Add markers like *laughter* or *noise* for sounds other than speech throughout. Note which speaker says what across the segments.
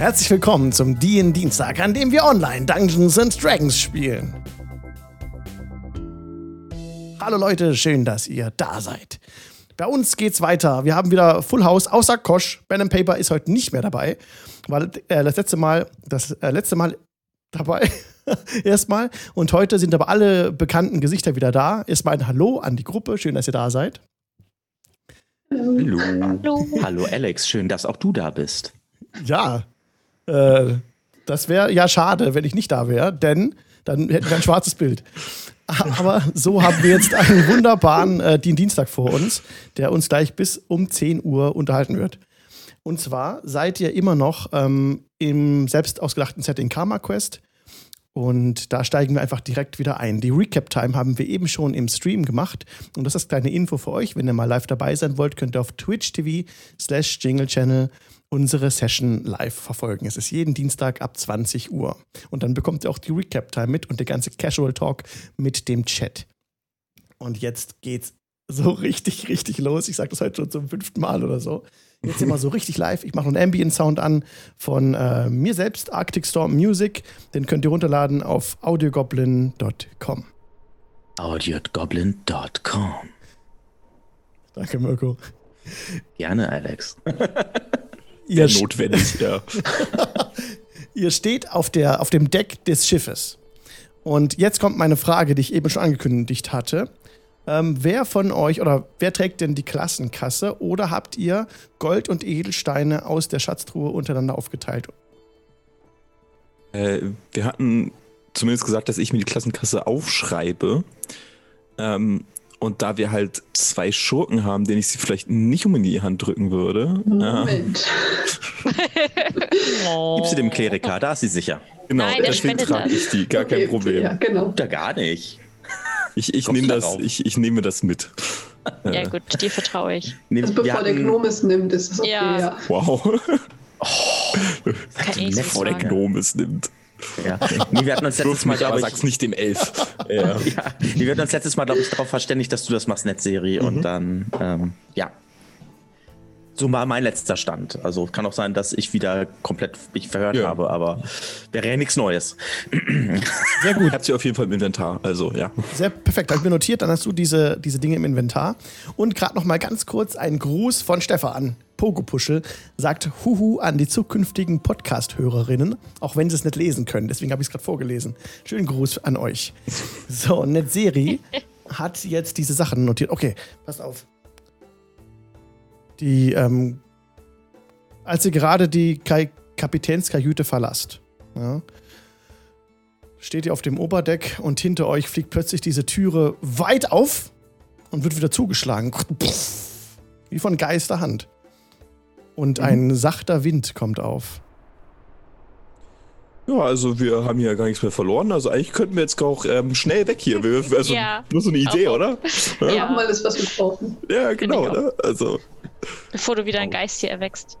Speaker 1: Herzlich willkommen zum DIN Dienstag, an dem wir online Dungeons and Dragons spielen. Hallo Leute, schön, dass ihr da seid. Bei uns geht's weiter. Wir haben wieder Full House, außer Kosch. Ben Paper ist heute nicht mehr dabei, weil äh, das letzte Mal, das äh, letzte Mal dabei. *laughs* Erstmal. Und heute sind aber alle bekannten Gesichter wieder da. Erstmal ein Hallo an die Gruppe. Schön, dass ihr da seid.
Speaker 2: Hallo. Hallo. Hallo Alex, schön, dass auch du da bist.
Speaker 1: Ja. Äh, das wäre ja schade, wenn ich nicht da wäre, denn dann hätten wir ein schwarzes Bild. Aber so haben wir jetzt einen wunderbaren äh, Dienstag vor uns, der uns gleich bis um 10 Uhr unterhalten wird. Und zwar seid ihr immer noch ähm, im selbst ausgedachten Setting Karma Quest. Und da steigen wir einfach direkt wieder ein. Die Recap-Time haben wir eben schon im Stream gemacht. Und das ist kleine Info für euch. Wenn ihr mal live dabei sein wollt, könnt ihr auf Twitch TV slash Jingle Channel unsere Session live verfolgen. Es ist jeden Dienstag ab 20 Uhr. Und dann bekommt ihr auch die Recap-Time mit und der ganze Casual Talk mit dem Chat. Und jetzt geht's so *laughs* richtig, richtig los. Ich sage das heute schon zum fünften Mal oder so. Jetzt sind wir so *laughs* richtig live. Ich mache noch einen Ambient-Sound an von äh, mir selbst, Arctic Storm Music. Den könnt ihr runterladen auf audiogoblin.com.
Speaker 2: audiogoblin.com.
Speaker 1: Danke, Mirko.
Speaker 2: Gerne, Alex. *laughs*
Speaker 1: Ihr,
Speaker 3: notwendig, ja. *laughs*
Speaker 1: ihr steht auf, der, auf dem Deck des Schiffes. Und jetzt kommt meine Frage, die ich eben schon angekündigt hatte. Ähm, wer von euch oder wer trägt denn die Klassenkasse oder habt ihr Gold und Edelsteine aus der Schatztruhe untereinander aufgeteilt?
Speaker 3: Äh, wir hatten zumindest gesagt, dass ich mir die Klassenkasse aufschreibe. Ähm, und da wir halt zwei Schurken haben, denen ich sie vielleicht nicht um in die Hand drücken würde.
Speaker 4: Moment. *laughs*
Speaker 2: oh. Gib sie dem Kleriker, da ist sie sicher.
Speaker 3: Genau,
Speaker 5: Nein,
Speaker 3: deswegen trage ich die, gar kein
Speaker 4: Okay,
Speaker 3: Problem.
Speaker 4: Ja, genau.
Speaker 2: Da gar nicht.
Speaker 3: Ich, ich nehme das, ich, ich nehme das mit.
Speaker 5: Ja, gut, dir vertraue ich.
Speaker 2: Nee,
Speaker 4: Also bevor der
Speaker 2: hatten-
Speaker 4: Gnome es nimmt, ist es okay,
Speaker 5: Ja.
Speaker 4: ja.
Speaker 3: Wow.
Speaker 5: Kann ich
Speaker 2: Bevor
Speaker 3: der
Speaker 5: sagen.
Speaker 3: Gnome es nimmt.
Speaker 2: Ja. Nee, wir hatten uns letztes Mal, glaube
Speaker 3: sag's
Speaker 2: ich,
Speaker 3: nicht dem Elf. *laughs* ja.
Speaker 2: ja, nee, wir hatten uns letztes Mal, glaube ich, darauf verständigt, dass du das machst, Netzserie.
Speaker 3: Mhm.
Speaker 2: Und dann, ähm, ja. So war mein letzter Stand. Also kann auch sein, dass ich wieder komplett mich verhört
Speaker 3: Ja.
Speaker 2: habe, aber wäre ja nichts Neues. *clears throat*
Speaker 1: Sehr gut.
Speaker 3: Ich hab sie auf jeden Fall im Inventar, also ja.
Speaker 1: Sehr perfekt. Habe ich mir notiert, dann hast du diese, diese Dinge im Inventar. Und gerade noch mal ganz kurz ein Gruß von Stefan. Pogopuschel sagt Huhu an die zukünftigen Podcast-Hörerinnen, auch wenn sie es nicht lesen können. Deswegen habe ich es gerade vorgelesen. Schönen Gruß an euch. So, Netzeri *laughs* hat jetzt diese Sachen notiert. Okay, passt auf. Die, ähm, als ihr gerade die Kai Kapitänskajüte verlasst, ja, steht ihr auf dem Oberdeck und hinter euch fliegt plötzlich diese Türe weit auf und wird wieder zugeschlagen. Wie von Geisterhand. Und ein sachter Wind kommt auf.
Speaker 3: Ja, also wir haben hier gar nichts mehr verloren. Also eigentlich könnten wir jetzt auch ähm, schnell weg hier. Wir, also *laughs*
Speaker 5: Ja.
Speaker 3: nur so eine Idee,
Speaker 5: Auch-
Speaker 3: oder? *laughs*
Speaker 4: Wir
Speaker 5: Ja.
Speaker 4: haben alles, was wir brauchen.
Speaker 3: Ja, genau. Ne? Also
Speaker 5: Bevor du wieder ein Geist hier erwächst.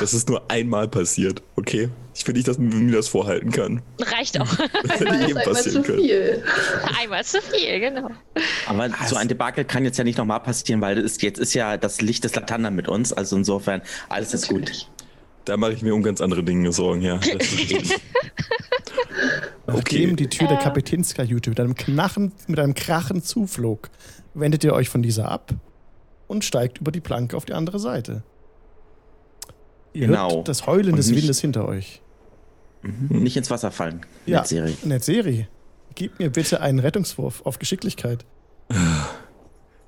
Speaker 3: Das ist nur einmal passiert, okay? Ich will nicht, dass man mir das vorhalten kann.
Speaker 5: Reicht auch. *laughs*
Speaker 3: Das hätte
Speaker 4: Einmal ist einmal
Speaker 3: passieren
Speaker 4: zu
Speaker 3: können.
Speaker 4: viel.
Speaker 5: Einmal zu viel, genau.
Speaker 2: Aber so ein Debakel kann jetzt ja nicht nochmal passieren, weil ist, jetzt ist ja das Licht des Latanda mit uns. Also insofern, alles ist gut.
Speaker 4: Natürlich.
Speaker 3: Da mache ich mir um ganz andere Dinge Sorgen, ja.
Speaker 1: Nachdem *laughs* die Tür der
Speaker 5: Äh.
Speaker 1: Kapitänskajüte mit einem, Knachen, mit einem Krachen zuflog, wendet ihr euch von dieser ab und steigt über die Planke auf die andere Seite. Ihr
Speaker 2: Genau.
Speaker 1: hört das Heulen
Speaker 2: Und
Speaker 1: des
Speaker 2: nicht-
Speaker 1: Windes hinter euch.
Speaker 2: Mhm. Nicht ins Wasser fallen.
Speaker 1: Ja,
Speaker 2: Netzserie.
Speaker 1: Netzeri, gib mir bitte einen Rettungswurf auf Geschicklichkeit.
Speaker 2: Mir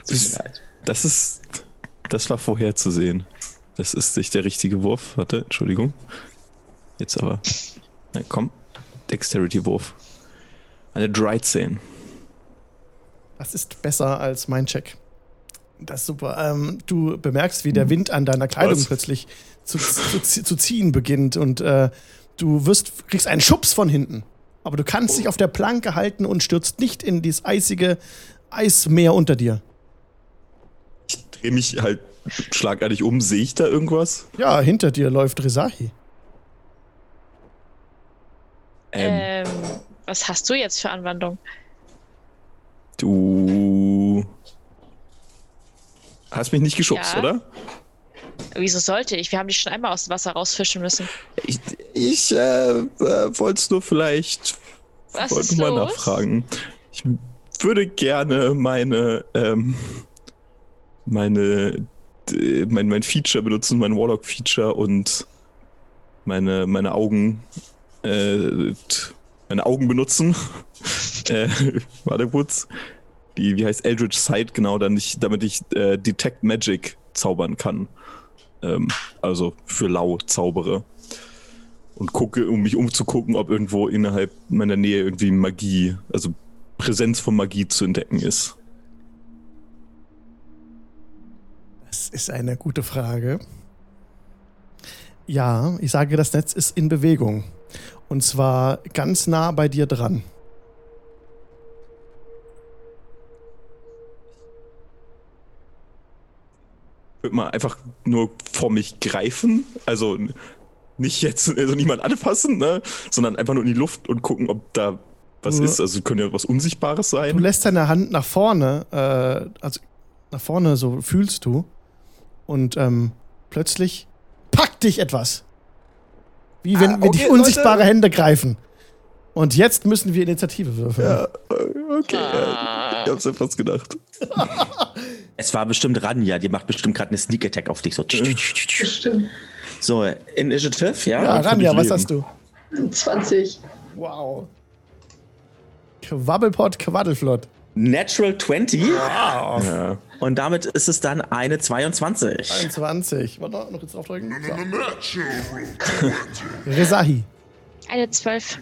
Speaker 2: leid.
Speaker 3: Das ist. Das war vorherzusehen. Das ist nicht der richtige Wurf. Warte, Entschuldigung. Jetzt aber. Na komm. Dexterity-Wurf. Eine 13.
Speaker 1: Das ist besser als mein Check. Das ist super. Ähm, du bemerkst, wie der Wind an deiner Kleidung
Speaker 3: Was?
Speaker 1: plötzlich zu, zu, zu ziehen beginnt und äh, du wirst, kriegst einen Schubs von hinten. Aber du kannst dich auf der Planke halten und stürzt nicht in dieses eisige Eismeer unter dir.
Speaker 3: Ich drehe mich halt schlagartig um. Sehe ich da irgendwas?
Speaker 1: Ja, hinter dir läuft Rezahi.
Speaker 3: Ähm,
Speaker 5: Ähm, was hast du jetzt für Anwandlung?
Speaker 3: du. Hast mich nicht geschubst,
Speaker 5: Ja.
Speaker 3: oder?
Speaker 5: Wieso sollte ich? Wir haben die schon einmal aus dem Wasser rausfischen müssen.
Speaker 3: Ich, ich äh, äh, wollte es nur vielleicht
Speaker 5: Was
Speaker 3: wollte mal
Speaker 5: los?
Speaker 3: nachfragen. Ich würde gerne meine, ähm, meine, d- mein, mein Feature benutzen, mein Warlock-Feature und meine, meine Augen, äh, meine Augen benutzen. *laughs* äh, warte kurz. Die, wie heißt Eldritch Sight, genau, dann nicht, damit ich äh, Detect Magic zaubern kann. Ähm, also für lau zaubere und gucke, um mich umzugucken, ob irgendwo innerhalb meiner Nähe irgendwie Magie, also Präsenz von Magie zu entdecken ist.
Speaker 1: Das ist eine gute Frage. Ja, ich sage, das Netz ist in Bewegung. Und zwar ganz nah bei dir dran.
Speaker 3: Würde man einfach nur vor mich greifen, also nicht jetzt, also niemand anfassen, ne, sondern einfach nur in die Luft und gucken, ob da was
Speaker 1: Ja.
Speaker 3: ist. Also könnte ja was Unsichtbares
Speaker 1: Du
Speaker 3: sein.
Speaker 1: lässt deine Hand nach vorne, äh, also nach vorne so fühlst du. Und ähm, plötzlich packt dich etwas. Wie wenn,
Speaker 3: Ah, okay,
Speaker 1: dich unsichtbare
Speaker 3: Leute.
Speaker 1: Hände greifen. Und jetzt müssen wir Initiative würfeln.
Speaker 3: Ja, okay, ja, ich hab's ja fast gedacht. *laughs*
Speaker 2: Es war bestimmt Ranja, die macht bestimmt gerade eine Sneak Attack auf dich. So,
Speaker 4: Bestimmt.
Speaker 2: so Initiative, ja?
Speaker 1: Ja, Ranja, was hast du?
Speaker 4: 20.
Speaker 1: Wow. Quabbelpot, Quaddelflott.
Speaker 2: Natural 20
Speaker 3: Ja.
Speaker 2: und damit ist es dann eine 22.
Speaker 1: 21. Warte, noch jetzt draufdrücken. So. Rezahi.
Speaker 5: Eine 12.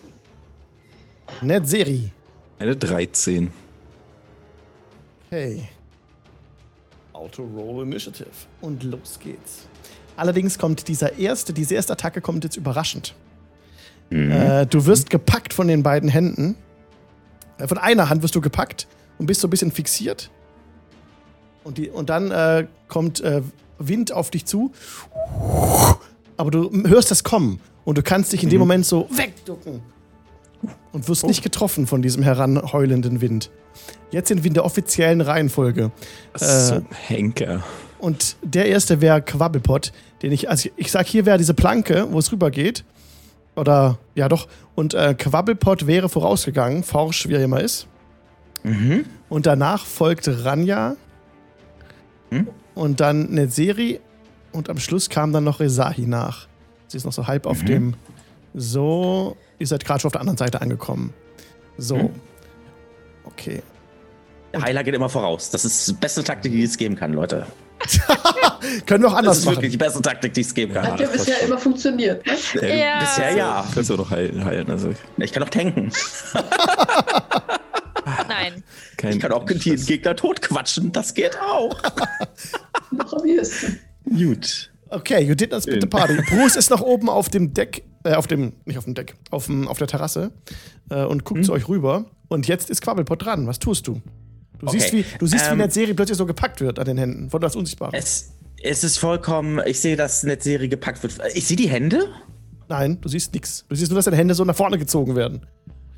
Speaker 1: Netzeri.
Speaker 3: Eine 13.
Speaker 1: Okay. Auto Roll Initiative. Und los geht's. Allerdings kommt dieser erste, diese erste Attacke kommt jetzt überraschend. Äh, du wirst gepackt von den beiden Händen. Äh, von einer Hand wirst du gepackt und bist so ein bisschen fixiert. Und, die, und dann äh, kommt äh, Wind auf dich zu. Aber du hörst das kommen. Und du kannst dich in dem Moment so wegducken. Und wirst nicht getroffen von diesem heranheulenden Wind. Jetzt sind wir in der offiziellen Reihenfolge.
Speaker 3: So ein Henker.
Speaker 1: Und der erste wäre Quabbelpot, den ich, also ich sag, hier wäre diese Planke, wo es rübergeht. Oder, ja doch. Und äh, Quabbelpot wäre vorausgegangen, forsch, wie er immer ist.
Speaker 2: Mhm.
Speaker 1: Und danach folgt Ranja.
Speaker 2: Hm?
Speaker 1: Und dann Nezeri. Und am Schluss kam dann noch Rezahi nach. Sie ist noch so halb auf dem. So. Ihr seid gerade schon auf der anderen Seite angekommen. So.
Speaker 2: Hm?
Speaker 1: Okay.
Speaker 2: Der Heiler geht immer voraus. Das ist die beste Taktik, die es geben kann, Leute. *laughs*
Speaker 1: Können wir auch
Speaker 2: Das
Speaker 1: anders
Speaker 2: ist
Speaker 1: machen.
Speaker 2: wirklich die beste Taktik, die es geben kann.
Speaker 4: Hat ja bisher immer funktioniert. Ne?
Speaker 3: Äh,
Speaker 5: Ja.
Speaker 2: Bisher ja.
Speaker 3: Kannst du doch heilen. heilen also
Speaker 2: Ich kann auch tanken. *laughs*
Speaker 5: Nein.
Speaker 3: kein,
Speaker 2: Ich kann auch den Gegner totquatschen. Das geht auch.
Speaker 4: Noch am ehesten.
Speaker 2: Gut.
Speaker 1: Okay, you did not split the party. *laughs* Bruce ist noch oben auf dem Deck, äh, auf dem, nicht auf dem Deck, auf, dem, auf der Terrasse äh, und guckt
Speaker 2: Hm?
Speaker 1: zu euch rüber. Und jetzt ist Quabbelpot dran. Was tust du? Du
Speaker 2: Okay,
Speaker 1: siehst, wie, du siehst, wie
Speaker 2: ähm,
Speaker 1: in der Serie plötzlich so gepackt wird an den Händen von das Unsichtbare.
Speaker 2: Es, es ist vollkommen. Ich sehe, dass eine Serie gepackt wird. Ich sehe die Hände.
Speaker 1: Nein, du siehst nichts. Du siehst nur, dass deine Hände so nach vorne gezogen werden.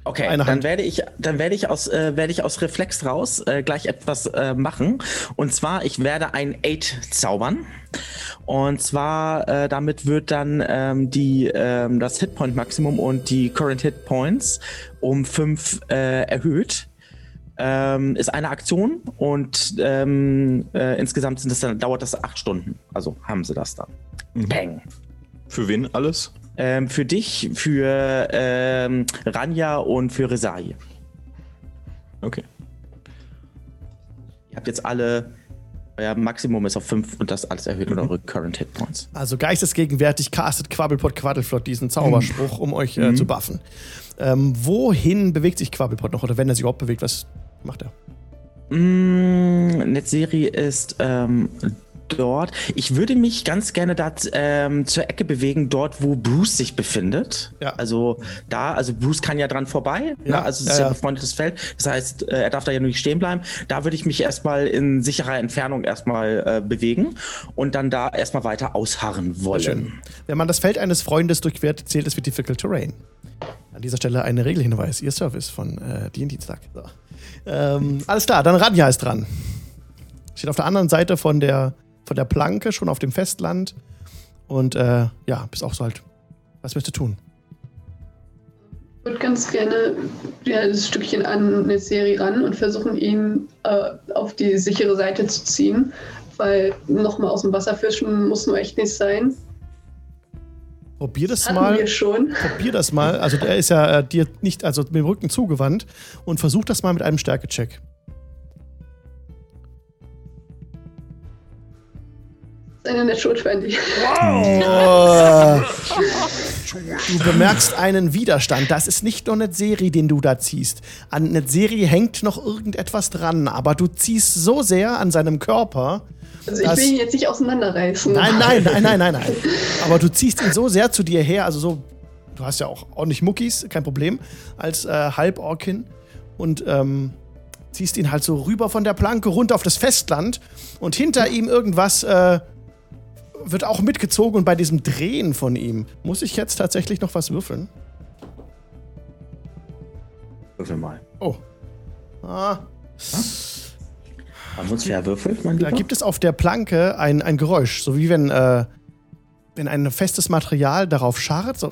Speaker 2: Okay,
Speaker 1: Eine
Speaker 2: dann
Speaker 1: Hand.
Speaker 2: werde ich, dann werde ich aus, äh, werde ich aus Reflex raus äh, gleich etwas äh, machen. Und zwar, ich werde ein 8 zaubern. Und zwar, äh, damit wird dann ähm, die, ähm, das Hitpoint Maximum und die Current Hit Points um 5 äh, erhöht. Ähm, ist eine Aktion und ähm, äh, insgesamt sind das dann, dauert das 8 Stunden. Also haben sie das dann. Peng.
Speaker 3: Für wen alles?
Speaker 2: Ähm, für dich, für ähm, Ranja und für Resai.
Speaker 3: Okay.
Speaker 2: Ihr habt jetzt alle, euer Maximum ist auf 5 und das alles erhöht und eure Current Hit Points.
Speaker 1: Also geistesgegenwärtig castet Quabbelpot Quaddelflott diesen Zauberspruch, um euch
Speaker 2: Mhm.
Speaker 1: äh, zu buffen. Ähm, wohin bewegt sich Quabbelpot noch? Oder wenn er sich überhaupt bewegt, was macht er?
Speaker 2: Mm, Netzeri ist ähm, dort. Ich würde mich ganz gerne da ähm, zur Ecke bewegen, dort, wo Bruce sich befindet.
Speaker 1: Ja.
Speaker 2: Also da, also Bruce kann ja dran vorbei.
Speaker 1: Ja,
Speaker 2: ne? Also es ist ja
Speaker 1: ja.
Speaker 2: ein befreundetes Feld. Das heißt, äh, er darf da ja nur nicht stehen bleiben. Da würde ich mich erstmal in sicherer Entfernung erstmal äh, bewegen und dann da erstmal weiter ausharren wollen.
Speaker 1: Schön. Wenn man das Feld eines Freundes durchquert, zählt es wie Difficult Terrain. An dieser Stelle ein Regelhinweis, ihr Service von äh, die Dienstag. So. Ähm, alles klar, dann Ranja ist dran. Steht auf der anderen Seite von der von der Planke, schon auf dem Festland. Und äh, ja, bist auch so halt. Was willst du tun?
Speaker 4: Ich würde ganz gerne ja, das Stückchen an eine Serie ran und versuchen, ihn äh, auf die sichere Seite zu ziehen. Weil nochmal aus dem Wasser fischen muss nur echt nicht sein.
Speaker 1: Probier das
Speaker 4: Hatten
Speaker 1: mal.
Speaker 4: wir schon.
Speaker 1: Probier das mal. Also der ist ja äh, dir nicht, also mit dem Rücken zugewandt. Und versuch das mal mit einem Stärkecheck.
Speaker 4: Eine Natural 20.
Speaker 1: Oh. Du bemerkst einen Widerstand. Das ist nicht nur eine Serie, den du da ziehst. An eine Serie hängt noch irgendetwas dran, aber du ziehst so sehr an seinem Körper.
Speaker 4: Also ich will ihn jetzt nicht auseinanderreißen.
Speaker 1: Nein, nein, nein, nein, nein, nein. Aber du ziehst ihn so sehr zu dir her, also so, du hast ja auch ordentlich Muckis, kein Problem, als äh, Halborkin und ähm, ziehst ihn halt so rüber von der Planke runter auf das Festland und hinter ihm irgendwas äh, wird auch mitgezogen und bei diesem Drehen von ihm muss ich jetzt tatsächlich noch was würfeln.
Speaker 2: Würfel mal.
Speaker 1: Oh. Ah,
Speaker 2: Haben wir uns verwürfelt, mein
Speaker 1: da
Speaker 2: Lieber?
Speaker 1: gibt es auf der Planke ein, ein Geräusch, so wie wenn, äh, wenn ein festes Material darauf scharrt, so.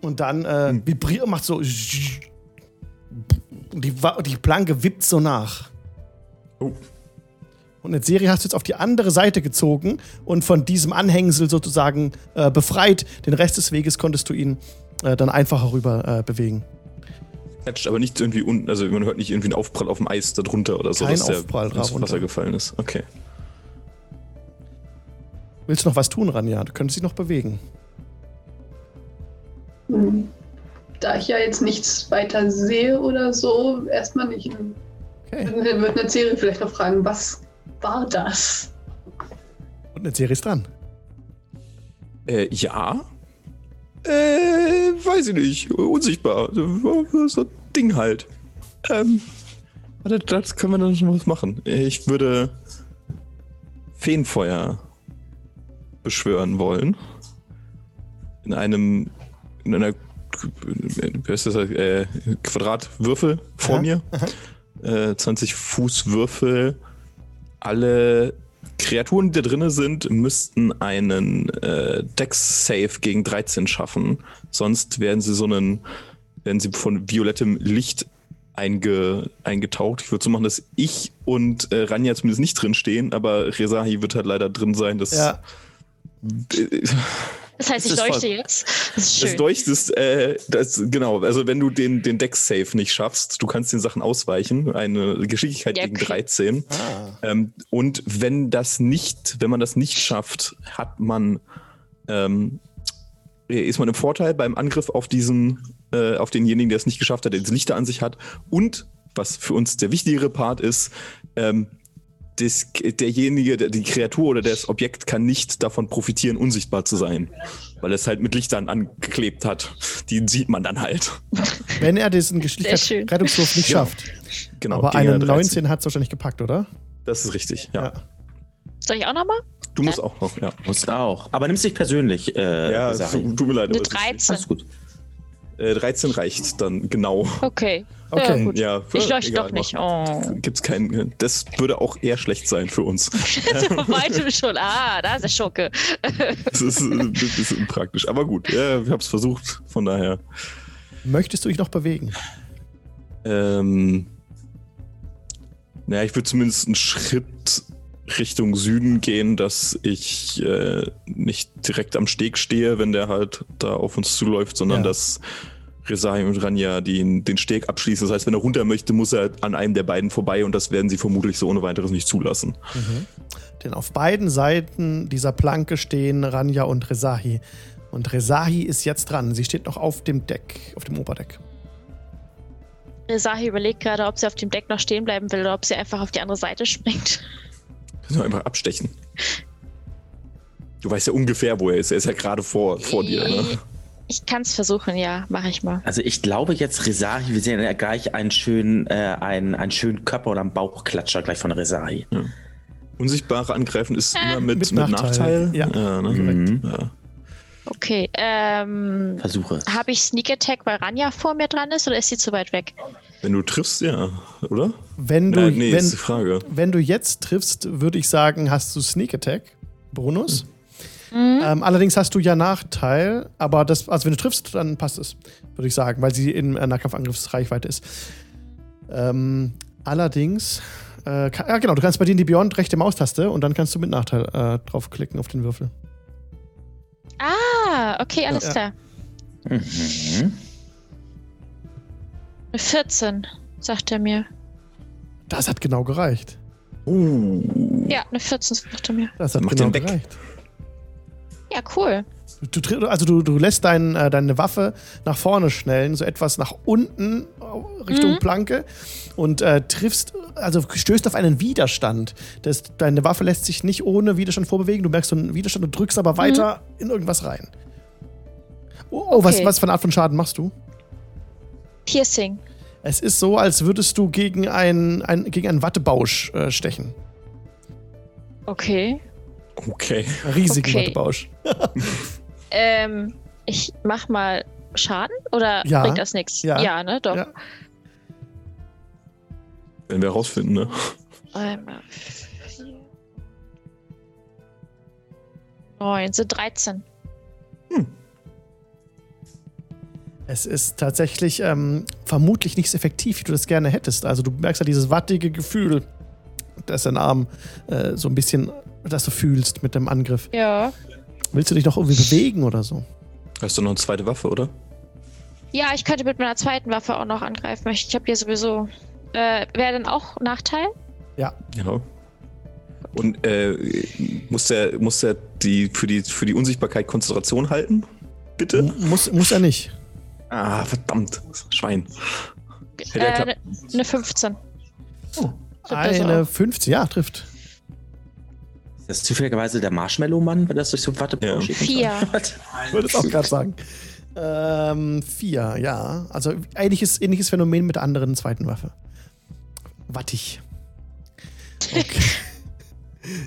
Speaker 1: Und dann äh, vibriert, macht so. Und die, die Planke wippt so nach.
Speaker 3: Oh.
Speaker 1: Und eine Serie hast du jetzt auf die andere Seite gezogen und von diesem Anhängsel sozusagen äh, befreit. Den Rest des Weges konntest du ihn äh, dann einfacher rüber äh, bewegen.
Speaker 3: Klatscht aber nicht irgendwie unten, also man hört nicht irgendwie einen Aufprall auf dem Eis darunter oder so,
Speaker 1: Kein
Speaker 3: dass der
Speaker 1: Aufprall
Speaker 3: ins
Speaker 1: darunter.
Speaker 3: Wasser gefallen ist. Okay.
Speaker 1: Willst du noch was tun, Ranja? Du könntest dich noch bewegen.
Speaker 4: Hm. Da ich ja jetzt nichts weiter sehe oder so, erstmal nicht.
Speaker 1: Okay.
Speaker 4: Dann wird eine Serie vielleicht noch fragen, was war das?
Speaker 1: Und eine Serie ist dran.
Speaker 3: Äh, ja. Äh, weiß ich nicht. Unsichtbar. So ein Ding halt. Ähm, warte, das können wir dann schon was machen. Ich würde Feenfeuer beschwören wollen. In einem, in einer, wie heißt das, äh, Quadratwürfel vor
Speaker 1: Aha,
Speaker 3: mir. Äh, 20 Fuß Würfel. Alle Kreaturen, die da drin sind, müssten einen äh, Dex-Save gegen 13 schaffen. Sonst werden sie so einen, werden sie von violettem Licht einge, eingetaucht. Ich würde so machen, dass ich und äh, Ranja zumindest nicht drin stehen, aber Rezahi wird halt leider drin sein. Das,
Speaker 1: Ja. *laughs*
Speaker 5: Das heißt,
Speaker 3: Das
Speaker 5: ich leuchte
Speaker 3: voll-
Speaker 5: jetzt. Das ist
Speaker 3: das
Speaker 5: schön.
Speaker 3: leuchtest, äh, das, genau, also wenn du den, den Dex-Save nicht schaffst, du kannst den Sachen ausweichen, eine Geschicklichkeit
Speaker 5: Ja,
Speaker 3: gegen
Speaker 5: okay.
Speaker 3: 13.
Speaker 1: Ah.
Speaker 3: Ähm, und wenn das nicht, wenn man das nicht schafft, hat man, ähm, ist man im Vorteil beim Angriff auf diesen, äh, auf denjenigen, der es nicht geschafft hat, der das Lichter an sich hat. Und was für uns der wichtigere Part ist, ähm, das, derjenige, der, die Kreatur oder das Objekt kann nicht davon profitieren, unsichtbar zu sein. Weil es halt mit Lichtern angeklebt hat. Die sieht man dann halt. *laughs*
Speaker 1: Wenn er diesen. Geschicklichkeitsrettungswurf nicht
Speaker 3: Ja.
Speaker 1: schafft.
Speaker 3: Genau.
Speaker 1: Aber einen
Speaker 3: 13.
Speaker 1: 19 hat es wahrscheinlich gepackt, oder?
Speaker 3: Das ist richtig, ja.
Speaker 1: Ja.
Speaker 5: Soll ich auch nochmal?
Speaker 3: Du musst auch noch, ja.
Speaker 2: Musst auch. Aber nimm's nicht persönlich, äh,
Speaker 3: Ja,
Speaker 2: Sache.
Speaker 3: tut mir leid.
Speaker 5: Eine
Speaker 3: aber es ist-
Speaker 5: 13.
Speaker 2: Alles gut.
Speaker 3: Äh, 13 reicht dann genau.
Speaker 5: Okay.
Speaker 1: Okay.
Speaker 5: Ja, gut.
Speaker 3: Ja,
Speaker 5: Ich leuchte doch nicht. Oh.
Speaker 3: Gibt's keinen. Das würde auch eher schlecht sein für uns. *laughs*
Speaker 5: Bei weitem schon. Ah, da ist der Schurke. *laughs*
Speaker 3: Das ist äh, ein bisschen unpraktisch. Aber gut, ja, wir haben es versucht. Von daher.
Speaker 1: Möchtest du dich noch bewegen?
Speaker 3: Ähm, naja, ich würde zumindest einen Schritt Richtung Süden gehen, dass ich äh, nicht direkt am Steg stehe, wenn der halt da auf uns zuläuft, sondern
Speaker 1: Ja.
Speaker 3: dass Resai und Ranja den, den Steg abschließen. Das heißt, wenn er runter möchte, muss er an einem der beiden vorbei und das werden sie vermutlich so ohne weiteres nicht zulassen.
Speaker 1: Denn auf beiden Seiten dieser Planke stehen Ranja und Rezahi. Und Rezahi ist jetzt dran. Sie steht noch auf dem Deck, auf dem Oberdeck.
Speaker 5: Sahi überlegt gerade, ob sie auf dem Deck noch stehen bleiben will oder ob sie einfach auf die andere Seite springt.
Speaker 3: Kannst du einfach abstechen. Du weißt ja ungefähr, wo er ist. Er ist ja gerade vor, vor dir. Ne?
Speaker 5: Ich kann es versuchen, ja, mache ich mal.
Speaker 2: Also ich glaube jetzt Rezahi, wir sehen ja gleich einen schönen, äh, einen, einen schönen Körper oder einen Bauchklatscher gleich von Rezahi.
Speaker 3: Unsichtbare Angreifen ist
Speaker 5: Äh.
Speaker 3: immer mit,
Speaker 1: Mit
Speaker 3: mit,
Speaker 1: Nachteil.
Speaker 3: Nachteil.
Speaker 1: Ja,
Speaker 3: ne?
Speaker 2: Mhm.
Speaker 3: ja.
Speaker 5: Okay, ähm,
Speaker 2: Versuche.
Speaker 5: habe ich Sneak Attack, weil Ranja vor mir dran ist oder ist sie zu weit weg?
Speaker 3: Wenn du triffst, ja, oder?
Speaker 1: Wenn du,
Speaker 3: Nein, nee,
Speaker 1: wenn,
Speaker 3: ist die Frage.
Speaker 1: wenn du jetzt triffst, würde ich sagen, hast du Sneak Attack, Bonus.
Speaker 5: Mhm.
Speaker 1: Ähm, allerdings hast du ja Nachteil, aber das, also wenn du triffst, dann passt es, würde ich sagen, weil sie in einer Kampfangriffsreichweite ist. Ähm, allerdings, äh, ka- ja genau, du kannst bei dir in die Beyond rechte Maustaste und dann kannst du mit Nachteil äh, draufklicken auf den Würfel.
Speaker 5: Ah, okay, alles
Speaker 1: Ja.
Speaker 5: klar.
Speaker 2: Mhm.
Speaker 5: Eine 14, sagt er mir.
Speaker 1: Das hat genau gereicht.
Speaker 2: Uh.
Speaker 5: Ja, eine 14 sagt er mir.
Speaker 1: Das hat
Speaker 3: Mach
Speaker 1: genau gereicht.
Speaker 5: Ja, cool.
Speaker 1: Du, also du, du lässt dein, äh, deine Waffe nach vorne schnellen, so etwas nach unten äh, Richtung
Speaker 5: Mhm.
Speaker 1: Planke und äh, triffst, also stößt auf einen Widerstand. Das, deine Waffe lässt sich nicht ohne Widerstand vorbewegen. Du merkst so einen Widerstand und drückst aber weiter in irgendwas rein. Oh, oh was,
Speaker 5: Okay.
Speaker 1: was für eine Art von Schaden machst du?
Speaker 5: Piercing.
Speaker 1: Es ist so, als würdest du gegen, ein, ein, gegen einen Wattebausch äh, stechen.
Speaker 5: Okay.
Speaker 3: Okay.
Speaker 1: Riesigen
Speaker 5: Okay.
Speaker 1: Wattebausch. *laughs*
Speaker 5: Ähm, ich mach mal Schaden oder
Speaker 1: Ja.
Speaker 5: bringt das nichts?
Speaker 1: Ja.
Speaker 5: Ja, ne? Doch.
Speaker 1: Ja.
Speaker 3: Wenn wir rausfinden, ne?
Speaker 5: Einmal. Neun sind 13.
Speaker 1: Es ist tatsächlich ähm, vermutlich nicht so effektiv, wie du das gerne hättest. Also du merkst ja dieses wattige Gefühl, dass dein Arm äh, so ein bisschen, das du fühlst mit dem Angriff.
Speaker 5: Ja.
Speaker 1: Willst du dich noch irgendwie bewegen oder so?
Speaker 3: Hast du noch eine zweite Waffe, oder?
Speaker 5: Ja, ich könnte mit meiner zweiten Waffe auch noch angreifen. Ich habe hier sowieso. Äh, Wäre dann auch Nachteil?
Speaker 3: Genau. Und äh, muss der, muss der die für, die für die Unsichtbarkeit Konzentration halten? Bitte?
Speaker 1: M- Muss, muss er nicht.
Speaker 3: Ah, verdammt. Schwein.
Speaker 5: Äh, Eine
Speaker 3: klappen
Speaker 5: ne 15.
Speaker 3: Oh.
Speaker 1: Eine
Speaker 5: auch.
Speaker 1: 15, ja, trifft.
Speaker 2: Ist das zufälligerweise der Marshmallow-Mann, wenn das durch so Watte
Speaker 3: Ja.
Speaker 5: Vier. *laughs*
Speaker 1: Ich würde es auch gerade sagen. Ähm, vier, ja. Also ähnliches, ähnliches Phänomen mit der anderen zweiten Waffe. Wattig. Okay. *laughs*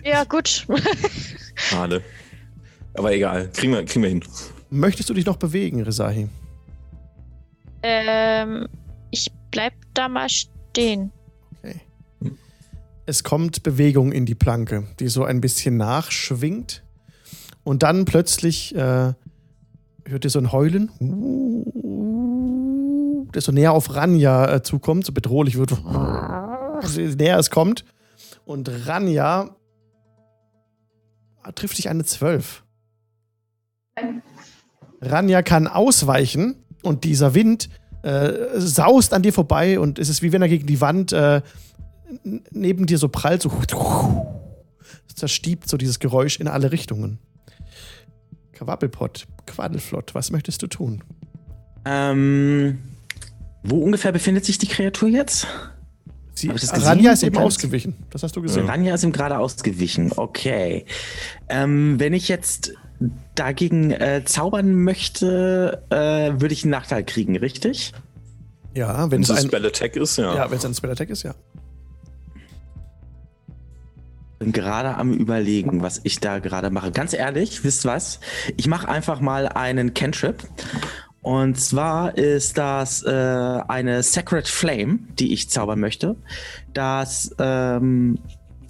Speaker 5: Ja, gut.
Speaker 3: Schade. Aber egal. Kriegen wir, kriegen wir hin.
Speaker 1: Möchtest du dich noch bewegen, Resahi?
Speaker 5: Ähm, ich bleib da mal stehen.
Speaker 1: Okay. Es kommt Bewegung in die Planke, die so ein bisschen nachschwingt. Und dann plötzlich äh, hört ihr so ein Heulen, das so näher auf Ranja äh, zukommt, so bedrohlich wird. Je näher es kommt. Und Ranja trifft dich eine 12. Ranja kann ausweichen und dieser Wind äh, saust an dir vorbei und es ist wie wenn er gegen die Wand äh, neben dir so prallt, so *laughs* zerstiebt so dieses Geräusch in alle Richtungen. Quabbelpott, Quaddelflott, was möchtest du tun?
Speaker 2: ähm, wo ungefähr befindet sich die Kreatur jetzt?
Speaker 1: Sie? Ranja ist eben ausgewichen, das hast du gesehen.
Speaker 2: Ranja ist ihm gerade ausgewichen. Okay. Ähm, wenn ich jetzt dagegen äh, zaubern möchte, äh, würde ich einen Nachteil kriegen, richtig?
Speaker 1: Ja, wenn es ein,
Speaker 3: Spell Attack ist, ja.
Speaker 1: ja, wenn es ein Spell Attack ist, ja.
Speaker 2: Bin gerade am überlegen, was ich da gerade mache. Ganz ehrlich, wisst was? Ich mache einfach mal einen Cantrip. Und zwar ist das äh, eine Sacred Flame, die ich zaubern möchte. Das ähm,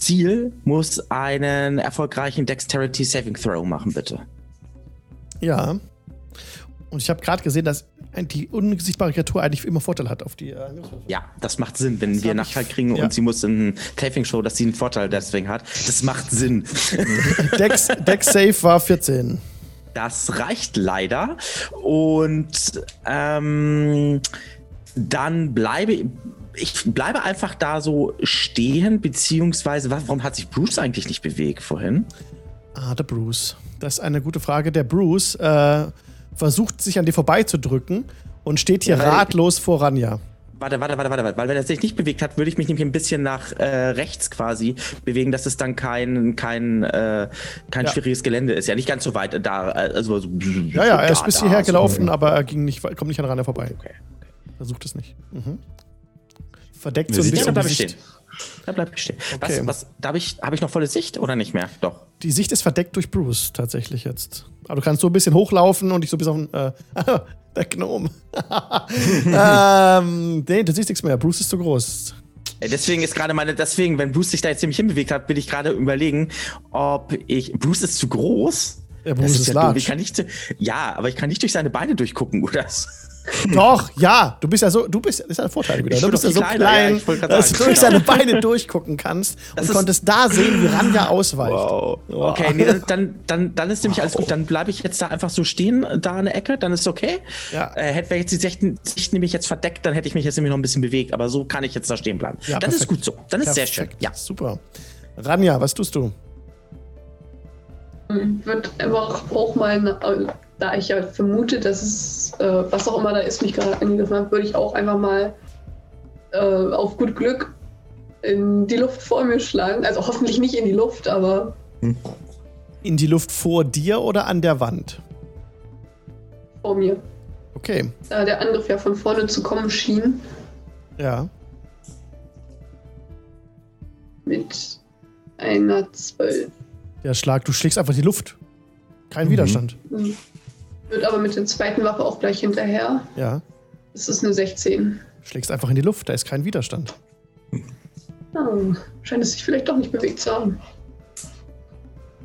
Speaker 2: Ziel muss einen erfolgreichen Dexterity Saving Throw machen, bitte.
Speaker 1: Ja. Und ich habe gerade gesehen, dass die unsichtbare Kreatur eigentlich immer Vorteil hat auf die. Äh, Angriffswürfe.
Speaker 2: Ja, das macht Sinn, wenn
Speaker 1: Das
Speaker 2: wir Nachteil kriegen
Speaker 1: ja.
Speaker 2: und sie muss in Saving Show, dass sie einen Vorteil deswegen hat. Das macht Sinn. *laughs*
Speaker 1: Dex, Dex Save war 14.
Speaker 2: Das reicht leider. Und ähm, dann bleibe ich bleibe einfach da so stehen, beziehungsweise wa- warum hat sich Bruce eigentlich nicht bewegt vorhin?
Speaker 1: Ah, der Bruce. Das ist eine gute Frage. Der Bruce äh, versucht sich an dir vorbeizudrücken und steht hier
Speaker 2: Ja,
Speaker 1: ratlos vor Ranja.
Speaker 2: Warte, warte, warte, warte, warte. Weil wenn er sich nicht bewegt hat, würde ich mich nämlich ein bisschen nach äh, rechts quasi bewegen, dass es dann kein, kein, äh, kein
Speaker 1: Ja.
Speaker 2: schwieriges Gelände ist. Ja, nicht ganz so weit da. äh, Also so,
Speaker 1: Ja, ja, er ist bis hierher
Speaker 2: so.
Speaker 1: gelaufen, aber er ging nicht, kommt nicht an Ranja vorbei.
Speaker 2: Okay.
Speaker 1: Versucht es nicht. Mhm. Verdeckt so ein
Speaker 3: sieht
Speaker 2: Ja,
Speaker 1: bisschen
Speaker 2: da
Speaker 1: die
Speaker 2: bleib ich stehen. Da bleib ich stehen.
Speaker 1: Okay.
Speaker 2: Was, was, da habe ich, hab ich noch volle Sicht oder nicht mehr? Doch.
Speaker 1: Die Sicht ist verdeckt durch Bruce tatsächlich jetzt. Aber du kannst so ein bisschen hochlaufen und dich so bis auf den. Äh, *laughs* Der Gnome. *laughs* ähm, nee, du siehst nichts mehr. Bruce ist zu groß.
Speaker 2: Deswegen ist gerade meine, deswegen, wenn Bruce sich da jetzt ziemlich hinbewegt hat, will ich gerade überlegen, ob ich. Bruce ist zu groß.
Speaker 1: Der
Speaker 2: Das
Speaker 1: Bruce ist
Speaker 2: ja
Speaker 1: large.
Speaker 2: Ich kann nicht, ja, aber ich kann nicht durch seine Beine durchgucken, *laughs* oder? *laughs*
Speaker 1: Doch, ja, du bist ja so, du bist, das ist ja ein Vorteil wieder.
Speaker 2: Ich
Speaker 1: Du bist ja so
Speaker 2: kleiner, ja,
Speaker 1: klein,
Speaker 2: ich gerade
Speaker 1: dass du durch seine Beine durchgucken kannst
Speaker 2: Das
Speaker 1: und konntest da sehen, wie Ranja ausweicht.
Speaker 3: Wow.
Speaker 2: Okay, nee, dann, dann, dann ist nämlich alles gut. Dann bleibe ich jetzt da einfach so stehen, da in der Ecke, dann ist okay.
Speaker 1: Ja.
Speaker 2: Äh, hätte wir jetzt die Sicht, Sicht nämlich jetzt verdeckt, dann hätte ich mich jetzt nämlich noch ein bisschen bewegt, aber so kann ich jetzt da stehen bleiben.
Speaker 1: Ja,
Speaker 2: dann ist
Speaker 1: perfekt.
Speaker 2: gut so. Dann ist sehr schön.
Speaker 1: Perfekt,
Speaker 2: Ja.
Speaker 1: Super. Ranja, was tust du?
Speaker 4: Ich würde einfach auch mal, da ich ja vermute, dass es, äh, was auch immer da ist, mich gerade angegriffen hat, würde ich auch einfach mal äh, auf gut Glück in die Luft vor mir schlagen. Also hoffentlich nicht in die Luft, aber
Speaker 1: In die Luft vor dir oder an der Wand?
Speaker 4: vor mir.
Speaker 1: Okay,
Speaker 4: Da der Angriff ja von vorne zu kommen schien,
Speaker 1: ja.
Speaker 4: mit einer 12.
Speaker 1: Der Schlag, du schlägst einfach die Luft. Kein
Speaker 3: Mhm.
Speaker 1: Widerstand.
Speaker 4: Hm. Wird aber mit der zweiten Waffe auch gleich hinterher.
Speaker 1: Ja.
Speaker 4: Das ist eine 16.
Speaker 1: Schlägst einfach in die Luft, da ist kein Widerstand.
Speaker 4: Oh, scheint es sich vielleicht doch nicht bewegt zu haben.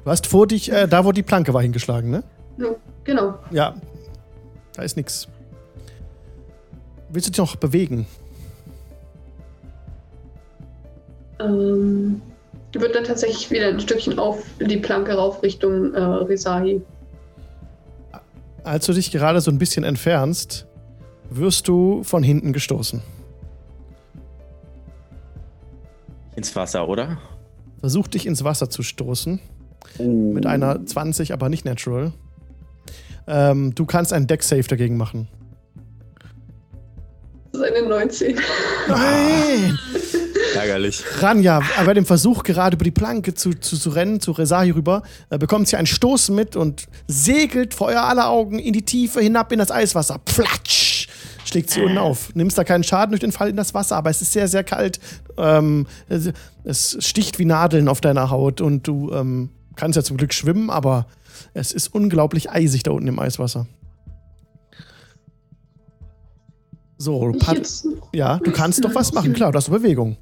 Speaker 1: Du hast vor dich, äh, da wo die Planke war, hingeschlagen, ne?
Speaker 4: Ja, genau.
Speaker 1: Ja. Da ist nix. Willst du dich noch bewegen?
Speaker 4: Ähm, wird dann tatsächlich wieder ein Stückchen auf die Planke rauf Richtung äh, Resahi.
Speaker 1: Als du dich gerade so ein bisschen entfernst, wirst du von hinten gestoßen.
Speaker 2: Ins Wasser, oder?
Speaker 1: Versuch dich ins Wasser zu stoßen. Mit einer 20, aber nicht natural. Ähm, du kannst einen Deck-Save dagegen machen.
Speaker 4: Das ist eine 19.
Speaker 1: Nein!
Speaker 3: Ärgerlich.
Speaker 1: Ranja, bei dem Versuch, gerade über die Planke zu, zu, zu rennen, zu Resahi rüber, äh, bekommt sie einen Stoß mit und segelt vor euer aller Augen in die Tiefe hinab in das Eiswasser. Platsch! Schlägt sie unten auf. Nimmst da keinen Schaden durch den Fall in das Wasser, aber es ist sehr, sehr kalt. Ähm, es, es sticht wie Nadeln auf deiner Haut und du ähm, kannst ja zum Glück schwimmen, aber es ist unglaublich eisig da unten im Eiswasser. So, du
Speaker 4: jetzt,
Speaker 1: ja, du kannst doch was machen, klar, du hast Bewegung.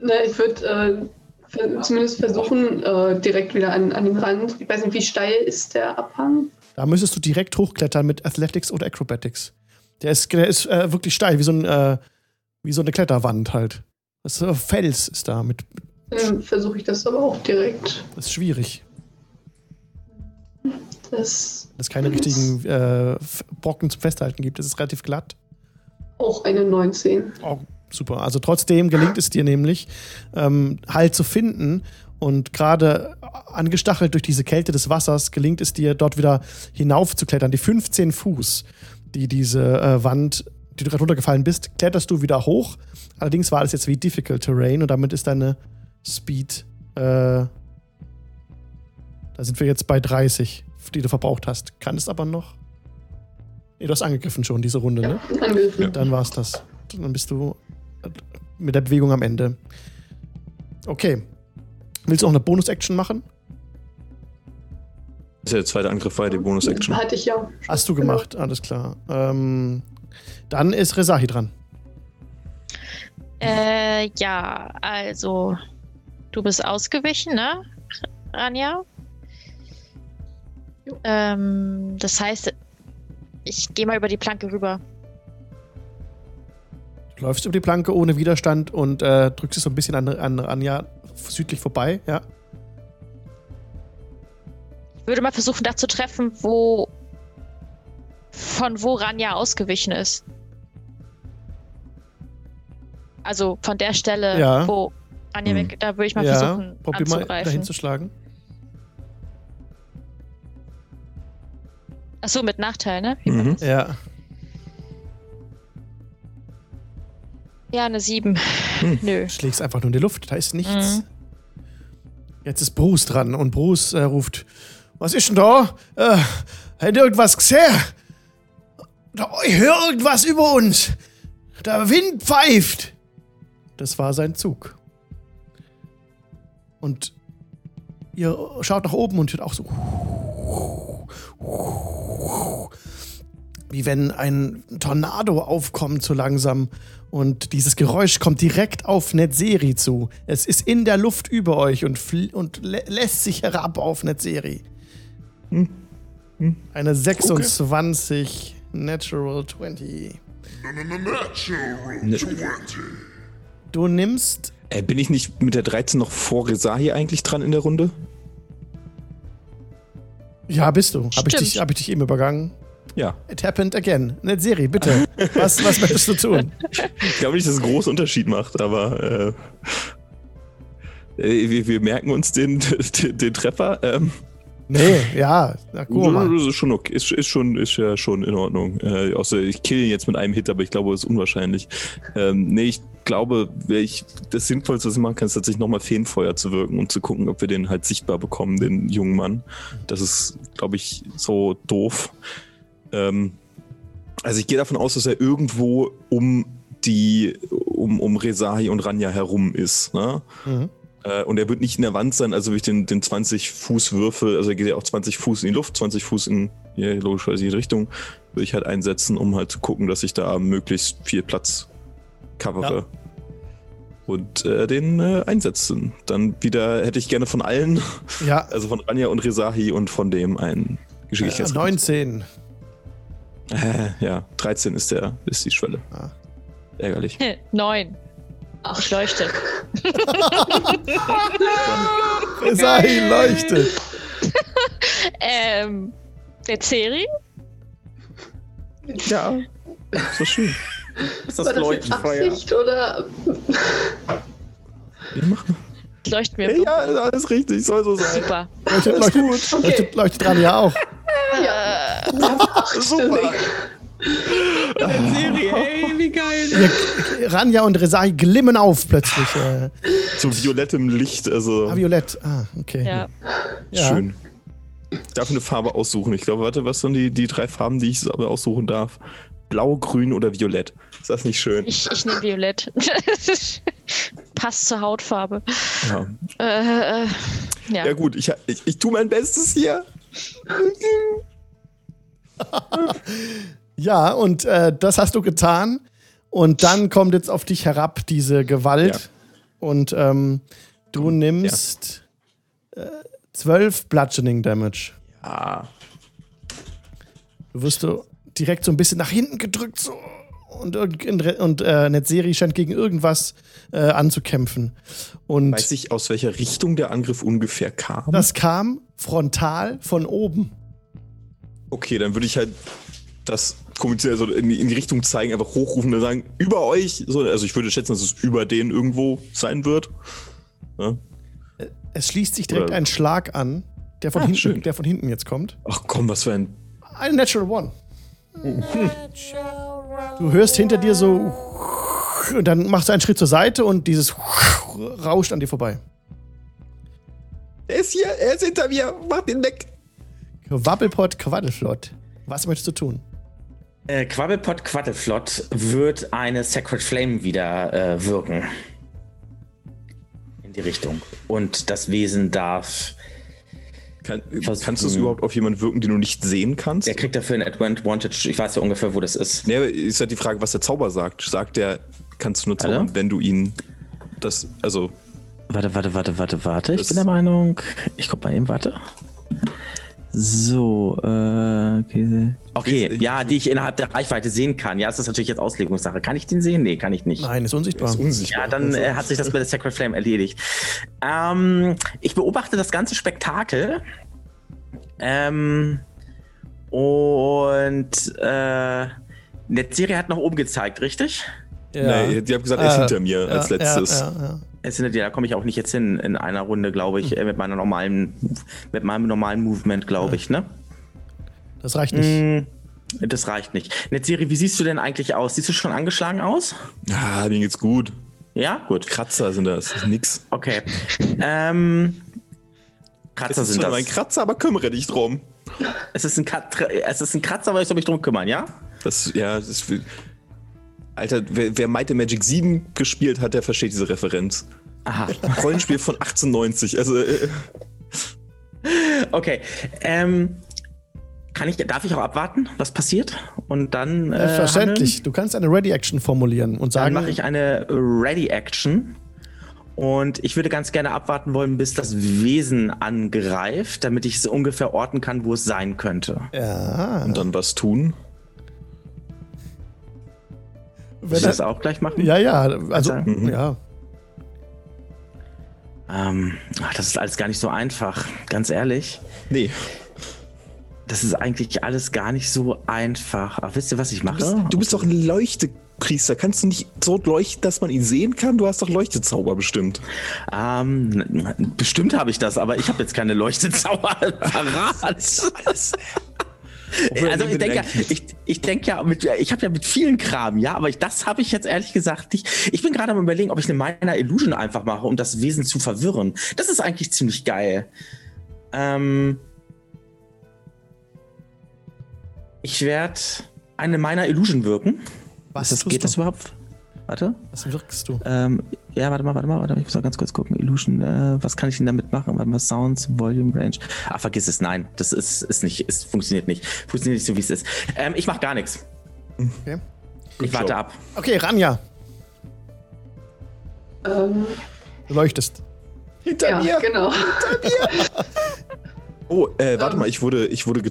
Speaker 4: na, ich würde äh, zumindest versuchen, äh, direkt wieder an, an den Rand. Ich weiß nicht, wie steil ist der Abhang?
Speaker 1: Da müsstest du direkt hochklettern mit Athletics oder Acrobatics. Der ist, der ist äh, wirklich steil, wie so, ein, äh, wie so eine Kletterwand halt. Das ist, äh, Fels ist da mit.
Speaker 4: Dann versuche ich das aber auch direkt.
Speaker 1: Das ist schwierig.
Speaker 4: Das
Speaker 1: Dass es keine richtigen äh, Brocken zum Festhalten gibt. Das ist relativ glatt.
Speaker 4: Auch eine 19.
Speaker 1: Oh, super. Also trotzdem gelingt es dir nämlich, ähm, Halt zu finden. Und gerade angestachelt durch diese Kälte des Wassers gelingt es dir, dort wieder hinauf zu klettern. Die 15 Fuß, die diese äh, Wand, die du gerade runtergefallen bist, kletterst du wieder hoch. Allerdings war das jetzt wie Difficult Terrain und damit ist deine Speed, äh, da sind wir jetzt bei 30, die du verbraucht hast. Kannst aber noch. Nee, du hast angegriffen schon diese Runde, ne?
Speaker 4: Angriffen.
Speaker 1: Dann war's das. Dann bist du mit der Bewegung am Ende. Okay. Willst du auch eine Bonus-Action machen?
Speaker 3: Das ist ja der zweite Angriff, war ja die Bonus-Action.
Speaker 4: Hatte ich ja.
Speaker 1: Hast du gemacht, alles klar. Ähm, dann ist Resahi dran.
Speaker 5: Äh, ja, also du bist ausgewichen, ne, Ranja?
Speaker 4: Jo.
Speaker 5: Ähm, das heißt, ich gehe mal über die Planke rüber.
Speaker 1: Du läufst über die Planke ohne Widerstand und äh, drückst es so ein bisschen an, an Anja südlich vorbei, ja.
Speaker 5: Ich würde mal versuchen, da zu treffen, wo von wo Ranja ausgewichen ist. Also von der Stelle,
Speaker 1: Ja.
Speaker 5: wo Ranja
Speaker 3: Hm.
Speaker 5: weg, da würde ich mal
Speaker 1: ja,
Speaker 5: versuchen
Speaker 1: probier mal
Speaker 5: anzugreifen.
Speaker 1: dahin zu schlagen.
Speaker 5: Achso, mit Nachteil, ne?
Speaker 3: Mhm.
Speaker 1: Ja.
Speaker 5: Ja, eine 7.
Speaker 3: Hm.
Speaker 5: Nö.
Speaker 1: Schlägst einfach nur in die Luft, da ist nichts.
Speaker 5: Mhm.
Speaker 1: Jetzt ist Bruce dran und Bruce äh, ruft: Was ist denn da? Äh, ihr irgendwas gesehen? Da, ich höre irgendwas über uns. Der Wind pfeift. Das war sein Zug. Und ihr schaut nach oben und hört auch so. Wie wenn ein Tornado aufkommt so langsam und dieses Geräusch kommt direkt auf Netzeri zu. Es ist in der Luft über euch und, fl- und lä lässt sich herab auf Netzeri. Eine 26 Natural 20.
Speaker 3: Ne,
Speaker 1: Du nimmst.
Speaker 3: äh, bin ich nicht mit der 13 noch vor Resahi eigentlich dran in der Runde?
Speaker 1: Ja, bist du. Habe ich, dich- hab ich dich eben übergangen?
Speaker 3: Ja.
Speaker 1: It happened again. Netzeri, bitte. was, was möchtest du tun?
Speaker 3: Ich glaube nicht, dass es einen großen Unterschied macht, aber äh, äh, wir, wir merken uns den, den, den Treffer. Ähm,
Speaker 1: Nee, ja. Na, mal.
Speaker 3: Das ist schon okay. Ist, ist, schon, ist ja schon in Ordnung. Äh, außer ich kill ihn jetzt mit einem Hit, aber ich glaube, das ist unwahrscheinlich. Ähm, nee, ich glaube, ich, das Sinnvollste, was ich machen kann, ist tatsächlich nochmal Feenfeuer zu wirken und zu gucken, ob wir den halt sichtbar bekommen, den jungen Mann. Das ist, glaube ich, so doof. Ähm, also ich gehe davon aus, dass er irgendwo um die, um, um Resahi und Ranja herum ist. Ne?
Speaker 1: Mhm.
Speaker 3: Äh, und er wird nicht in der Wand sein, also durch den, den 20 Fuß Würfel, also er geht ja auch 20 Fuß in die Luft, 20 Fuß in ja, logischerweise jede Richtung, würde ich halt einsetzen, um halt zu gucken, dass ich da möglichst viel Platz covere.
Speaker 1: Ja.
Speaker 3: Und äh, den äh, einsetzen. Dann wieder hätte ich gerne von allen,
Speaker 1: Ja, *laughs*
Speaker 3: also von Ranja und Resahi und von dem einen
Speaker 1: äh,
Speaker 3: Geschicklichkeitsrecht.
Speaker 1: 19.
Speaker 3: Äh, ja, 13 ist der, ist die Schwelle.
Speaker 1: Ah.
Speaker 3: Ärgerlich. *laughs*
Speaker 5: Neun.
Speaker 4: Ach,
Speaker 5: Ich leuchte. *laughs*
Speaker 1: Resahi leuchtet.
Speaker 5: Ähm, der Ceri?
Speaker 3: Ja, so schön.
Speaker 2: Ist das
Speaker 4: war das
Speaker 2: Leuchtenfeuer?
Speaker 4: Absicht oder?
Speaker 3: Ja, mach mal.
Speaker 5: Leuchten wir.
Speaker 3: Ja, alles richtig, soll so sein.
Speaker 5: Super.
Speaker 1: Leuchtet, leuchtet, leuchtet, leuchtet dran ja auch.
Speaker 4: Ja.
Speaker 5: Äh, *laughs*
Speaker 4: Ach,
Speaker 3: Super.
Speaker 2: Serie, ey, wie geil.
Speaker 1: Ihr, Ranja und Resahi glimmen auf plötzlich. Äh,
Speaker 3: So violettem Licht, also
Speaker 1: ah, Violett. Ah, okay.
Speaker 5: ja.
Speaker 1: Ja.
Speaker 3: schön. Ich darf eine Farbe aussuchen. Ich glaube, warte, was sind die, die drei Farben, die ich aussuchen darf? Blau, Grün oder Violett. Ist das nicht schön?
Speaker 5: Ich, ich nehme Violett. *laughs* Passt zur Hautfarbe.
Speaker 3: Ja,
Speaker 5: Äh, äh, ja.
Speaker 3: ja gut, ich, ich, ich tue mein Bestes hier. *laughs*
Speaker 1: Ja, und äh, das hast du getan. Und dann kommt jetzt auf dich herab diese Gewalt.
Speaker 3: Ja.
Speaker 1: Und ähm, du nimmst äh, 12 Bludgeoning Damage.
Speaker 3: Ja.
Speaker 1: Du wirst so direkt so ein bisschen nach hinten gedrückt so, und, irgend- und äh, Netzeri scheint gegen irgendwas äh, anzukämpfen. Und
Speaker 3: Weiß ich, aus welcher Richtung der Angriff ungefähr kam?
Speaker 1: das kam frontal von oben.
Speaker 3: Okay, dann würde ich halt das kommunizieren, also in die, in die Richtung zeigen, einfach hochrufen und sagen, über euch. So, also ich würde schätzen, dass es über den irgendwo sein wird. Ja?
Speaker 1: Es schließt sich direkt
Speaker 3: Oder-
Speaker 1: ein Schlag an, der von,
Speaker 3: Ah,
Speaker 1: hinten,
Speaker 3: schön.
Speaker 1: der von hinten jetzt kommt.
Speaker 3: Ach komm, was für ein.
Speaker 1: Eine Natural One. Du hörst hinter dir so und dann machst du einen Schritt zur Seite und dieses rauscht an dir vorbei.
Speaker 3: Er ist hier, er ist hinter mir, mach den weg.
Speaker 1: Quabbelpot, Quaddelflott. Was möchtest du tun?
Speaker 2: Äh, Quabbelpot Quaddelflott wird eine Sacred Flame wieder äh, wirken. In die Richtung. Und das Wesen darf.
Speaker 3: Kann,
Speaker 2: Versuchen.
Speaker 3: kannst du es überhaupt auf jemanden wirken, den du nicht sehen kannst?
Speaker 2: Er kriegt dafür ein Advantage. Ich weiß ja ungefähr, wo das ist.
Speaker 3: Nee, aber ist halt die Frage, was der Zauber sagt. Sagt der, kannst du nur zaubern, wenn du ihn das, also,
Speaker 2: Warte, warte, warte, warte, warte. Ich bin der Meinung. Ich guck mal eben, warte. So, äh, okay. Okay, ja, die ich innerhalb der Reichweite sehen kann. Ja, das ist natürlich jetzt Auslegungssache. Kann ich den sehen? Nee, kann ich nicht.
Speaker 1: Nein, ist unsichtbar.
Speaker 3: ist unsichtbar.
Speaker 2: Ja, dann äh, hat sich das mit der Sacred Flame erledigt. Ähm, ich beobachte das ganze Spektakel. Ähm, und äh, Netzserie hat nach oben gezeigt, richtig?
Speaker 1: Ja.
Speaker 3: Nee, die haben gesagt, er ist
Speaker 1: Äh,
Speaker 3: hinter mir als
Speaker 1: ja,
Speaker 3: letztes.
Speaker 1: Ja, ja, ja.
Speaker 2: Es sind, ja, da komme ich auch nicht jetzt hin in einer Runde, glaube ich, äh, mit meiner normalen, mit meinem normalen Movement, glaube ich, ne?
Speaker 1: Das reicht nicht.
Speaker 2: Mm, Das reicht nicht. Netzserie, wie siehst du denn eigentlich aus? Siehst du schon angeschlagen aus?
Speaker 3: Ah, mir geht's gut.
Speaker 2: Ja, gut.
Speaker 3: Kratzer sind das, das ist nix.
Speaker 2: Okay. ähm,
Speaker 3: Es
Speaker 2: Kratzer
Speaker 3: ist
Speaker 2: sind das.
Speaker 3: ein Kratzer, aber kümmere dich drum.
Speaker 2: Es ist ein, Kat es ist ein Kratzer, aber ich soll mich drum kümmern, ja?
Speaker 3: Das, ja, das ist, Alter, wer, wer Might and Magic 7 gespielt hat, der versteht diese Referenz.
Speaker 2: Aha.
Speaker 3: Rollenspiel von 1890, also, äh,
Speaker 2: Okay. Ähm, Kann ich, darf ich auch abwarten, was passiert? Und dann. Äh,
Speaker 1: Selbstverständlich.
Speaker 2: handeln?
Speaker 1: Du kannst eine Ready-Action formulieren und
Speaker 2: Dann
Speaker 1: sagen,
Speaker 2: mache ich eine Ready-Action. Und ich würde ganz gerne abwarten wollen, bis das Wesen angreift, damit ich es ungefähr orten kann, wo es sein könnte.
Speaker 1: ja,
Speaker 3: Und dann was tun.
Speaker 2: Will
Speaker 1: wenn
Speaker 2: ich das auch gleich machen?
Speaker 1: ja, ja, also,
Speaker 2: Mhm.
Speaker 1: ja.
Speaker 2: Ähm, ach, das ist alles gar nicht so einfach, ganz ehrlich.
Speaker 3: Nee.
Speaker 2: Das ist eigentlich alles gar nicht so einfach. Ach, wisst ihr, was ich
Speaker 3: Du
Speaker 2: mache?
Speaker 3: bist, du bist doch ein Leuchtepriester. Kannst du nicht so leuchten, dass man ihn sehen kann? Du hast doch Leuchtezauber bestimmt.
Speaker 2: Ähm, bestimmt habe ich das, aber ich habe jetzt keine Leuchtezauber *laughs* parat. Also ich denke ja, ich, ich denke ja mit, ich habe ja mit vielen Kram, ja, aber ich, das habe ich jetzt ehrlich gesagt nicht. Ich bin gerade am überlegen, ob ich eine Minor Illusion einfach mache, um das Wesen zu verwirren. Das ist eigentlich ziemlich geil. Ähm, ich werde eine Minor Illusion wirken.
Speaker 1: Was
Speaker 2: das, geht
Speaker 1: du?
Speaker 2: das überhaupt? Warte.
Speaker 1: Was wirkst du?
Speaker 2: Ähm, ja, warte mal, warte mal, warte mal. Ich muss mal ganz kurz gucken. Illusion, äh, was kann ich denn damit machen? Warte mal, Sounds, Volume, Range. Ah, vergiss es. Nein, das ist, ist nicht, es funktioniert nicht. Funktioniert nicht so, wie es ist. Ähm, ich mache gar nichts.
Speaker 1: Okay.
Speaker 2: Ich warte ab.
Speaker 1: Okay, Ranja,
Speaker 4: Ähm,
Speaker 1: du leuchtest.
Speaker 3: Hinter
Speaker 4: ja, genau. *laughs*
Speaker 3: Oh, äh, warte
Speaker 4: Ähm.
Speaker 3: mal, ich wurde, ich wurde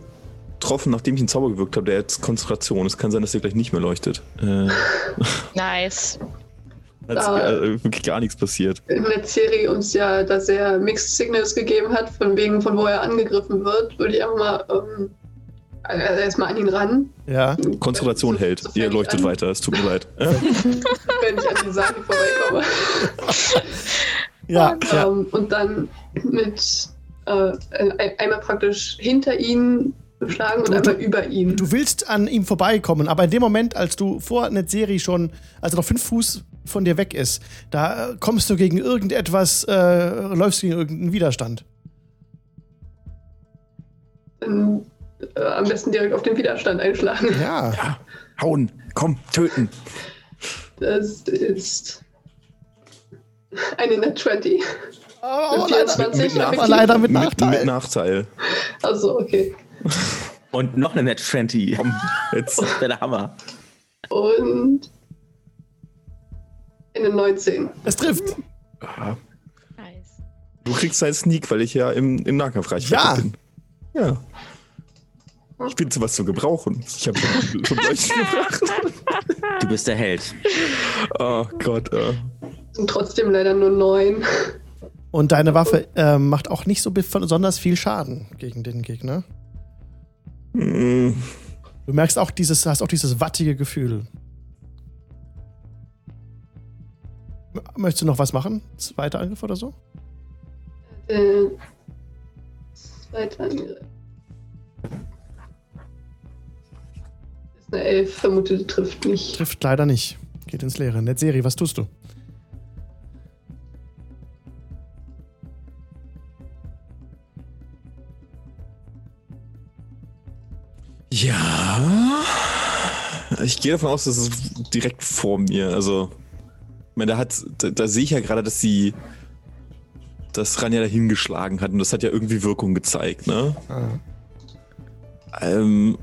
Speaker 3: getroffen, nachdem ich einen Zauber gewirkt habe, der jetzt Konzentration. Es kann sein, dass der gleich nicht mehr leuchtet. Äh, *laughs*
Speaker 5: Nice. *laughs*
Speaker 3: hat
Speaker 4: Ah.
Speaker 3: äh, wirklich gar nichts passiert.
Speaker 4: Netzeri uns ja da sehr Mixed Signals gegeben hat, von wegen, von wo er angegriffen wird, würde ich einfach mal ähm, also erstmal an ihn ran.
Speaker 1: Ja.
Speaker 3: Konzentration
Speaker 4: So-
Speaker 3: hält.
Speaker 4: sofern
Speaker 3: Ihr leuchtet
Speaker 4: an-
Speaker 3: weiter, es tut mir leid. *laughs*
Speaker 4: Wenn ich an die Sache vorbeikomme.
Speaker 1: Ja, ja.
Speaker 4: Ähm, und dann mit äh, ein- einmal praktisch hinter ihn schlagen und
Speaker 1: Du-
Speaker 4: einmal über ihn.
Speaker 1: Du willst an ihm vorbeikommen, aber in dem Moment, als du vor Netzeri schon, als er noch fünf Fuß von dir weg ist, da kommst du gegen irgendetwas, äh, läufst gegen irgendeinen Widerstand.
Speaker 4: Dann, äh, am besten direkt auf den Widerstand einschlagen.
Speaker 1: Ja.
Speaker 3: Ja, hauen, komm, töten.
Speaker 4: Das ist eine Net 20.
Speaker 1: Oh,
Speaker 4: Mit
Speaker 1: leider,
Speaker 4: 24
Speaker 3: mit
Speaker 1: aber leider mit
Speaker 3: Mit,
Speaker 1: Nachteil.
Speaker 3: mit Nachteil.
Speaker 4: Also, okay.
Speaker 2: Und noch eine Net 20.
Speaker 3: Komm, jetzt.
Speaker 2: Das *laughs* wäre der Hammer.
Speaker 4: Und eine 19.
Speaker 1: Es trifft.
Speaker 5: Nice.
Speaker 3: Du kriegst deinen Sneak, weil ich ja im, im Nahkampfreich
Speaker 1: Ja.
Speaker 3: bin. Ja. Ich bin zu was zu gebrauchen. Ich habe schon, *laughs* Leuchten gebracht.
Speaker 2: Du bist der Held.
Speaker 3: Oh Gott. Äh.
Speaker 4: Sind trotzdem leider nur 9.
Speaker 1: Und deine Waffe äh, macht auch nicht so besonders viel Schaden gegen den Gegner.
Speaker 3: Mm,
Speaker 1: Du merkst auch dieses, hast auch dieses wattige Gefühl. Möchtest du noch was machen? Zweiter Angriff oder so?
Speaker 4: Äh, zweiter Angriff. Ist eine 11, vermutet trifft nicht.
Speaker 1: Trifft leider nicht. Geht ins Leere. Netzeri, was tust du?
Speaker 3: Ja. Ich gehe davon aus, dass es direkt vor mir. Also, ich meine, da hat, da, da sehe ich ja gerade, dass sie das Ranja da hingeschlagen hat und das hat ja irgendwie Wirkung gezeigt, ne? Ähm,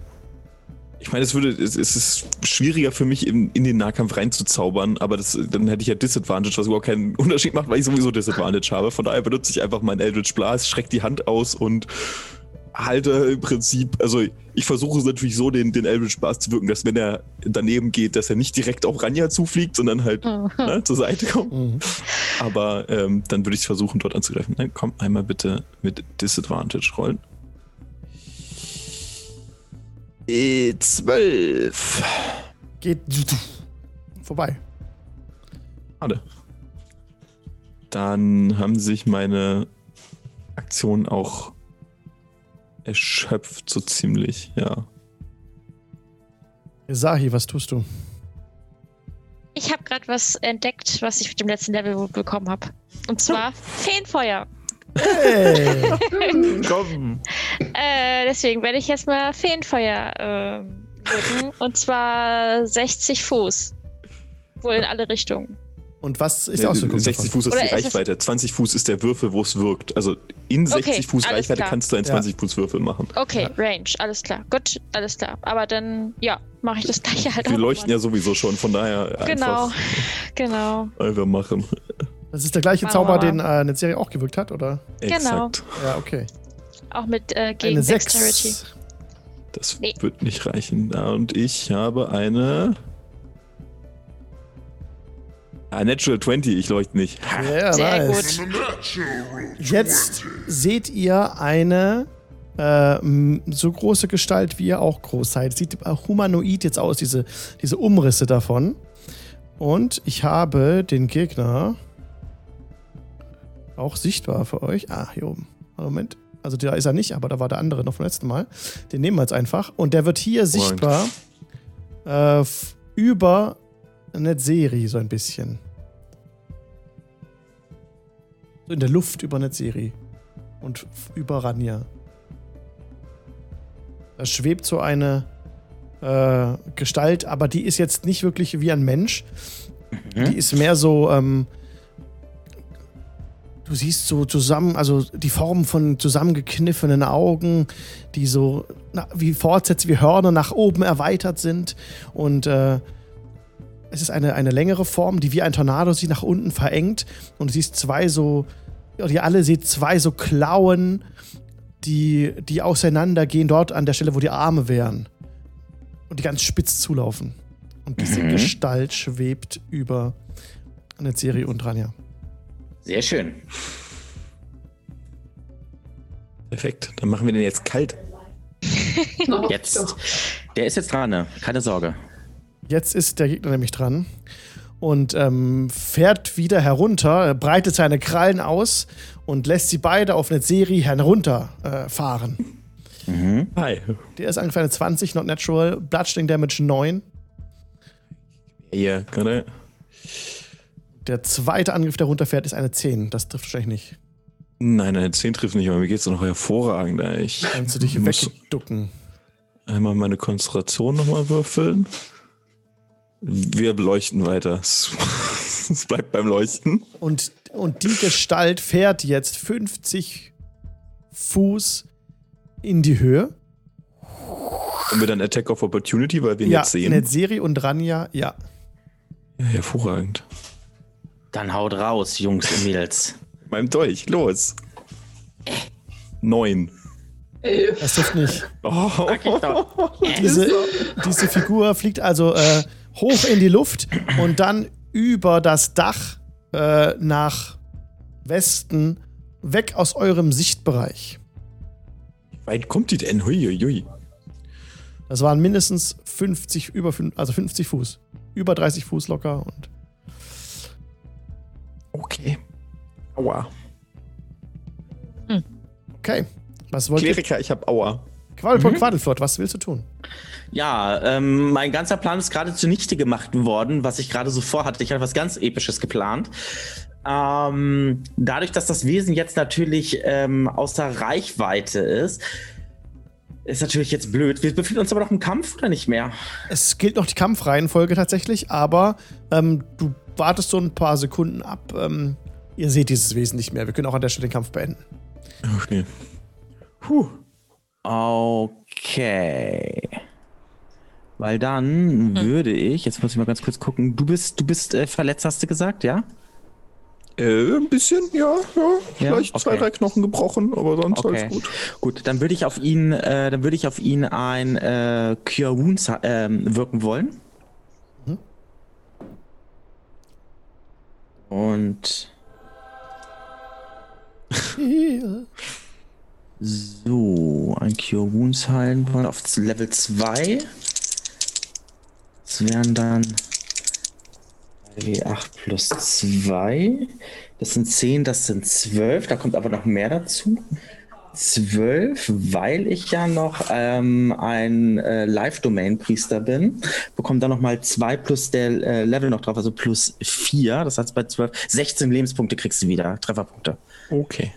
Speaker 3: ich meine, es würde, es, es ist schwieriger für mich, in, in den Nahkampf reinzuzaubern, aber das, dann hätte ich ja Disadvantage, was überhaupt keinen Unterschied macht, weil ich sowieso Disadvantage habe. Von daher benutze ich einfach meinen Eldritch Blast, schreck die Hand aus und halte im Prinzip, also ich versuche es natürlich so, den, den Eldritch Blast zu wirken, dass wenn er daneben geht, dass er nicht direkt auf Ranja zufliegt, sondern halt *laughs* ne, zur Seite kommt.
Speaker 1: Mhm.
Speaker 3: Aber ähm, dann würde ich versuchen, dort anzugreifen. Dann komm einmal bitte mit Disadvantage rollen. Äh, zwölf.
Speaker 1: Geht vorbei.
Speaker 3: Schade. Dann haben sich meine Aktionen auch erschöpft, so ziemlich, ja.
Speaker 1: Sahi, was tust du?
Speaker 5: Ich habe gerade was entdeckt, was ich mit dem letzten Level bekommen habe. Und zwar Feenfeuer.
Speaker 1: Hey! *laughs*
Speaker 3: Komm.
Speaker 5: Äh, deswegen werde ich jetzt mal Feenfeuer wirken. Und zwar 60 Fuß. Wohl in alle Richtungen.
Speaker 1: Und was ist die
Speaker 3: Nee,
Speaker 1: Auswirkung
Speaker 3: 60
Speaker 1: davon?
Speaker 3: Fuß ist
Speaker 5: Oder
Speaker 3: die
Speaker 5: ist
Speaker 3: Reichweite. 20 Fuß ist der Würfel, wo es wirkt. Also in
Speaker 5: Okay,
Speaker 3: 60 Fuß
Speaker 5: alles
Speaker 3: Reichweite
Speaker 5: klar.
Speaker 3: kannst du einen
Speaker 1: Ja.
Speaker 3: 20 Fuß Würfel machen.
Speaker 5: Okay, Range, alles klar. Gut, alles klar. Aber dann, ja, mache ich das gleiche halt
Speaker 3: Wir
Speaker 5: auch.
Speaker 3: leuchten ja sowieso schon, von daher
Speaker 5: Genau,
Speaker 3: einfach,
Speaker 5: genau.
Speaker 3: einfach machen.
Speaker 1: Das ist der gleiche
Speaker 5: wir
Speaker 1: Zauber,
Speaker 5: mal.
Speaker 1: den äh, eine Serie auch gewirkt hat, oder?
Speaker 5: Genau.
Speaker 1: Ja, okay.
Speaker 5: Auch mit äh, gegen
Speaker 1: Eine
Speaker 5: Dexterity.
Speaker 1: 6.
Speaker 3: Das
Speaker 5: Nee.
Speaker 3: wird nicht reichen. Ja, Und ich habe eine. Ah, Natural 20, ich leuchte nicht.
Speaker 1: Ja,
Speaker 5: Sehr
Speaker 1: nice.
Speaker 5: gut.
Speaker 1: Jetzt seht ihr eine äh, so große Gestalt, wie ihr auch groß seid. Sieht humanoid jetzt aus, diese, diese Umrisse davon. Und ich habe den Gegner auch sichtbar für euch. Ah, hier oben. Moment. Also da ist er nicht, aber da war der andere noch vom letzten Mal. Den nehmen wir jetzt einfach. Und der wird hier sichtbar äh, über eine Serie so ein bisschen. So in der Luft über Serie. Und über Rania. Da schwebt so eine äh, Gestalt, aber die ist jetzt nicht wirklich wie ein Mensch. Die ist mehr so, ähm, du siehst so zusammen, also die Form von zusammengekniffenen Augen, die so na, wie Fortsätze, wie Hörner nach oben erweitert sind. Und äh, es ist eine, eine längere Form, die wie ein Tornado sich nach unten verengt. Und du siehst zwei so, oder ihr alle seht zwei so Klauen, die, die auseinandergehen, dort an der Stelle, wo die Arme wären. Und die ganz spitz zulaufen. Und diese
Speaker 2: Mhm.
Speaker 1: Gestalt schwebt über eine Serie und Rania.
Speaker 2: Sehr schön.
Speaker 3: Perfekt. Dann machen wir den jetzt kalt. *laughs*
Speaker 2: Jetzt. Der ist jetzt dran, ne? Keine Sorge.
Speaker 1: Jetzt ist der Gegner nämlich dran und ähm, fährt wieder herunter, breitet seine Krallen aus und lässt sie beide auf eine Serie herunter äh, fahren.
Speaker 2: Mhm.
Speaker 3: Hi.
Speaker 1: Der ist ungefähr eine 20, not natural, Bloodsting Damage 9.
Speaker 3: Hier, gerade.
Speaker 1: Der zweite Angriff, der runterfährt, ist eine 10. Das trifft wahrscheinlich nicht.
Speaker 3: Nein, nein, 10 trifft nicht, aber mir geht's noch hervorragend. Ich
Speaker 1: Kannst du dich wegducken.
Speaker 3: einmal meine Konzentration nochmal würfeln. Wir leuchten weiter. *laughs* Es bleibt beim Leuchten.
Speaker 1: Und, und die Gestalt fährt jetzt 50 Fuß in die Höhe.
Speaker 3: Haben wir dann Attack of Opportunity, weil wir ihn
Speaker 1: ja,
Speaker 3: jetzt sehen?
Speaker 1: Netzeri und Rania, ja.
Speaker 3: Ja, hervorragend.
Speaker 2: Dann haut raus, Jungs und Mädels. *laughs*
Speaker 3: Meinem Dolch, los. Neun.
Speaker 4: Elf.
Speaker 1: Das trifft nicht.
Speaker 3: Oh,
Speaker 1: Diese, diese Figur fliegt also äh, hoch in die Luft und dann über das Dach äh, nach Westen, weg aus eurem Sichtbereich.
Speaker 3: Wie weit kommt die denn? Hui, hui, hui.
Speaker 1: Das waren mindestens 50, über fün- also 50 Fuß. Über 30 Fuß locker und
Speaker 3: Okay. Aua.
Speaker 1: okay. Was wollt ihr?
Speaker 3: Kleriker, ich hab Aua.
Speaker 1: Quadelpot, Quadelflott, was willst du tun?
Speaker 2: Ja, ähm, mein ganzer Plan ist gerade zunichte gemacht worden, was ich gerade so vorhatte. Ich hatte was ganz Episches geplant. Ähm, dadurch, dass das Wesen jetzt natürlich ähm, außer Reichweite ist, ist natürlich jetzt blöd. Wir befinden uns aber noch im Kampf oder nicht mehr?
Speaker 1: Es gilt noch die Kampfreihenfolge tatsächlich, aber ähm, du wartest so ein paar Sekunden ab. Ähm, ihr seht dieses Wesen nicht mehr. Wir können auch an der Stelle den Kampf beenden.
Speaker 3: Okay. Puh.
Speaker 2: Okay. Weil dann würde ich, jetzt muss ich mal ganz kurz gucken, du bist, du bist äh, verletzt, hast du gesagt, ja?
Speaker 3: Äh, ein bisschen, ja, ja. Vielleicht zwei,
Speaker 2: okay.
Speaker 3: drei Knochen gebrochen, aber sonst
Speaker 2: Okay.
Speaker 3: alles gut.
Speaker 2: Gut, dann würde ich auf ihn, äh, dann würde ich auf ihn ein äh, Cure Wounds ähm, wirken wollen.
Speaker 1: Mhm.
Speaker 2: Und *laughs* *laughs* so, ein Cure Wounds heilen wollen auf Level 2. Das wären dann W8 plus 2. Das sind 10, das sind 12. Da kommt aber noch mehr dazu. 12, weil ich ja noch ähm, ein äh, Live-Domain-Priester bin, bekommt dann nochmal 2 plus der äh, Level noch drauf, also plus 4. Das heißt, bei 12, 16 Lebenspunkte kriegst du wieder, Trefferpunkte.
Speaker 3: Okay.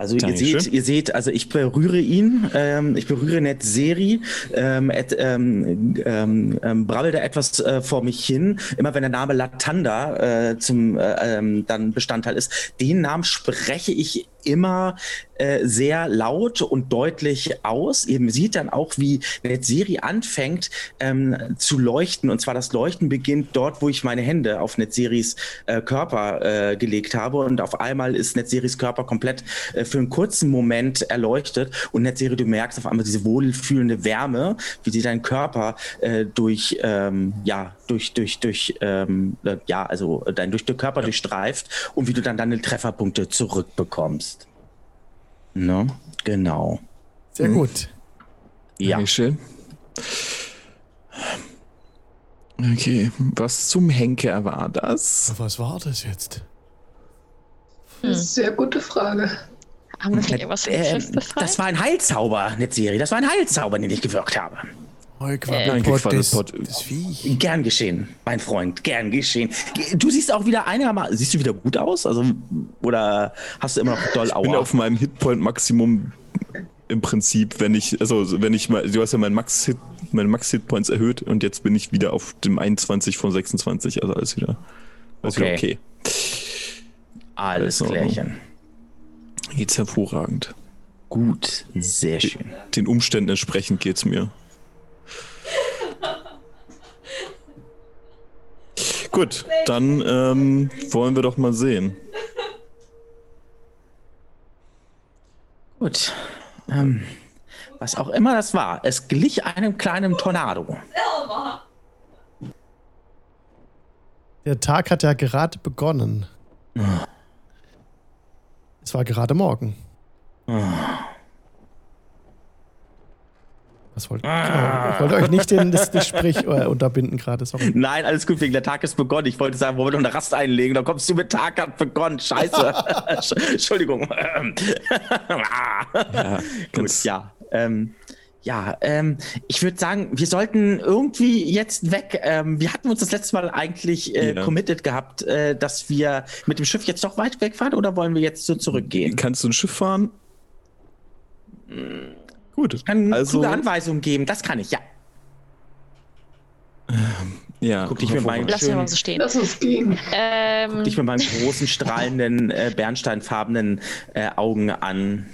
Speaker 2: Also ihr seht, ihr seht, also ich berühre ihn, ähm, ich berühre Netzeri, ähm, et, ähm, ähm, ähm, brabbel da etwas äh, vor mich hin. Immer wenn der Name Latanda äh, zum äh, ähm, dann Bestandteil ist, den Namen spreche ich immer äh, sehr laut und deutlich aus. Ihr seht dann auch, wie Netzeri anfängt ähm, zu leuchten. Und zwar das Leuchten beginnt dort, wo ich meine Hände auf Netzeris äh, Körper äh, gelegt habe. Und auf einmal ist Netzeris Körper komplett äh, für einen kurzen Moment erleuchtet. Und Netzeri, du merkst auf einmal diese wohlfühlende Wärme, wie sie deinen Körper äh, durch, ähm, ja, durch, durch, durch, ähm, äh, ja, also dein durch den Körper durchstreift und wie du dann deine Trefferpunkte zurückbekommst. Ne? Genau.
Speaker 1: Sehr gut.
Speaker 2: Ja.
Speaker 3: Dankeschön. Okay, was zum Henker war das?
Speaker 1: Was war das jetzt?
Speaker 4: Sehr gute Frage.
Speaker 5: Haben wir irgendwas befreit?
Speaker 2: das war ein Heilzauber, Netzeri. Das war ein Heilzauber, den ich gewirkt habe.
Speaker 1: Quabbelpott, das,
Speaker 3: Quabbelpott.
Speaker 1: das Viech.
Speaker 2: Gern geschehen, mein Freund, gern geschehen. Du siehst auch wieder einigermaßen, siehst du wieder gut aus? Also, oder hast du immer noch doll
Speaker 3: Ich bin
Speaker 2: Aua?
Speaker 3: auf meinem Hitpoint-Maximum im Prinzip, wenn ich, also wenn ich mal, du hast ja meinen Max-Hit, meine Max-Hitpoints erhöht und jetzt bin ich wieder auf dem 21 von 26, also alles wieder, alles
Speaker 2: Okay.
Speaker 3: wieder okay.
Speaker 2: Alles
Speaker 3: Ordnung.
Speaker 2: klärchen.
Speaker 3: Geht's hervorragend.
Speaker 2: Gut, sehr schön.
Speaker 3: Den Umständen entsprechend geht's mir. Gut, dann ähm, wollen wir doch mal sehen.
Speaker 2: Gut. Ähm, was auch immer das war, es glich einem kleinen Tornado.
Speaker 1: Der Tag hat ja gerade begonnen. Es war gerade morgen. Was wollt, genau, ich wollte euch nicht den, das Gespräch äh, unterbinden gerade. Sorry.
Speaker 2: Nein, alles gut, wegen der Tag ist begonnen. Ich wollte sagen, wollen wir noch eine Rast einlegen? Dann kommst du mit Tag hat begonnen. Scheiße. *laughs* *laughs* Entschuldigung. *laughs*
Speaker 3: Ja,
Speaker 2: Gut, ja. Ähm, ja, ähm, ich würde sagen, wir sollten irgendwie jetzt weg. Ähm, wir hatten uns das letzte Mal eigentlich äh,
Speaker 3: Ja.
Speaker 2: committed gehabt, äh, dass wir mit dem Schiff jetzt doch weit wegfahren oder wollen wir jetzt so zurückgehen?
Speaker 3: Kannst du ein Schiff fahren? Gut,
Speaker 2: Ich kann
Speaker 3: also
Speaker 2: kluge Anweisungen geben, das kann ich, ja.
Speaker 3: ja,
Speaker 2: Guck dich mit meinen
Speaker 5: Lass
Speaker 2: schönen,
Speaker 5: mal so stehen.
Speaker 4: Lass uns gehen.
Speaker 5: Ähm,
Speaker 2: dich mit meinen großen, strahlenden, äh, bernsteinfarbenen äh, Augen an.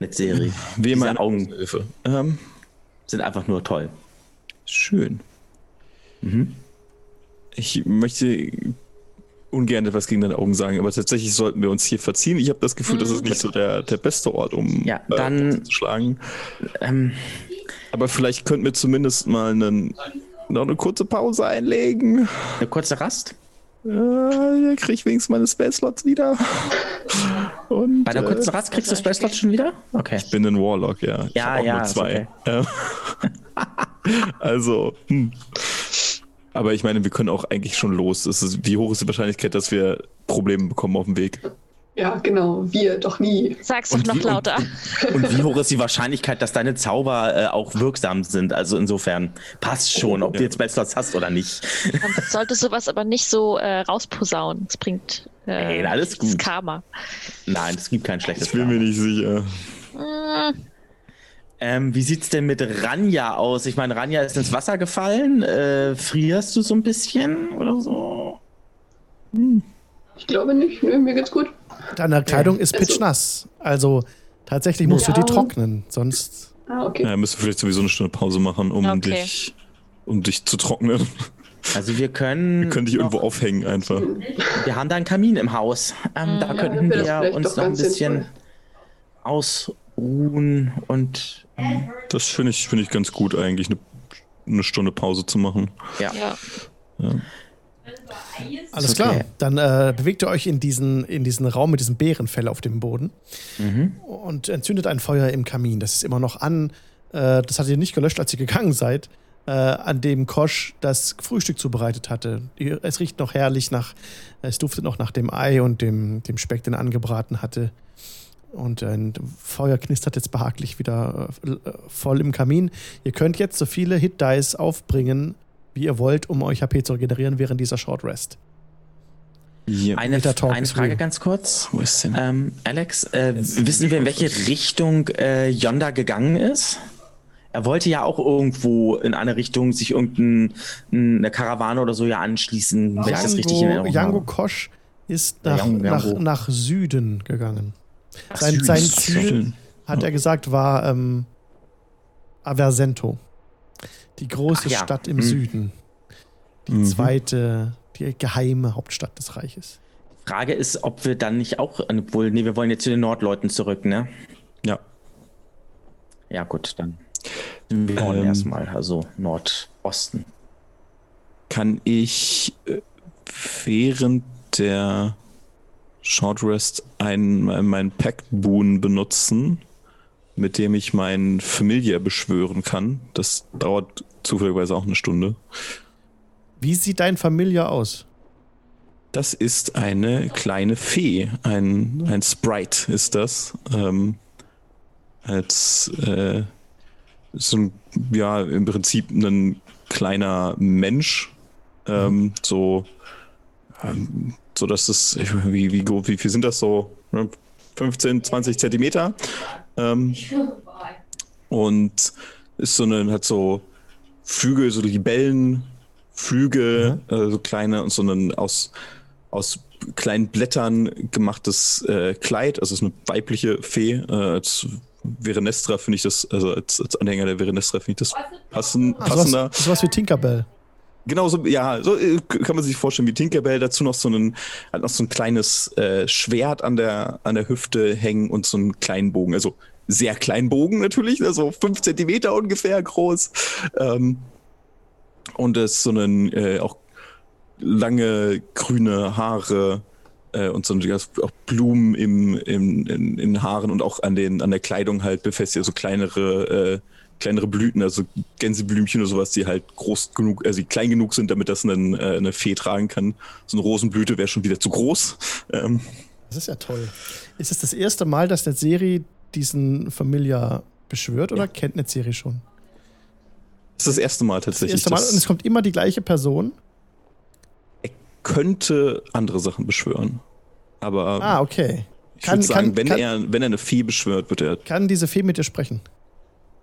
Speaker 2: Mit Serie.
Speaker 3: Wem
Speaker 2: Diese
Speaker 3: meine
Speaker 2: Augen
Speaker 3: Hilfe. Ähm,
Speaker 2: sind einfach nur toll.
Speaker 3: schön.
Speaker 2: Mhm.
Speaker 3: Ich möchte ungern etwas gegen deine Augen sagen, aber tatsächlich sollten wir uns hier verziehen. Ich habe das Gefühl, das ist nicht so der, der beste Ort, um
Speaker 2: Ja,
Speaker 3: äh,
Speaker 2: dann-
Speaker 3: zu schlagen.
Speaker 2: Ähm,
Speaker 3: Aber vielleicht könnten wir zumindest mal einen, noch eine kurze Pause einlegen.
Speaker 2: eine kurze Rast.
Speaker 3: Äh, dann krieg ich wenigstens meine Space Slots wieder. Und,
Speaker 2: Bei der
Speaker 3: äh,
Speaker 2: kurzen Rast kriegst du Space Slot schon wieder? Okay.
Speaker 3: Ich bin ein Warlock, ja. Ich
Speaker 2: Ja, ja,
Speaker 3: nur zwei. Ähm, *laughs* also, hm. Aber ich meine, wir können auch eigentlich schon los. Es ist, wie hoch ist die Wahrscheinlichkeit, dass wir Probleme bekommen auf dem Weg?
Speaker 4: Ja, genau. Wir doch nie.
Speaker 5: sag's doch
Speaker 2: Und
Speaker 5: noch
Speaker 2: wie- und-
Speaker 5: lauter.
Speaker 2: Und wie hoch ist die Wahrscheinlichkeit, dass deine Zauber äh, auch wirksam sind? Also insofern passt schon, ob du
Speaker 3: Ja.
Speaker 2: jetzt Space Slots hast oder nicht.
Speaker 5: Man sollte sowas aber nicht so äh, rausposaunen. Es bringt äh,
Speaker 2: Nein, alles
Speaker 5: das
Speaker 2: gut.
Speaker 5: Karma.
Speaker 2: Nein, es gibt kein schlechtes
Speaker 3: Ich bin mir
Speaker 2: Karma.
Speaker 3: nicht sicher.
Speaker 5: Hm,
Speaker 2: Ähm, wie sieht's denn mit Ranja aus? Ich meine, Ranja ist ins Wasser gefallen. Äh, frierst du so ein bisschen oder so?
Speaker 4: Ich glaube nicht. Nö, mir geht's gut.
Speaker 1: Deine Kleidung ist
Speaker 4: Also-
Speaker 1: pitchnass. Also tatsächlich musst du
Speaker 4: Ja.
Speaker 1: die trocknen. Sonst.
Speaker 4: Ah, okay.
Speaker 3: Ja, müssen wir vielleicht sowieso eine Stunde Pause machen, um
Speaker 5: Okay.
Speaker 3: dich um dich zu trocknen.
Speaker 2: Also wir können.
Speaker 3: Wir können dich irgendwo aufhängen einfach.
Speaker 2: Wir haben da einen Kamin im Haus. Ähm, da
Speaker 5: Ja,
Speaker 2: könnten
Speaker 4: das
Speaker 2: wir uns noch ein bisschen
Speaker 4: sinnvoll.
Speaker 2: ausruhen und
Speaker 3: Das finde ich, finde ich ganz gut eigentlich, eine, eine Stunde Pause zu machen.
Speaker 2: ja.
Speaker 5: ja.
Speaker 1: Alles
Speaker 2: Ist okay.
Speaker 1: klar. Dann äh, bewegt ihr euch in diesen, in diesen Raum mit diesem Bärenfell auf dem Boden
Speaker 2: Mhm.
Speaker 1: und entzündet ein Feuer im Kamin. Das ist immer noch an. Äh, das hattet ihr nicht gelöscht, als ihr gegangen seid. Äh, an dem Kosch das Frühstück zubereitet hatte. Es riecht noch herrlich nach, es duftet noch nach dem Ei und dem, dem Speck, den er angebraten hatte. Und ein Feuer knistert jetzt behaglich wieder äh, äh, voll im Kamin. Ihr könnt jetzt so viele Hit Dice aufbringen, wie ihr wollt, um euch HP zu regenerieren während dieser Short Rest.
Speaker 3: Hier.
Speaker 2: Eine, eine Frage
Speaker 1: real.
Speaker 2: ganz kurz.
Speaker 3: Wo ist denn?
Speaker 2: Ähm, Alex, äh, wissen wir, in welche Richtung äh, Yonda gegangen ist? Er wollte ja auch irgendwo in eine Richtung sich irgendeine Karawane oder so ja anschließen, wenn ich das richtig in
Speaker 1: Jango,
Speaker 2: Erinnerung
Speaker 1: Jango
Speaker 2: habe.
Speaker 1: Kosch ist nach,
Speaker 2: Jango.
Speaker 1: nach, nach Süden gegangen. Sein, sein. Ziel, hat er gesagt, war ähm, Aversento. Die große
Speaker 2: ja.
Speaker 1: Stadt im
Speaker 2: Mhm.
Speaker 1: Süden. Die
Speaker 3: Mhm.
Speaker 1: zweite, die geheime Hauptstadt des Reiches.
Speaker 2: Frage ist, ob wir dann nicht auch, obwohl, nee, wir wollen jetzt zu den Nordleuten zurück, ne?
Speaker 3: Ja.
Speaker 2: Ja, gut, dann wir Norden
Speaker 3: Ähm.
Speaker 2: erstmal, also Nordosten.
Speaker 3: Kann ich äh, während der Short Rest ein, mein Pact Boon benutzen, mit dem ich meinen Familiar beschwören kann? Das dauert zufälligerweise auch eine Stunde.
Speaker 1: Wie sieht dein Familie aus?
Speaker 3: Das ist eine kleine Fee. Ein, ein Sprite ist das. Ähm, als äh, so ein, ja, im Prinzip ein kleiner Mensch. Ähm, so, ähm, so dass es, wie, wie, wie viel sind das so? Ne? 15, 20 Zentimeter. Ähm, und ist so eine, hat so Flügel, so Libellen, Flügel, äh, so kleine und so ein aus, aus kleinen Blättern gemachtes äh, Kleid. Also es ist eine weibliche Fee. Äh, als Verenestra finde ich das, also als, als Anhänger der Verenestra finde ich das passen, passender.
Speaker 1: Sowas, sowas wie Tinkerbell.
Speaker 3: Genau so, ja, so äh, kann man sich vorstellen wie Tinkerbell. Dazu noch so ein, hat noch so ein kleines äh, Schwert an der, an der Hüfte hängen und so einen kleinen Bogen. Also sehr kleinen Bogen natürlich, also fünf Zentimeter ungefähr groß. Ähm, und es so ein, äh, auch lange grüne Haare äh, und so ein, auch Blumen im, im, in, in Haaren und auch an, den, an der Kleidung halt befestigt, also kleinere, äh, kleinere Blüten, also Gänseblümchen oder sowas, die halt groß genug, also die klein genug sind, damit das einen, äh, eine Fee tragen kann. So eine Rosenblüte wäre schon wieder zu groß. Ähm,
Speaker 1: Das ist ja toll. Ist es das erste Mal, dass Netzeri diesen Familia beschwört oder kennt Netzeri schon?
Speaker 3: das ist das erste Mal
Speaker 1: Das
Speaker 3: tatsächlich.
Speaker 1: erste Mal
Speaker 3: Das-
Speaker 1: und es kommt immer die gleiche Person.
Speaker 3: er könnte andere Sachen beschwören. Aber
Speaker 1: Ah, okay.
Speaker 3: ich
Speaker 1: Kann,
Speaker 3: würde sagen,
Speaker 1: kann,
Speaker 3: wenn,
Speaker 1: kann,
Speaker 3: er, wenn er eine Fee beschwört, wird er.
Speaker 1: kann diese Fee mit dir sprechen?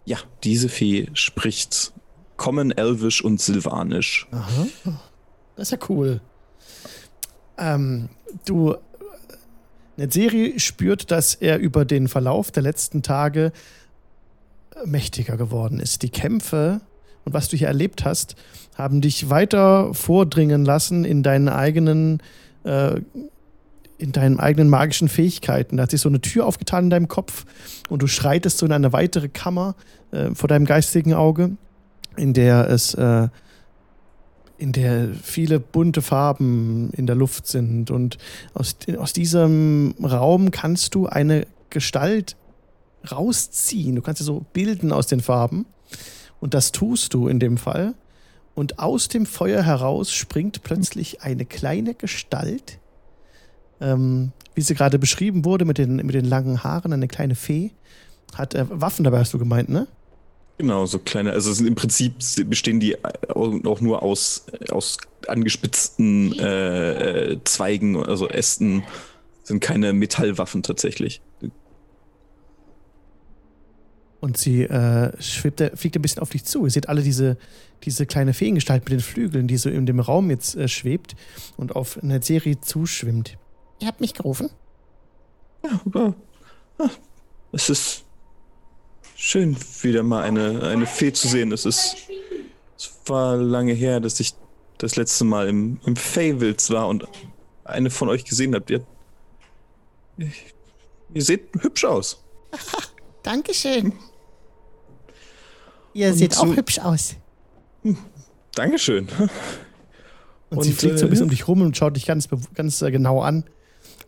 Speaker 3: Ja, diese Fee spricht Common, Elvisch und Silvanisch.
Speaker 1: Aha. Das ist ja cool. Ähm, du, Netzeri spürt, dass er über den Verlauf der letzten Tage mächtiger geworden ist. Die Kämpfe und was du hier erlebt hast, haben dich weiter vordringen lassen in deinen eigenen, äh, in deinen eigenen magischen Fähigkeiten. Da hat sich so eine Tür aufgetan in deinem Kopf und du schreitest so in eine weitere Kammer äh, vor deinem geistigen Auge, in der es äh, in der viele bunte Farben in der Luft sind. Und aus, aus diesem Raum kannst du eine Gestalt rausziehen. Du kannst sie so bilden aus den Farben. Und das tust du in dem Fall. Und aus dem Feuer heraus springt plötzlich eine kleine Gestalt, ähm, wie sie gerade beschrieben wurde, mit den, mit den langen Haaren, eine kleine Fee. Hat äh, Waffen dabei, hast du gemeint, ne?
Speaker 3: Genau, so kleine, also sind im Prinzip bestehen die auch nur aus, aus angespitzten äh, äh, Zweigen, also Ästen, sind keine Metallwaffen tatsächlich.
Speaker 1: Und sie äh, schwebt, fliegt ein bisschen auf dich zu. Ihr seht alle diese, diese kleine Feengestalt mit den Flügeln, die so in dem Raum jetzt äh, schwebt und auf eine Serie zuschwimmt. Ihr habt mich gerufen?
Speaker 3: Ja, aber ah, es ist schön, wieder mal eine, eine Fee zu sehen. Es ist, es war lange her, dass ich das letzte Mal im, im Feywild war und eine von euch gesehen habt. Ihr, ihr seht hübsch aus. *laughs*
Speaker 1: Dankeschön. Ihr
Speaker 3: Und
Speaker 1: seht
Speaker 3: so-
Speaker 1: auch hübsch aus.
Speaker 3: Dankeschön.
Speaker 1: Und, sie
Speaker 3: Und,
Speaker 1: fliegt so ein
Speaker 3: äh,
Speaker 1: bisschen um dich rum und schaut dich ganz, ganz äh, genau an.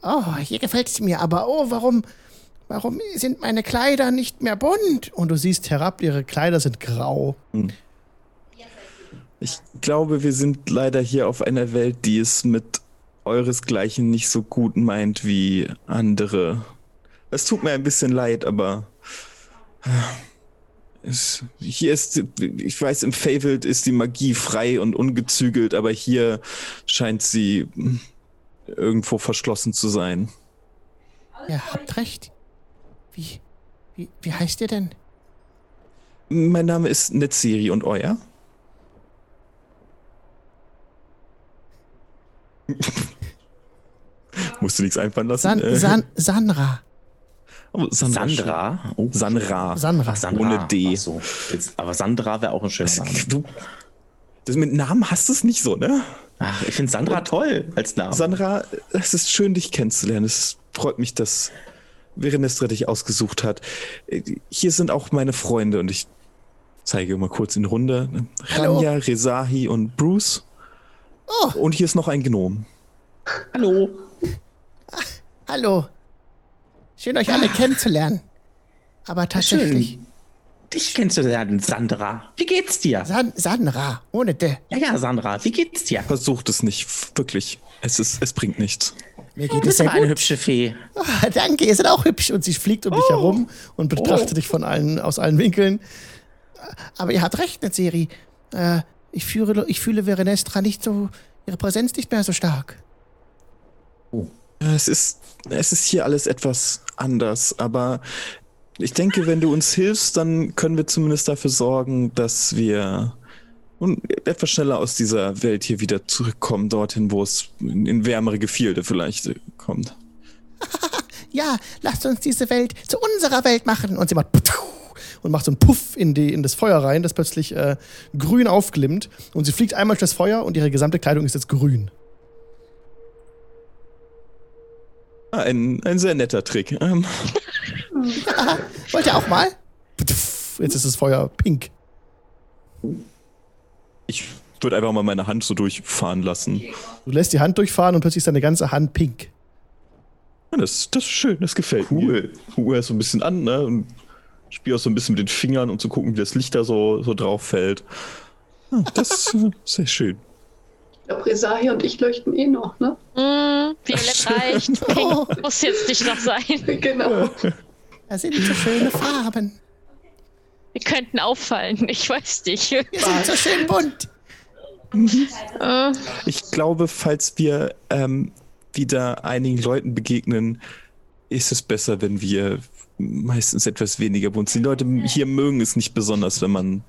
Speaker 1: Oh, hier gefällt es mir, aber oh, warum, warum sind meine Kleider nicht mehr bunt? Und du siehst herab, ihre Kleider sind grau.
Speaker 3: Ich glaube, wir sind leider hier auf einer Welt, die es mit euresgleichen nicht so gut meint wie andere. Es tut mir ein bisschen leid, aber äh, es, hier ist, ich weiß, im Feywild ist die Magie frei und ungezügelt, aber hier scheint sie hm, irgendwo verschlossen zu sein.
Speaker 1: Ihr habt recht. Wie, wie, wie heißt ihr denn?
Speaker 3: Mein Name ist Netzeri und euer? *laughs* Musst du nichts einfallen lassen?
Speaker 1: San,
Speaker 3: Äh,
Speaker 1: San, Sanra.
Speaker 3: oh, Sandra.
Speaker 2: Sandra? Oh.
Speaker 3: Sanra.
Speaker 1: Sanra.
Speaker 2: Ach, Sandra.
Speaker 3: Ohne D.
Speaker 2: So. Jetzt, aber Sandra wäre auch ein schöner Name.
Speaker 3: Du, das mit Namen hast du es nicht so, ne?
Speaker 2: Ach, ich finde Sandra toll als Name.
Speaker 3: Sandra, es ist schön, dich kennenzulernen. Es freut mich, dass Verenestra dich ausgesucht hat. Hier sind auch meine Freunde und ich zeige mal kurz in die Runde.
Speaker 1: Hallo.
Speaker 3: Ranja, Rezahi und Bruce.
Speaker 1: Oh.
Speaker 3: Und hier ist noch ein Gnom.
Speaker 2: Hallo.
Speaker 1: Hallo. Schön, euch alle kennenzulernen. Aber tatsächlich.
Speaker 2: Dich kennst du lernen, Sandra. Wie geht's dir?
Speaker 1: San, Sanra, ohne de.
Speaker 2: Ja, ja, Sandra, wie geht's dir?
Speaker 3: Versucht es nicht, wirklich. Es, ist, es bringt nichts.
Speaker 1: Mir
Speaker 2: Du
Speaker 1: geht es
Speaker 2: bist
Speaker 1: sehr
Speaker 2: aber eine
Speaker 1: gut.
Speaker 2: hübsche Fee.
Speaker 1: Ah, danke, ihr seid auch hübsch. Und sie fliegt um dich herum und betrachtet dich von allen, aus allen Winkeln. Aber ihr habt recht, Netzeri. Äh, ich, führe, ich fühle Verenestra nicht so, ihre Präsenz nicht mehr so stark.
Speaker 3: Es ist, es ist hier alles etwas anders, aber ich denke, wenn du uns hilfst, dann können wir zumindest dafür sorgen, dass wir etwas schneller aus dieser Welt hier wieder zurückkommen, dorthin, wo es in, wärmere Gefilde vielleicht kommt. *laughs*
Speaker 1: Ja, lasst uns diese Welt zu unserer Welt machen. Und sie macht und macht so einen Puff in, die, in das Feuer rein, das plötzlich äh, grün aufglimmt. Und sie fliegt einmal durch das Feuer und ihre gesamte Kleidung ist jetzt grün.
Speaker 3: Ah, ein, ein sehr netter Trick. Ähm, *laughs*
Speaker 1: Wollt ihr auch mal? Jetzt ist das Feuer pink.
Speaker 3: ich würde einfach mal meine Hand so durchfahren lassen.
Speaker 1: Du lässt die Hand durchfahren und plötzlich ist deine ganze Hand pink.
Speaker 3: Ja, das, das ist schön, das gefällt
Speaker 2: Cool.
Speaker 3: mir. Ruhe erst so ein bisschen an, ne? Und spiele auch so ein bisschen mit den Fingern, um zu gucken, wie das Licht da so, so drauf fällt. Ja, das ist *laughs* sehr schön.
Speaker 4: Ich glaube, Resahi und ich leuchten eh noch, ne?
Speaker 5: Mm, Violett reicht. *laughs* Pink muss jetzt nicht noch sein.
Speaker 4: Genau. *laughs*
Speaker 1: Da sind so schöne Farben.
Speaker 5: Wir könnten auffallen. Ich weiß nicht.
Speaker 1: Wir sind so schön bunt.
Speaker 5: Äh,
Speaker 3: Ich glaube, falls wir ähm, wieder einigen Leuten begegnen, ist es besser, wenn wir meistens etwas weniger bunt sind. Die Leute hier mögen es nicht besonders, wenn man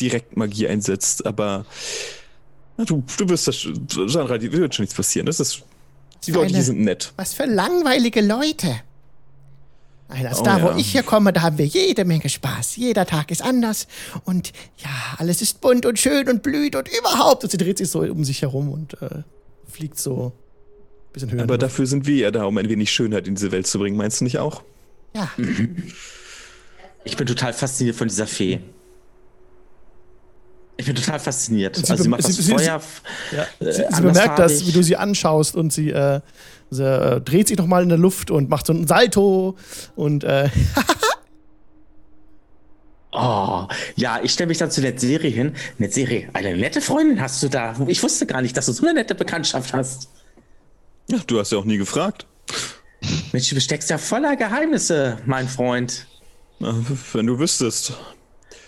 Speaker 3: direkt Magie einsetzt, aber na, du, du wirst das, schon- Sandra, dir wird schon nichts passieren. Das ist, die Leute hier sind nett.
Speaker 1: Was für langweilige Leute. Also
Speaker 3: Oh
Speaker 1: da, wo
Speaker 3: ja.
Speaker 1: ich hier komme, da haben wir jede Menge Spaß. Jeder Tag ist anders. Und ja, alles ist bunt und schön und blüht und überhaupt. Und sie dreht sich so um sich herum und äh, fliegt so ein bisschen höher.
Speaker 3: Aber dafür sind wir ja da, um ein wenig Schönheit in diese Welt zu bringen. Meinst du nicht auch?
Speaker 1: Ja,
Speaker 2: Ich bin total fasziniert von dieser Fee. Ich bin total fasziniert.
Speaker 1: Sie
Speaker 2: also sie macht das
Speaker 1: sie- sie-
Speaker 2: Feuer.
Speaker 1: ja.
Speaker 2: Äh,
Speaker 1: sie, sie bemerkt das, wie du sie anschaust und sie, äh, sie äh, dreht sich nochmal in der Luft und macht so einen Salto und äh, *laughs*
Speaker 2: Oh, ja, ich stelle mich dann zu Netzeri hin. Netzeri, eine nette Freundin hast du da. Ich wusste gar nicht, dass du so eine nette Bekanntschaft hast.
Speaker 3: Ja, du hast ja auch nie gefragt.
Speaker 2: Mensch, du steckst ja voller Geheimnisse, mein Freund.
Speaker 3: Na, wenn du wüsstest.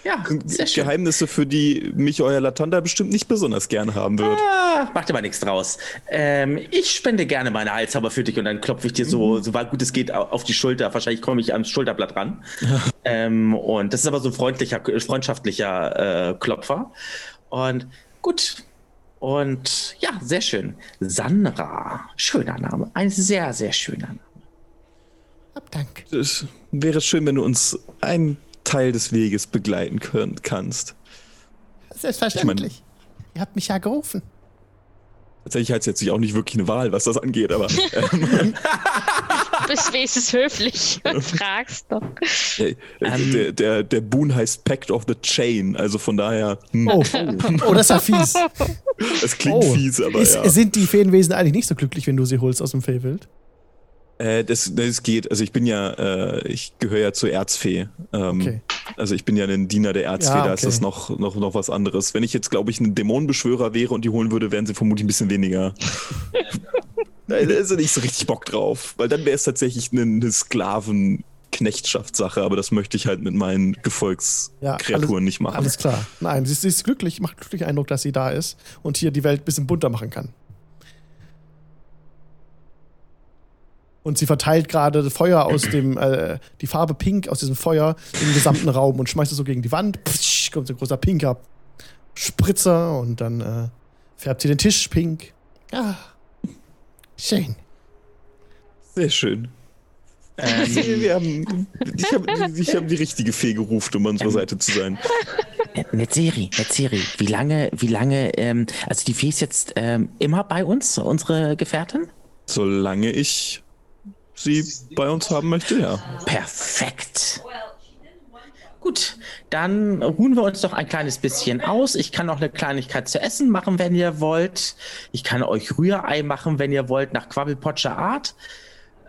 Speaker 2: Ja, sehr schön.
Speaker 3: Geheimnisse, für die mich euer Latanda bestimmt nicht besonders gern haben wird.
Speaker 2: Ah, macht aber nichts draus. Ähm, ich spende gerne meine Heilzauber für dich und dann klopfe ich dir so, so weit gut es geht, au- auf die Schulter. Wahrscheinlich komme ich ans Schulterblatt ran. ähm, und das ist aber so ein freundlicher, freundschaftlicher äh, Klopfer. Und gut. Und ja, sehr schön. Sandra. Schöner Name. Ein sehr, sehr schöner Name.
Speaker 1: hab Dank.
Speaker 3: Es wäre schön, wenn du uns einen Teil des Weges begleiten könnt, kannst.
Speaker 1: Selbstverständlich. Ihr habt mich ja gerufen.
Speaker 3: Tatsächlich hat es jetzt auch nicht wirklich eine Wahl, was das angeht, aber *laughs* ähm,
Speaker 5: du bist wenigstens höflich und *laughs* fragst doch.
Speaker 3: äh,
Speaker 2: Ähm.
Speaker 3: der, der, der Boon heißt Pact of the Chain, also von daher, hm,
Speaker 1: Oh, oh das ist ja fies. *laughs*
Speaker 3: es klingt
Speaker 1: Oh,
Speaker 3: fies, aber
Speaker 1: ist,
Speaker 3: ja.
Speaker 1: sind die Feenwesen eigentlich nicht so glücklich, wenn du sie holst aus dem Feywild?
Speaker 3: Äh, das, das geht. Also ich bin ja, äh, ich gehöre ja zur Erzfee. Ähm,
Speaker 1: Okay.
Speaker 3: Also ich bin ja ein Diener der Erzfee,
Speaker 1: Ja,
Speaker 3: da ist das noch, noch, noch was anderes. Wenn ich jetzt, glaube ich, ein Dämonenbeschwörer wäre und die holen würde, wären sie vermutlich ein bisschen weniger. Nein, *laughs* da ist ja nicht so richtig Bock drauf. Weil dann wäre es tatsächlich eine, eine Sklavenknechtschaftssache, aber das möchte ich halt mit meinen
Speaker 1: Ja,
Speaker 3: Gefolgskreaturen
Speaker 1: alles-
Speaker 3: nicht machen.
Speaker 1: Alles klar. Nein, sie ist, sie ist glücklich, macht glücklich Eindruck, dass sie da ist und hier die Welt ein bisschen bunter machen kann. Und sie verteilt gerade Feuer aus *clears throat* dem, äh, die Farbe Pink aus diesem Feuer im gesamten Raum und schmeißt es so gegen die Wand. Psch, kommt so ein großer pinker Spritzer und dann äh, färbt sie den Tisch pink. Ah, schön.
Speaker 3: Sehr schön.
Speaker 2: Ähm,
Speaker 3: Wir haben, ich habe ich hab die richtige Fee gerufen, um an unserer Seite zu sein.
Speaker 2: Netzeri, Netzeri, wie lange, wie lange, ähm, also die Fee ist jetzt ähm, immer bei uns, unsere Gefährtin?
Speaker 3: Solange ich sie bei uns haben möchte, ja.
Speaker 2: Perfekt. Gut, dann ruhen wir uns doch ein kleines bisschen aus. Ich kann noch eine Kleinigkeit zu essen machen, wenn ihr wollt. Ich kann euch Rührei machen, wenn ihr wollt, nach Quabbelpotscher Art.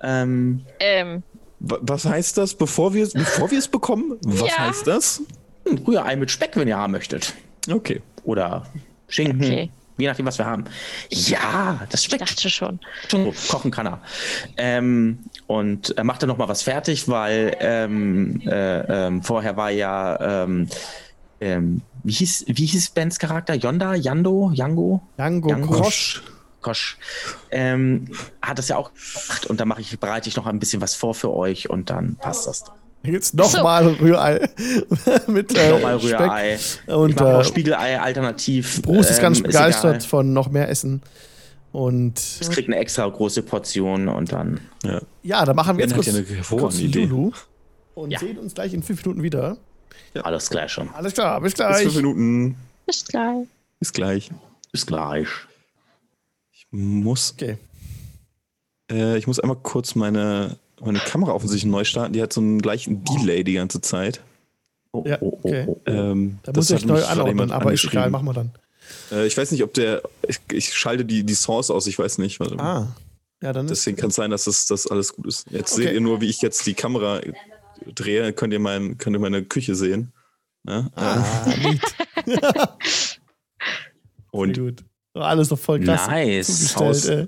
Speaker 2: Ähm,
Speaker 5: Ähm,
Speaker 3: Wa- Was heißt das, bevor wir, bevor wir es bekommen? Was
Speaker 5: Ja.
Speaker 3: heißt das?
Speaker 2: ein Rührei mit Speck, wenn ihr haben möchtet.
Speaker 3: Okay.
Speaker 2: Oder Schinken.
Speaker 5: Okay.
Speaker 2: Je nachdem, was wir haben. Ja, das
Speaker 5: ich
Speaker 2: schmeckt
Speaker 5: dachte schon.
Speaker 2: schon gut. Kochen kann er. Ähm, und er macht dann noch mal was fertig, weil ähm, äh, ähm, vorher war ja ähm, ähm, wie hieß wie hieß Bens Charakter? Yonda, Yando, Yango,
Speaker 1: Django. Krosch.
Speaker 2: Kosch. Ähm, hat das ja auch gemacht und dann mache ich bereite ich noch ein bisschen was vor für euch und dann passt das. doch.
Speaker 1: Jetzt nochmal Rührei *laughs* mit äh,
Speaker 2: Nochmal Rührei.
Speaker 1: Speck. Und
Speaker 2: ich
Speaker 1: äh,
Speaker 2: Spiegelei alternativ.
Speaker 1: Bruce ist ganz
Speaker 2: ähm,
Speaker 1: begeistert
Speaker 2: egal.
Speaker 1: von noch mehr Essen. Und
Speaker 2: Es kriegt eine extra große Portion und dann.
Speaker 3: Ja.
Speaker 1: ja, da machen wir
Speaker 3: Ben
Speaker 1: jetzt kurz,
Speaker 3: ja eine
Speaker 1: kurz
Speaker 3: Idee.
Speaker 1: Lulu und
Speaker 2: Ja.
Speaker 1: sehen uns gleich in fünf Minuten wieder.
Speaker 2: Alles gleich schon.
Speaker 1: Alles klar, bis
Speaker 3: Bis fünf
Speaker 1: gleich.
Speaker 3: Minuten.
Speaker 5: Bis gleich.
Speaker 3: Bis gleich.
Speaker 2: Bis gleich.
Speaker 3: Ich muss,
Speaker 1: Okay.
Speaker 3: äh, ich muss einmal kurz meine, meine Kamera offensichtlich neu starten. Die hat so einen gleichen Delay die ganze Zeit.
Speaker 2: Oh,
Speaker 1: Ja,
Speaker 2: oh, oh,
Speaker 1: okay.
Speaker 2: oh.
Speaker 3: Ähm,
Speaker 1: Da
Speaker 3: das
Speaker 1: muss ich neu anordnen, aber ist egal, machen wir dann.
Speaker 3: Äh, ich weiß nicht, ob der. Ich, ich schalte die, die Source aus, ich weiß nicht. Warte mal.
Speaker 1: Ah. Ja, dann ist.
Speaker 3: Deswegen kann es sein, dass das, das alles gut ist. Jetzt
Speaker 1: Okay.
Speaker 3: seht ihr nur, wie ich jetzt die Kamera drehe, könnt ihr, mein, könnt ihr meine Küche sehen. Ja?
Speaker 1: Ah, neat. *laughs* Sehr
Speaker 3: Und
Speaker 1: gut. Oh, alles doch voll krass
Speaker 2: Nice.
Speaker 3: Haus.
Speaker 1: ey.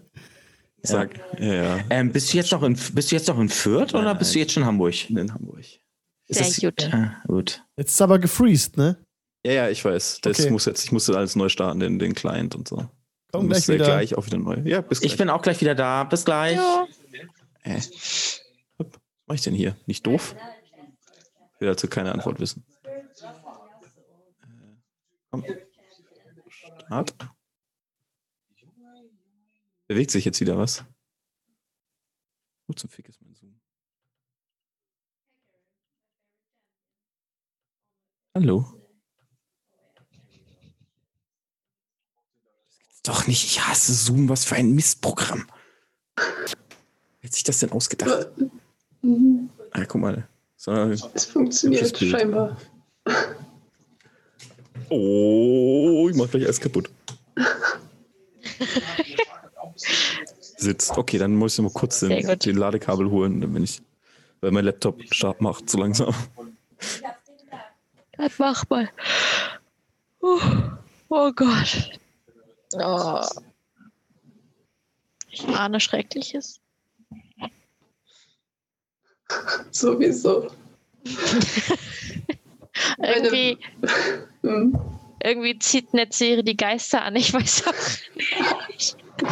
Speaker 3: Sag, ja, ja.
Speaker 2: Ähm, bist du jetzt noch in bist du jetzt noch in Fürth oder
Speaker 3: Nein,
Speaker 2: bist du jetzt schon in Hamburg?
Speaker 3: In Hamburg. Ist
Speaker 5: Sehr
Speaker 3: das,
Speaker 5: gut.
Speaker 2: Ja, gut.
Speaker 1: Jetzt ist aber gefreezed, ne?
Speaker 3: Ja, ja, ich weiß. Das
Speaker 1: Okay.
Speaker 3: muss jetzt, ich musste alles neu starten, den, den Client und so.
Speaker 1: Komm
Speaker 3: Dann
Speaker 1: gleich
Speaker 3: er
Speaker 1: wieder.
Speaker 3: gleich auch wieder neu. Ja, bis gleich.
Speaker 2: Ich bin auch gleich wieder da. Bis gleich.
Speaker 5: Ja.
Speaker 3: Äh. Hopp. Was mach ich denn hier? Nicht doof? Ich will dazu keine Antwort wissen. Äh, komm. Start. Bewegt sich jetzt wieder was? Wo zum Fick ist mein Zoom? Hallo? Das gibt's doch nicht. Ich hasse Zoom. Was für ein Mistprogramm. Wer hat sich das denn ausgedacht?
Speaker 4: Mhm.
Speaker 3: Ah, guck mal. So,
Speaker 4: Es funktioniert scheinbar.
Speaker 3: oh, ich mach gleich alles kaputt. *laughs* Sitzt. Okay, dann muss ich mal kurz den, den Ladekabel holen, dann bin ich, weil mein Laptop Start macht, so langsam.
Speaker 5: Dann mach mal. Oh, oh Gott. Oh. Ich ahne Schreckliches.
Speaker 4: Sowieso. *laughs*
Speaker 5: Irgendwie, irgendwie zieht Netzserie die Geister an. Ich weiß auch nicht. *laughs*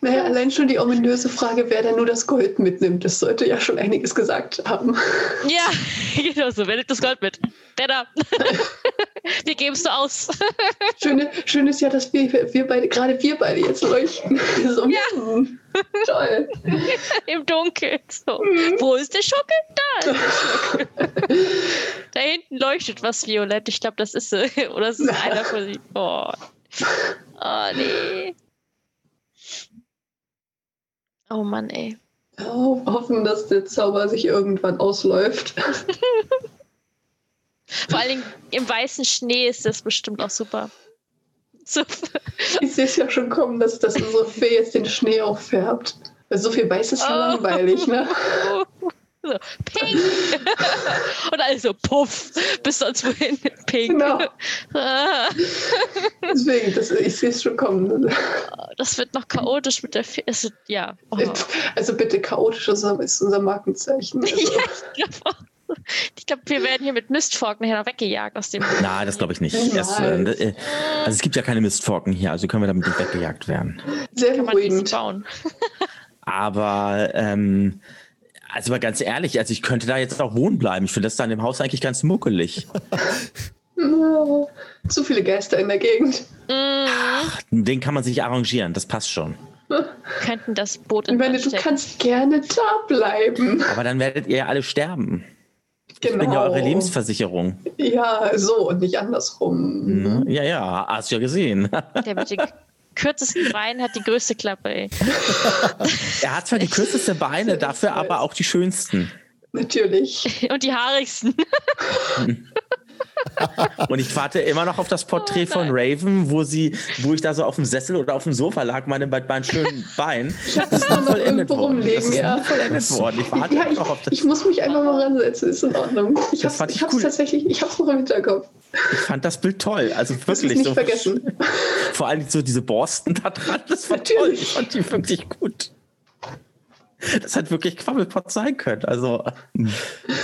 Speaker 4: Naja, allein schon die ominöse Frage, wer denn nur das Gold mitnimmt, das sollte ja schon einiges gesagt haben. *laughs*
Speaker 5: Ja, genau so. Wer nimmt das Gold mit? Der da. *laughs* Wir geben es so aus.
Speaker 4: Schöne, schön ist ja, dass wir, wir beide, gerade wir beide jetzt leuchten. So,
Speaker 5: Ja.
Speaker 4: hm, Toll.
Speaker 5: Im Dunkeln. So. Wo ist der Schocke? Da ist der Schocke. Da hinten leuchtet was violett. Ich glaube, das ist sie. Oder es ist einer von sie. Oh. *laughs* oh, nee. Oh Mann, ey.
Speaker 4: Oh, hoffen, dass der Zauber sich irgendwann ausläuft. *laughs*
Speaker 5: Vor allen Dingen im weißen Schnee ist das bestimmt auch super. So,
Speaker 4: Ich sehe es ja schon kommen, dass, dass unsere Fee jetzt den Schnee auffärbt. Weil so viel weiß ist
Speaker 5: Oh.
Speaker 4: langweilig, ne? *laughs*
Speaker 5: so ping. *laughs* Und alles so puff, bis sonst wohin. Ping.
Speaker 4: Genau. *laughs* Deswegen, das, ich sehe es schon kommen.
Speaker 5: Das wird noch chaotisch mit der es wird- Ja. Oh.
Speaker 4: Also bitte chaotisch ist ist unser Markenzeichen. *laughs* Also,
Speaker 5: Ja, ich glaub auch. Die glaube, wir werden hier mit Mistforken nachher noch weggejagt aus dem.
Speaker 2: Na, das glaube ich nicht.
Speaker 4: Nein.
Speaker 2: Das, äh, äh, also es gibt ja keine Mistforken hier, also können wir damit nicht weggejagt werden.
Speaker 4: Sehr
Speaker 5: Kann man nicht
Speaker 4: beruhigend.
Speaker 5: bauen.
Speaker 2: Aber ähm, also mal ganz ehrlich, also ich könnte da jetzt auch wohnen bleiben. Ich finde das da in dem Haus eigentlich ganz muckelig. *laughs*
Speaker 4: Zu viele Gäste in der Gegend.
Speaker 5: Mm,
Speaker 2: Den kann man sich arrangieren, das passt schon. *laughs*
Speaker 5: könnten das Boot
Speaker 4: Ich
Speaker 5: in
Speaker 4: meine,
Speaker 5: Brand
Speaker 4: du kannst gerne da bleiben.
Speaker 2: Aber dann werdet ihr ja alle sterben.
Speaker 4: Genau.
Speaker 2: Ich bin ja eure Lebensversicherung.
Speaker 4: Ja, so und nicht andersrum.
Speaker 2: Ne? Ja, ja, hast du ja gesehen.
Speaker 5: Der den *laughs* kürzesten Beinen hat die größte Klappe, ey. *laughs*
Speaker 2: Er hat zwar die kürzesten Beine, dafür aber auch die schönsten.
Speaker 4: Natürlich. *laughs*
Speaker 5: Und die haarigsten. *laughs* *laughs*
Speaker 2: Und ich warte immer noch auf das Porträt
Speaker 5: Oh
Speaker 2: von Raven, wo sie, wo ich da so auf dem Sessel oder auf dem Sofa lag, meine mit meinen schönen *laughs* Beinen. Das ist
Speaker 4: noch
Speaker 2: vollendet
Speaker 4: irgendwo
Speaker 2: worden. Das
Speaker 4: rumliegen,
Speaker 2: ist
Speaker 4: ja.
Speaker 2: vollendet worden. Ich warte
Speaker 4: Ja,
Speaker 2: immer noch auf
Speaker 4: ich,
Speaker 2: das.
Speaker 4: ich muss mich einfach mal ransetzen, ist in Ordnung. Ich
Speaker 2: Das ich
Speaker 4: ich hab's
Speaker 2: cool.
Speaker 4: tatsächlich, ich hab's noch im Hinterkopf.
Speaker 2: Ich fand das Bild toll. Also
Speaker 4: Das
Speaker 2: wirklich.
Speaker 4: nicht
Speaker 2: so,
Speaker 4: vergessen. *laughs*
Speaker 2: Vor allem so diese Borsten da dran. Das war toll.
Speaker 4: Natürlich.
Speaker 2: Ich fand die wirklich gut. Das hat wirklich Quabbelpot sein können. Also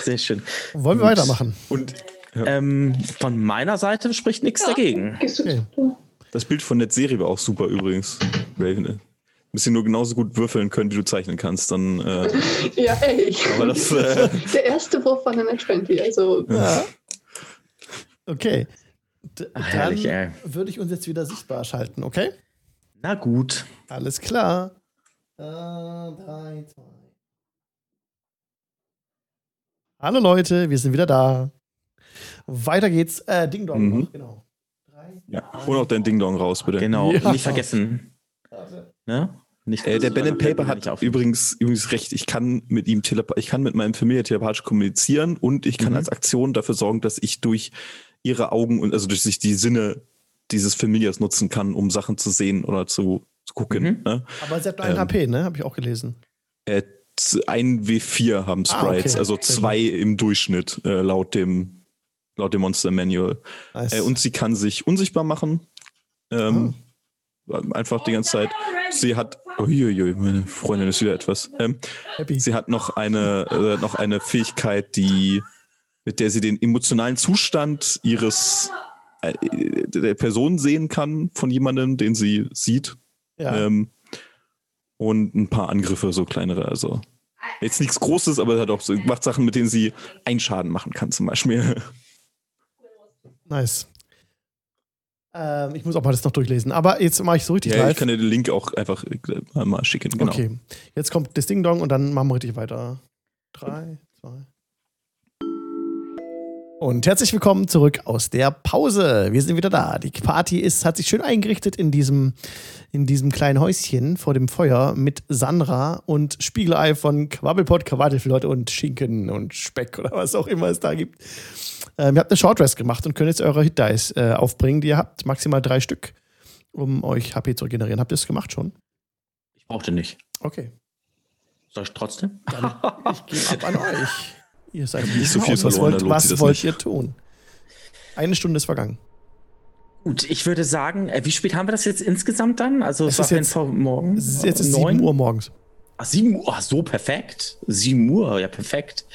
Speaker 2: sehr schön.
Speaker 1: Wollen wir weitermachen?
Speaker 3: Und
Speaker 2: Ähm, von meiner Seite spricht nichts dagegen.
Speaker 4: Du
Speaker 1: Okay.
Speaker 3: das Bild von der Serie war auch super übrigens. Raven. Ein bisschen nur genauso gut würfeln können, wie du zeichnen kannst. Dann, äh, *laughs*
Speaker 4: Ja, ey.
Speaker 3: aber das, äh, *laughs*
Speaker 4: Der erste Wurf war eine Net 20, also
Speaker 1: Ja. Okay. D
Speaker 2: Ach, herrlich, ey.
Speaker 1: dann würde ich uns jetzt wieder sichtbar schalten, okay?
Speaker 2: Na gut.
Speaker 1: Alles klar. Äh, drei, zwei. Hallo Leute, wir sind wieder da. Weiter geht's. Äh, Ding Dong
Speaker 3: Mhm.
Speaker 1: genau. Drei,
Speaker 3: ja. Hol auch dein Ding-Dong raus, bitte.
Speaker 2: Genau.
Speaker 1: Ja.
Speaker 2: Nicht vergessen. Ne? Nicht
Speaker 3: Äh, der Ben and Paper
Speaker 2: Nicht
Speaker 3: hat übrigens, übrigens recht. Ich kann mit ihm ich kann mit meinem Familie telepathisch kommunizieren und ich kann
Speaker 2: Mhm.
Speaker 3: als Aktion dafür sorgen, dass ich durch ihre Augen und also durch sich die Sinne dieses Familiars nutzen kann, um Sachen zu sehen oder zu, zu gucken.
Speaker 2: Mhm.
Speaker 3: Ne?
Speaker 1: Aber sie hat nur ein
Speaker 3: Ähm.
Speaker 1: HP, ne? Habe ich auch gelesen.
Speaker 3: Äh, ein W4 haben
Speaker 1: Ah,
Speaker 3: Sprites,
Speaker 1: okay.
Speaker 3: also zwei im Durchschnitt äh, laut dem laut dem Monster Manual.
Speaker 1: Nice.
Speaker 3: Äh, und sie kann sich unsichtbar machen. Ähm, Einfach die ganze Zeit. Sie hat, uiuiui, meine Freundin ist wieder etwas. Ähm, sie hat noch eine, äh, noch eine Fähigkeit, die, mit der sie den emotionalen Zustand ihres äh, der Person sehen kann von jemandem, den sie sieht.
Speaker 1: ja.
Speaker 3: Ähm, und ein paar Angriffe, so kleinere. Also jetzt nichts Großes, aber hat auch so, macht Sachen, mit denen sie einen Schaden machen kann, zum Beispiel.
Speaker 1: Nice. Ähm, ich muss auch mal das noch durchlesen. Aber jetzt mache ich so richtig
Speaker 3: Ja, ich
Speaker 1: live.
Speaker 3: kann dir den Link auch einfach äh, mal schicken. Genau.
Speaker 1: Okay. Jetzt kommt das Ding Dong und dann machen wir richtig weiter. Drei. Und herzlich willkommen zurück aus der Pause. Wir sind wieder da. Die Party ist, hat sich schön eingerichtet in diesem, in diesem kleinen Häuschen vor dem Feuer mit Sandra und Spiegelei von Quabbelpot, Quaddelflotte und Schinken und Speck oder was auch immer es da gibt. Ähm, ihr habt eine Shortrest gemacht und könnt jetzt eure Hit Dice äh, aufbringen, die ihr habt. Maximal drei Stück, um euch HP zu regenerieren. Habt ihr das gemacht schon?
Speaker 2: Ich brauchte nicht.
Speaker 1: Okay.
Speaker 2: Soll ich trotzdem?
Speaker 1: Ich gebe ab an *laughs* euch. Ihr seid
Speaker 3: Nicht so viel verloren,
Speaker 1: wollt, was wollt
Speaker 3: nicht.
Speaker 1: ihr tun? Eine Stunde ist vergangen.
Speaker 2: Gut, ich würde sagen, äh, wie spät haben wir das jetzt insgesamt dann? Also
Speaker 1: Es
Speaker 2: es
Speaker 1: ist
Speaker 2: war
Speaker 1: jetzt-
Speaker 2: vor morgen.
Speaker 1: Es ist jetzt ist
Speaker 2: neun?
Speaker 1: 7 Uhr morgens.
Speaker 2: Ach, 7 Uhr, ach, so perfekt. 7 Uhr, ja, perfekt.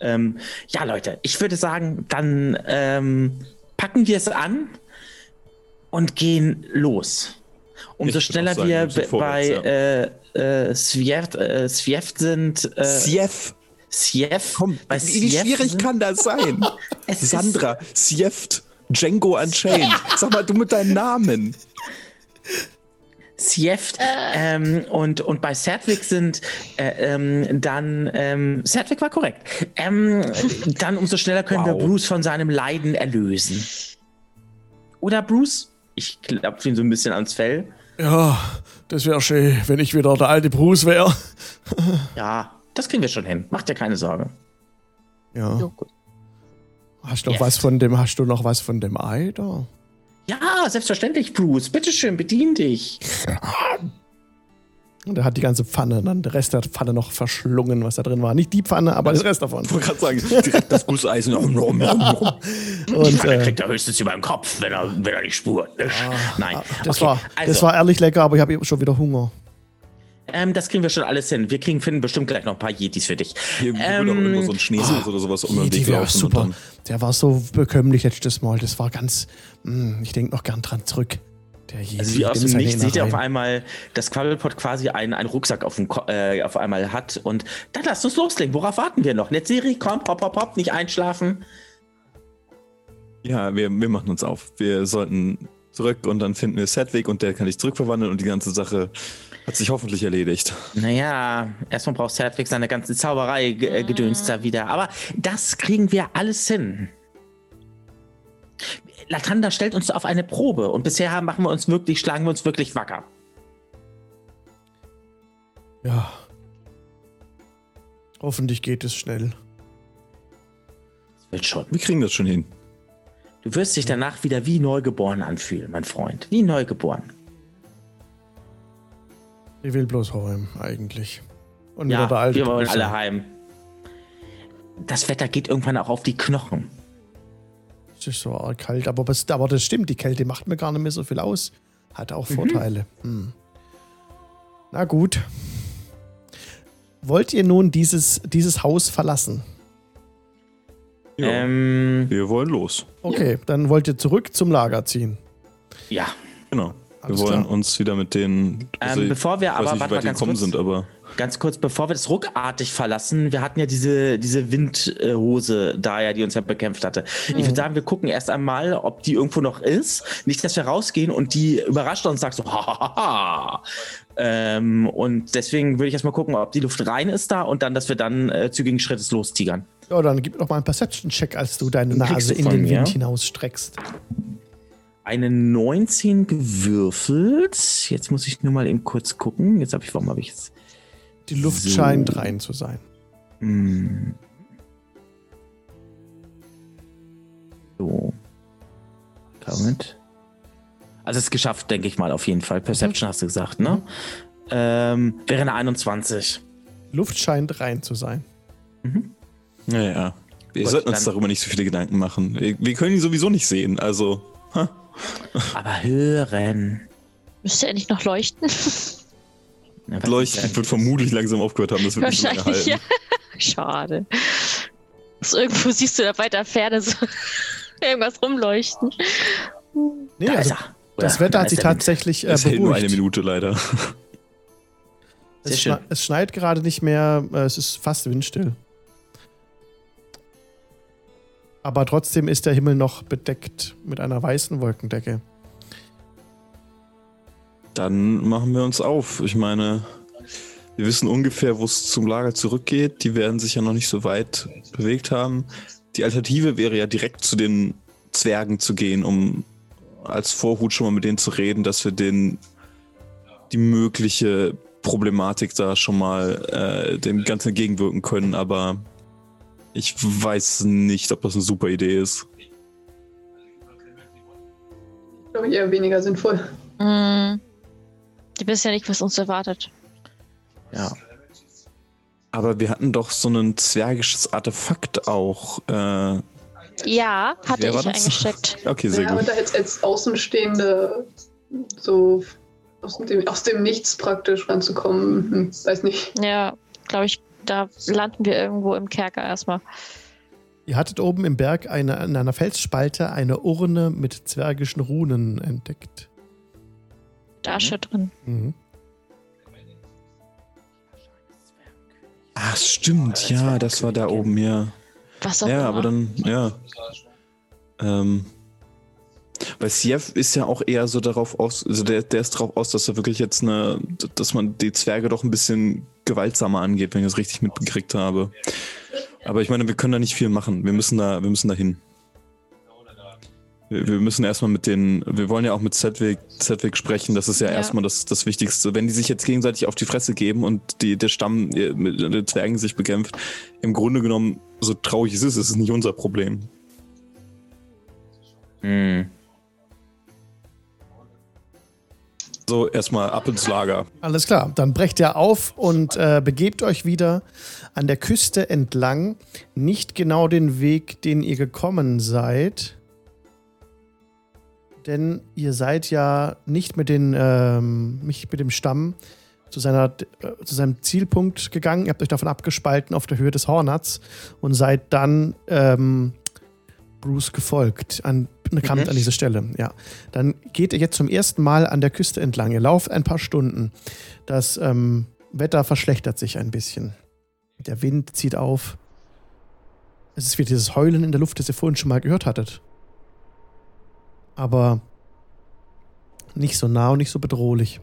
Speaker 2: Ähm, ja, Leute, ich würde sagen, dann ähm, packen wir es an und gehen los. Umso
Speaker 3: Ich
Speaker 2: schneller
Speaker 3: sagen,
Speaker 2: wir
Speaker 3: wir sind
Speaker 2: b-
Speaker 3: vorwärts,
Speaker 2: bei äh, äh, Swieft, äh, sind. Äh,
Speaker 3: Sief. Komm,
Speaker 2: bei
Speaker 3: wie,
Speaker 2: Swieft
Speaker 3: schwierig
Speaker 2: sind-
Speaker 3: kann das sein? *laughs* Sandra, Sieft, Django Unchained. Sag mal, du mit deinem Namen.
Speaker 2: Swift ähm, und, und bei Sedwick sind äh, ähm, dann ähm, Sedwick war korrekt. Ähm, dann umso schneller können wir
Speaker 3: Wow.
Speaker 2: Bruce von seinem Leiden erlösen. Oder Bruce? Ich klappe ihn so ein bisschen ans Fell.
Speaker 1: Ja, das wäre schön, wenn ich wieder der alte Bruce wäre.
Speaker 2: Ja, das kriegen wir schon hin. Macht dir keine Sorge.
Speaker 1: Ja.
Speaker 2: Jo, gut.
Speaker 1: Hast du noch
Speaker 2: Yes.
Speaker 1: was von dem, hast du noch was von dem Ei da?
Speaker 2: Ja, selbstverständlich, Bruce. Bitteschön, bedien dich. *laughs*
Speaker 1: Und er hat die ganze Pfanne, dann der Rest der Pfanne noch verschlungen, was da drin war. Nicht die Pfanne, aber der Rest davon.
Speaker 3: Ich wollte gerade sagen, direkt das Gusseisen. Nom, nom, nom. *laughs*
Speaker 1: Und
Speaker 2: Der
Speaker 1: äh,
Speaker 2: kriegt er höchstens über den Kopf, wenn er, wenn er nicht spurt. ne? Nein.
Speaker 1: das,
Speaker 2: Okay,
Speaker 1: war,
Speaker 2: also,
Speaker 1: das war ehrlich lecker, aber ich habe schon wieder Hunger.
Speaker 2: Ähm, das kriegen wir schon alles hin. Wir kriegen finden bestimmt gleich noch ein paar Yetis für dich.
Speaker 3: Hier würde
Speaker 2: Ähm,
Speaker 3: auch irgendwo so ein Schneesel oder sowas um Weg
Speaker 1: war super.
Speaker 3: dann-
Speaker 1: Der war so bekömmlich letztes Mal. Das war ganz. Mh, ich denke noch gern dran zurück. Der Yeti,
Speaker 2: Also wie aus
Speaker 1: dem
Speaker 2: Nichts seht ihr auf einmal, dass Quabbelpot quasi einen, einen Rucksack auf, dem Ko äh, auf einmal hat. Und dann lasst uns loslegen. Worauf warten wir noch? Netzeri, komm, hopp, hopp, hopp, nicht einschlafen.
Speaker 3: Ja, wir, wir machen uns auf. Wir sollten zurück und dann finden wir Sedwig und der kann dich zurückverwandeln und die ganze Sache hat sich hoffentlich erledigt.
Speaker 2: Naja, erstmal braucht Sedwig seine ganze Zauberei äh, gedöns da wieder. Aber das kriegen wir alles hin. Latanda stellt uns auf eine Probe und bisher machen wir uns wirklich, schlagen wir uns wirklich wacker.
Speaker 1: Ja. Hoffentlich geht es schnell.
Speaker 2: Das wird schon.
Speaker 3: Wir kriegen das schon hin.
Speaker 2: Du wirst dich danach wieder wie neugeboren anfühlen, mein Freund. Wie neugeboren.
Speaker 1: Ich will bloß heim, eigentlich. Und wieder
Speaker 2: Ja,
Speaker 1: der alte
Speaker 2: wir wollen alle heim. Das Wetter geht irgendwann auch auf die Knochen.
Speaker 1: Es ist so arg kalt, aber, das- aber das stimmt, die Kälte macht mir gar nicht mehr so viel aus. Hat auch
Speaker 2: Mhm.
Speaker 1: Vorteile. Hm. Na gut. Wollt ihr nun dieses, dieses Haus verlassen?
Speaker 3: Ja,
Speaker 2: Ähm,
Speaker 3: wir wollen los.
Speaker 1: Okay, dann wollt ihr zurück zum Lager ziehen.
Speaker 2: ja.
Speaker 3: Genau.
Speaker 1: Alles
Speaker 3: wir wollen
Speaker 1: klar.
Speaker 3: uns wieder mit den. also
Speaker 2: Ähm, bevor wir
Speaker 3: ich weiß
Speaker 2: aber-
Speaker 3: nicht,
Speaker 2: warte
Speaker 3: wie
Speaker 2: mal ganz
Speaker 3: gekommen
Speaker 2: kurz.
Speaker 3: sind, aber.
Speaker 2: Ganz kurz, bevor wir das ruckartig verlassen, wir hatten ja diese, diese Windhose da ja, die uns ja bekämpft hatte. Ich würde sagen, wir gucken erst einmal, ob die irgendwo noch ist. Nicht, dass wir rausgehen und die überrascht und sagt so, hahaha. Ähm, und deswegen würde ich erstmal gucken, ob die Luft rein ist da und dann, dass wir dann äh, zügigen Schrittes lostigern.
Speaker 1: Ja, dann gib mir doch mal einen Perception-Check, als du deine Nase
Speaker 2: du
Speaker 1: in den
Speaker 2: mir.
Speaker 1: Wind hinausstreckst.
Speaker 2: Eine 19 gewürfelt. Jetzt muss ich nur mal eben kurz gucken. Jetzt habe ich, warum habe ich jetzt?
Speaker 1: Die Luft
Speaker 2: So.
Speaker 1: scheint rein zu sein.
Speaker 2: Hm. So. Moment. Also es ist geschafft, denke ich mal, auf jeden Fall. Perception hast du gesagt, ne? Ähm, wäre eine 21.
Speaker 1: Luft scheint rein zu sein.
Speaker 3: Naja. Wir
Speaker 2: Gut,
Speaker 3: sollten uns darüber nicht so viele Gedanken machen. Wir, wir können ihn sowieso nicht sehen. Also. *laughs*
Speaker 2: Aber hören.
Speaker 5: Müsste er nicht noch leuchten? *laughs*
Speaker 2: Na,
Speaker 3: Leuchten wird vermutlich langsam aufgehört haben. Das wird nicht
Speaker 5: Wahrscheinlich,
Speaker 3: halten.
Speaker 5: ja. *laughs* Schade. So, irgendwo siehst du da weiter Ferne so irgendwas rumleuchten.
Speaker 1: Nee,
Speaker 2: Da
Speaker 1: also,
Speaker 2: ist er.
Speaker 1: das Wetter hat sich tatsächlich äh,
Speaker 3: Es hält nur eine
Speaker 1: beruhigt.
Speaker 3: Minute leider.
Speaker 2: Sehr
Speaker 1: Es,
Speaker 2: schön.
Speaker 1: schne es schneit gerade nicht mehr, äh, es ist fast windstill. Aber trotzdem ist der Himmel noch bedeckt mit einer weißen Wolkendecke.
Speaker 3: Dann machen wir uns auf. Ich meine, wir wissen ungefähr, wo es zum Lager zurückgeht. Die werden sich ja noch nicht so weit bewegt haben. Die Alternative wäre ja direkt zu den Zwergen zu gehen, um als Vorhut schon mal mit denen zu reden, dass wir denen die mögliche Problematik da schon mal äh, dem Ganzen entgegenwirken können. Aber ich weiß nicht, ob das eine super Idee ist.
Speaker 4: Glaube ich eher weniger sinnvoll.
Speaker 5: Mm. Die wissen ja nicht, was uns erwartet.
Speaker 2: Ja.
Speaker 3: Aber wir hatten doch so ein zwergisches Artefakt auch. Äh,
Speaker 5: Ja, hatte ich eingesteckt. *laughs*
Speaker 3: okay, sehr
Speaker 4: Ja,
Speaker 3: gut.
Speaker 4: aber da jetzt als Außenstehende so aus dem, aus dem Nichts praktisch ranzukommen, hm, weiß nicht.
Speaker 5: Ja, glaube ich, da landen wir irgendwo im Kerker erstmal.
Speaker 1: Ihr hattet oben im Berg eine, in einer Felsspalte eine Urne mit zwergischen Runen entdeckt.
Speaker 5: Da Asche drin.
Speaker 1: Mhm.
Speaker 3: Ach, stimmt, ja, das war da oben, ja.
Speaker 5: Was auch
Speaker 3: Ja,
Speaker 5: immer.
Speaker 3: aber dann, ja. Ähm, weil Siev ist ja auch eher so darauf aus, also der, der ist darauf aus, dass er wirklich jetzt eine, dass man die Zwerge doch ein bisschen gewaltsamer angeht, wenn ich das richtig mitbekriegt habe. Aber ich meine, wir können da nicht viel machen. Wir müssen da, wir müssen da hin. Wir, wir müssen erstmal mit den, wir wollen ja auch mit Sedwig, Sedwig sprechen, das ist ja,
Speaker 5: Ja.
Speaker 3: erstmal das, das Wichtigste. Wenn die sich jetzt gegenseitig auf die Fresse geben und die, der Stamm äh, mit den Zwergen sich bekämpft, im Grunde genommen, so traurig es ist, ist es nicht unser Problem.
Speaker 2: Hm.
Speaker 3: So, erstmal ab ins Lager.
Speaker 1: Alles klar, dann brecht ihr auf und äh, begebt euch wieder an der Küste entlang. Nicht genau den Weg, den ihr gekommen seid. Denn ihr seid ja nicht mit, den, ähm, nicht mit dem Stamm zu, seiner, äh, zu seinem Zielpunkt gegangen. Ihr habt euch davon abgespalten auf der Höhe des Hornats und seid dann ähm, Bruce gefolgt, an, kamt
Speaker 2: Mhm.
Speaker 1: an diese Stelle. Ja. Dann geht ihr jetzt zum ersten Mal an der Küste entlang. Ihr lauft ein paar Stunden. Das ähm, Wetter verschlechtert sich ein bisschen. Der Wind zieht auf. Es ist wieder dieses Heulen in der Luft, das ihr vorhin schon mal gehört hattet. Aber nicht so nah und nicht so bedrohlich.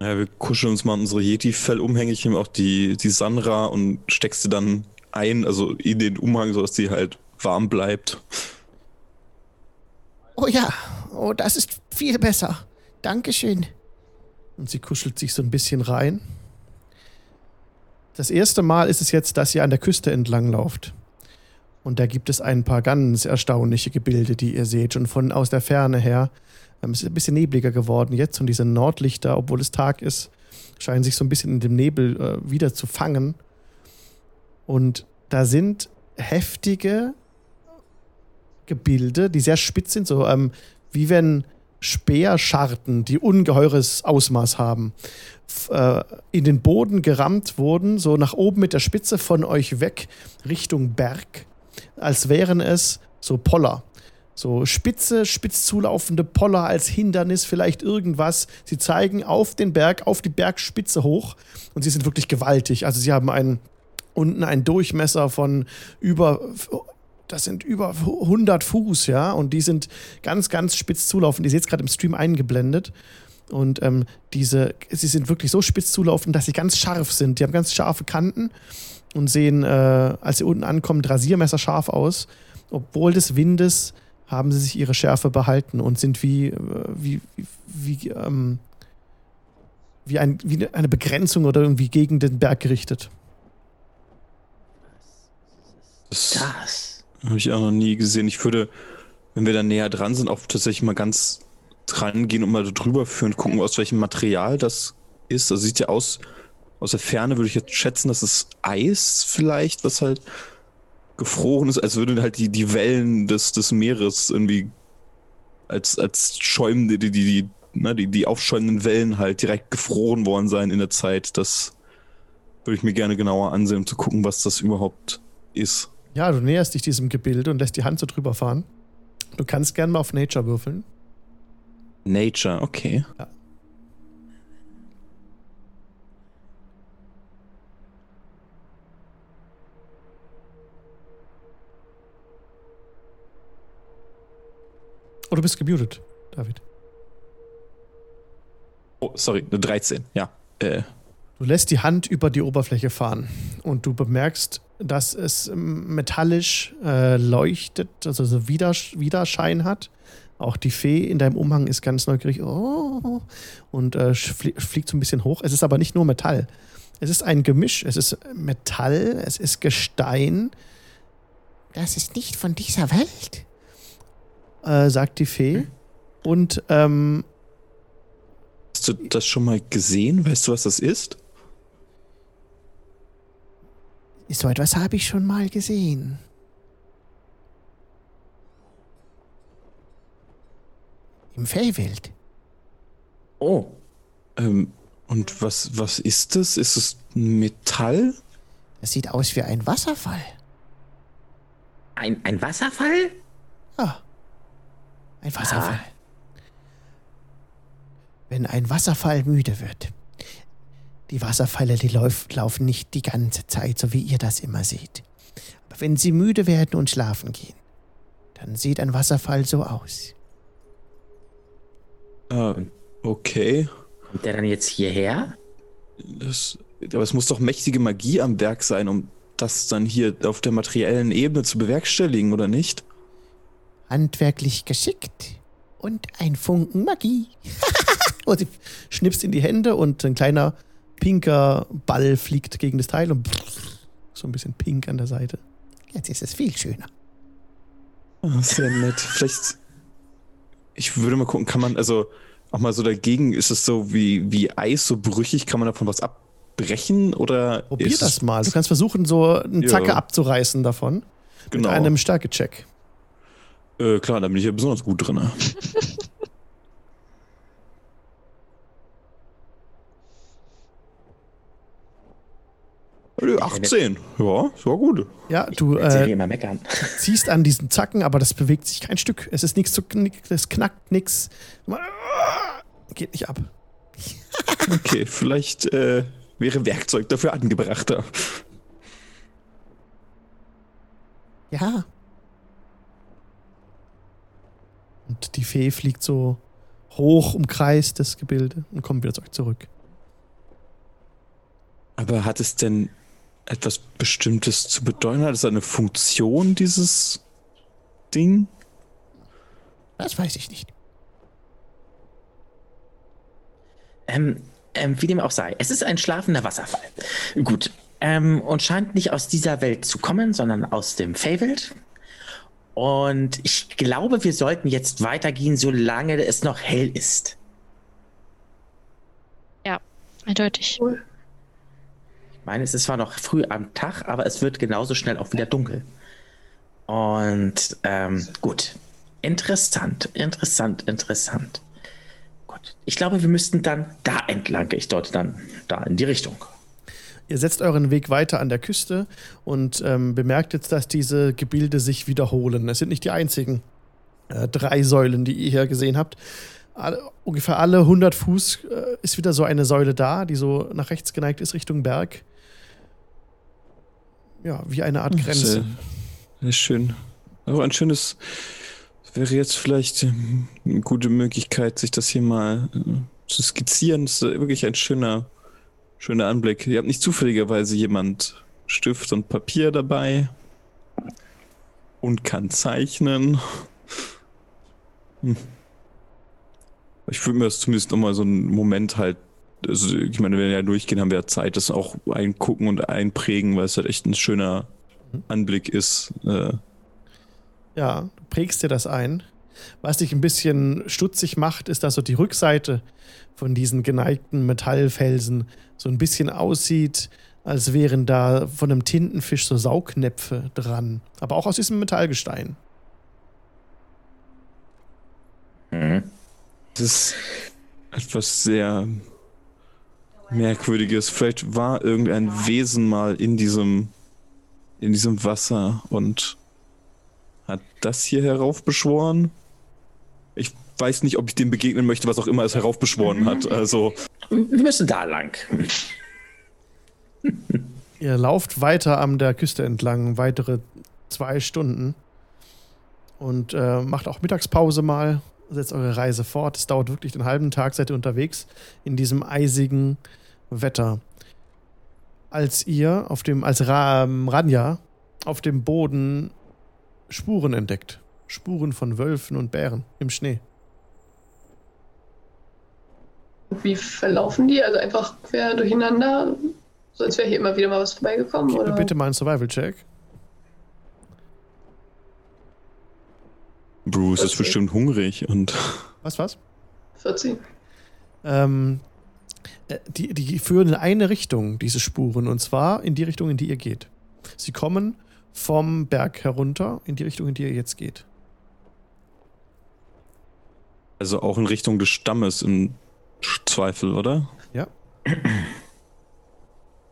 Speaker 3: Ja, wir kuscheln uns mal unsere Yeti-Fell umhänge ich ihm auch die, die Sanra und steckst sie dann ein, also in den Umhang, sodass die halt warm bleibt.
Speaker 1: Oh ja, oh, das ist viel besser. Dankeschön. Und sie kuschelt sich so ein bisschen rein. Das erste Mal ist es jetzt, dass ihr an der Küste entlang lauft. Und da gibt es ein paar ganz erstaunliche Gebilde, die ihr seht, schon von aus der Ferne her. Ähm, Es ist ein bisschen nebliger geworden jetzt und diese Nordlichter, obwohl es Tag ist, scheinen sich so ein bisschen in dem Nebel äh, wieder zu fangen. Und da sind heftige Gebilde, die sehr spitz sind, so ähm, wie wenn Speerscharten, die ungeheures Ausmaß haben, äh, in den Boden gerammt wurden, so nach oben mit der Spitze von euch weg Richtung Berg, als wären es so Poller. So spitze, spitz zulaufende Poller als Hindernis, vielleicht irgendwas. Sie zeigen auf den Berg, auf die Bergspitze hoch und sie sind wirklich gewaltig. Also sie haben einen, unten einen Durchmesser von über das sind über 100 Fuß, ja, und die sind ganz, ganz spitz zulaufend. Ihr seht es gerade im Stream eingeblendet. Und ähm, diese, sie sind wirklich so spitz zulaufend, dass sie ganz scharf sind. Die haben ganz scharfe Kanten und sehen, äh, als sie unten ankommen, rasiermesserscharf aus. Obwohl des Windes haben sie sich ihre Schärfe behalten und sind wie, äh, wie, wie, wie, ähm, wie, ein, wie eine Begrenzung oder irgendwie gegen den Berg gerichtet.
Speaker 3: Das
Speaker 2: Krass.
Speaker 3: Habe ich auch noch nie gesehen. Ich würde, wenn wir da näher dran sind, auch tatsächlich mal ganz dran gehen und mal drüber führen gucken, aus welchem Material das ist. Also sieht ja aus, aus der Ferne würde ich jetzt schätzen, dass es Eis vielleicht, was halt gefroren ist, als würden halt die, die Wellen des, des Meeres irgendwie als, als schäumende, die, die, die, ne, die, die aufschäumenden Wellen halt direkt gefroren worden sein in der Zeit. Das würde ich mir gerne genauer ansehen, um zu gucken, was das überhaupt ist.
Speaker 1: Ja, du näherst dich diesem Gebilde und lässt die Hand so drüber fahren. Du kannst gerne mal auf Nature würfeln.
Speaker 3: Nature, okay.
Speaker 1: Ja. Oh, du bist gemutet, David.
Speaker 3: Oh, sorry, eine 13, ja. Äh,
Speaker 1: Du lässt die Hand über die Oberfläche fahren und du bemerkst, dass es metallisch äh, leuchtet, also so Widers Widerschein hat. Auch die Fee in deinem Umhang ist ganz neugierig oh, und äh, flie fliegt so ein bisschen hoch. Es ist aber nicht nur Metall. Es ist ein Gemisch. Es ist Metall, es ist Gestein. Das ist nicht von dieser Welt, äh, sagt die Fee. Und ähm,
Speaker 3: hast du das schon mal gesehen? Weißt du, was das ist?
Speaker 1: So etwas habe ich schon mal gesehen. Im Feywild.
Speaker 2: Oh.
Speaker 3: Ähm, und was, was ist das? Ist es Metall?
Speaker 1: Das sieht aus wie ein Wasserfall.
Speaker 2: Ein, ein Wasserfall?
Speaker 1: Ja. Ein Wasserfall. Wenn ein Wasserfall müde wird. Die Wasserfälle, die lauf, laufen nicht die ganze Zeit, so wie ihr das immer seht. Aber wenn sie müde werden und schlafen gehen, dann sieht ein Wasserfall so aus.
Speaker 3: Äh, okay.
Speaker 2: Kommt der dann jetzt hierher?
Speaker 3: Das, aber es muss doch mächtige Magie am Werk sein, um das dann hier auf der materiellen Ebene zu bewerkstelligen, oder nicht?
Speaker 1: handwerklich geschickt und ein Funken Magie. *laughs* und sie schnipst in die Hände und ein kleiner pinker Ball fliegt gegen das Teil und so ein bisschen pink an der Seite. Jetzt ist es viel schöner.
Speaker 3: Ah, sehr nett. Vielleicht. Ich würde mal gucken, kann man, also auch mal so dagegen, ist es so wie, wie Eis, so brüchig, kann man davon was abbrechen? Oder
Speaker 1: Probier
Speaker 3: ist
Speaker 1: das mal. Du kannst versuchen, so eine
Speaker 3: Ja.
Speaker 1: Zacke abzureißen davon.
Speaker 3: Genau.
Speaker 1: Mit einem Stärkecheck.
Speaker 3: Äh, klar, da bin ich ja besonders gut drin. *laughs* 18. Ja, das war gut.
Speaker 1: Ja, du
Speaker 2: äh, immer meckern. *laughs*
Speaker 1: ziehst an diesen Zacken, aber das bewegt sich kein Stück. Es ist nichts zu knick, es knackt nichts. Geht nicht ab. *laughs* *laughs*
Speaker 3: Okay, vielleicht äh, wäre Werkzeug dafür angebrachter.
Speaker 1: Ja. Und die Fee fliegt so hoch umkreist das Gebilde und kommt wieder zu euch zurück.
Speaker 3: Aber hat es denn etwas Bestimmtes zu bedeuten? Hat es eine Funktion, dieses Ding?
Speaker 1: Das weiß ich nicht.
Speaker 2: Ähm, ähm, wie dem auch sei, es ist ein schlafender Wasserfall. Gut. Ähm, und scheint nicht aus dieser Welt zu kommen, sondern aus dem Feywild. Und ich glaube, wir sollten jetzt weitergehen, solange es noch hell ist.
Speaker 5: Eindeutig.
Speaker 4: Cool.
Speaker 2: Meine, es ist zwar noch früh am Tag, aber es wird genauso schnell auch wieder dunkel. Und ähm, gut. Interessant, interessant, interessant. Gut. Ich glaube, wir müssten dann da entlang. Ich deute dann da in die Richtung.
Speaker 1: Ihr setzt euren Weg weiter an der Küste und ähm, bemerkt jetzt, dass diese Gebilde sich wiederholen. Es sind nicht die einzigen äh, drei Säulen, die ihr hier gesehen habt. Alle, ungefähr alle 100 Fuß äh, ist wieder so eine Säule da, die so nach rechts geneigt ist Richtung Berg. Ja, wie eine Art Grenze.
Speaker 3: Sehr, schön. Aber ein schönes. Wäre jetzt vielleicht ähm, eine gute Möglichkeit, sich das hier mal äh, zu skizzieren. Das ist wirklich ein schöner, schöner Anblick. Ihr habt nicht zufälligerweise jemand Stift und Papier dabei und kann zeichnen. Hm. Ich würde mir das zumindest nochmal so einen Moment halt, also ich meine, wenn wir ja durchgehen, haben wir ja Zeit, das auch eingucken und einprägen, weil es halt echt ein schöner Anblick ist. Äh,
Speaker 1: Ja, du prägst dir das ein. Was dich ein bisschen stutzig macht, ist, dass so die Rückseite von diesen geneigten Metallfelsen so ein bisschen aussieht, als wären da von einem Tintenfisch so Saugnäpfe dran. Aber auch aus diesem Metallgestein.
Speaker 2: Mhm.
Speaker 3: Das ist etwas sehr Merkwürdiges. Vielleicht war irgendein Wesen mal in diesem, in diesem Wasser und hat das hier heraufbeschworen. Ich weiß nicht, ob ich dem begegnen möchte, was auch immer es heraufbeschworen hat. Also,
Speaker 2: Wir müssen da lang.
Speaker 1: Ihr lauft weiter an der Küste entlang, weitere zwei Stunden. Und äh, macht auch Mittagspause mal, setzt eure Reise fort. Es dauert wirklich den halben Tag, seid ihr unterwegs in diesem eisigen Wetter. Als ihr auf dem, als Ra ähm, Ranja auf dem Boden Spuren entdeckt. Spuren von Wölfen und Bären im Schnee.
Speaker 4: Wie verlaufen die? Also einfach quer durcheinander? So als wäre hier immer wieder mal was vorbeigekommen?
Speaker 1: Gib mir
Speaker 4: Oder?
Speaker 1: bitte mal einen Survival-Check.
Speaker 3: Bruce ist
Speaker 4: Okay.
Speaker 3: bestimmt hungrig und *laughs*
Speaker 1: Was, was?
Speaker 4: 14.
Speaker 1: Ähm, äh, die, die führen in eine Richtung, diese Spuren, und zwar in die Richtung, in die ihr geht. Sie kommen vom Berg herunter in die Richtung, in die ihr jetzt geht.
Speaker 3: also auch in Richtung des Stammes im Zweifel, oder?
Speaker 1: Ja.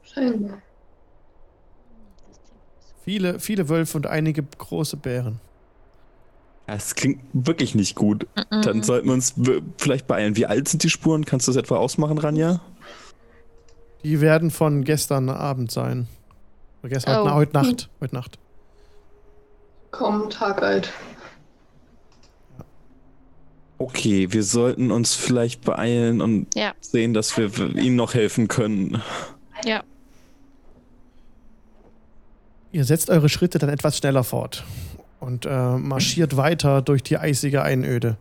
Speaker 4: Scheinbar.
Speaker 1: Viele, viele Wölfe und einige große Bären.
Speaker 3: Das klingt wirklich nicht gut.
Speaker 5: Mhm.
Speaker 3: Dann sollten wir uns vielleicht beeilen. Wie alt sind die Spuren? Kannst du das etwa ausmachen, Ranja?
Speaker 1: Die werden von gestern Abend sein. Oder gestern,
Speaker 5: Oh.
Speaker 1: na, heute Nacht. Heute Nacht.
Speaker 4: Einen Tag alt.
Speaker 3: Okay, wir sollten uns vielleicht beeilen und
Speaker 5: Ja.
Speaker 3: sehen, dass wir ihnen noch helfen können.
Speaker 5: Ja.
Speaker 1: Ihr setzt eure Schritte dann etwas schneller fort und äh, marschiert weiter durch die eisige Einöde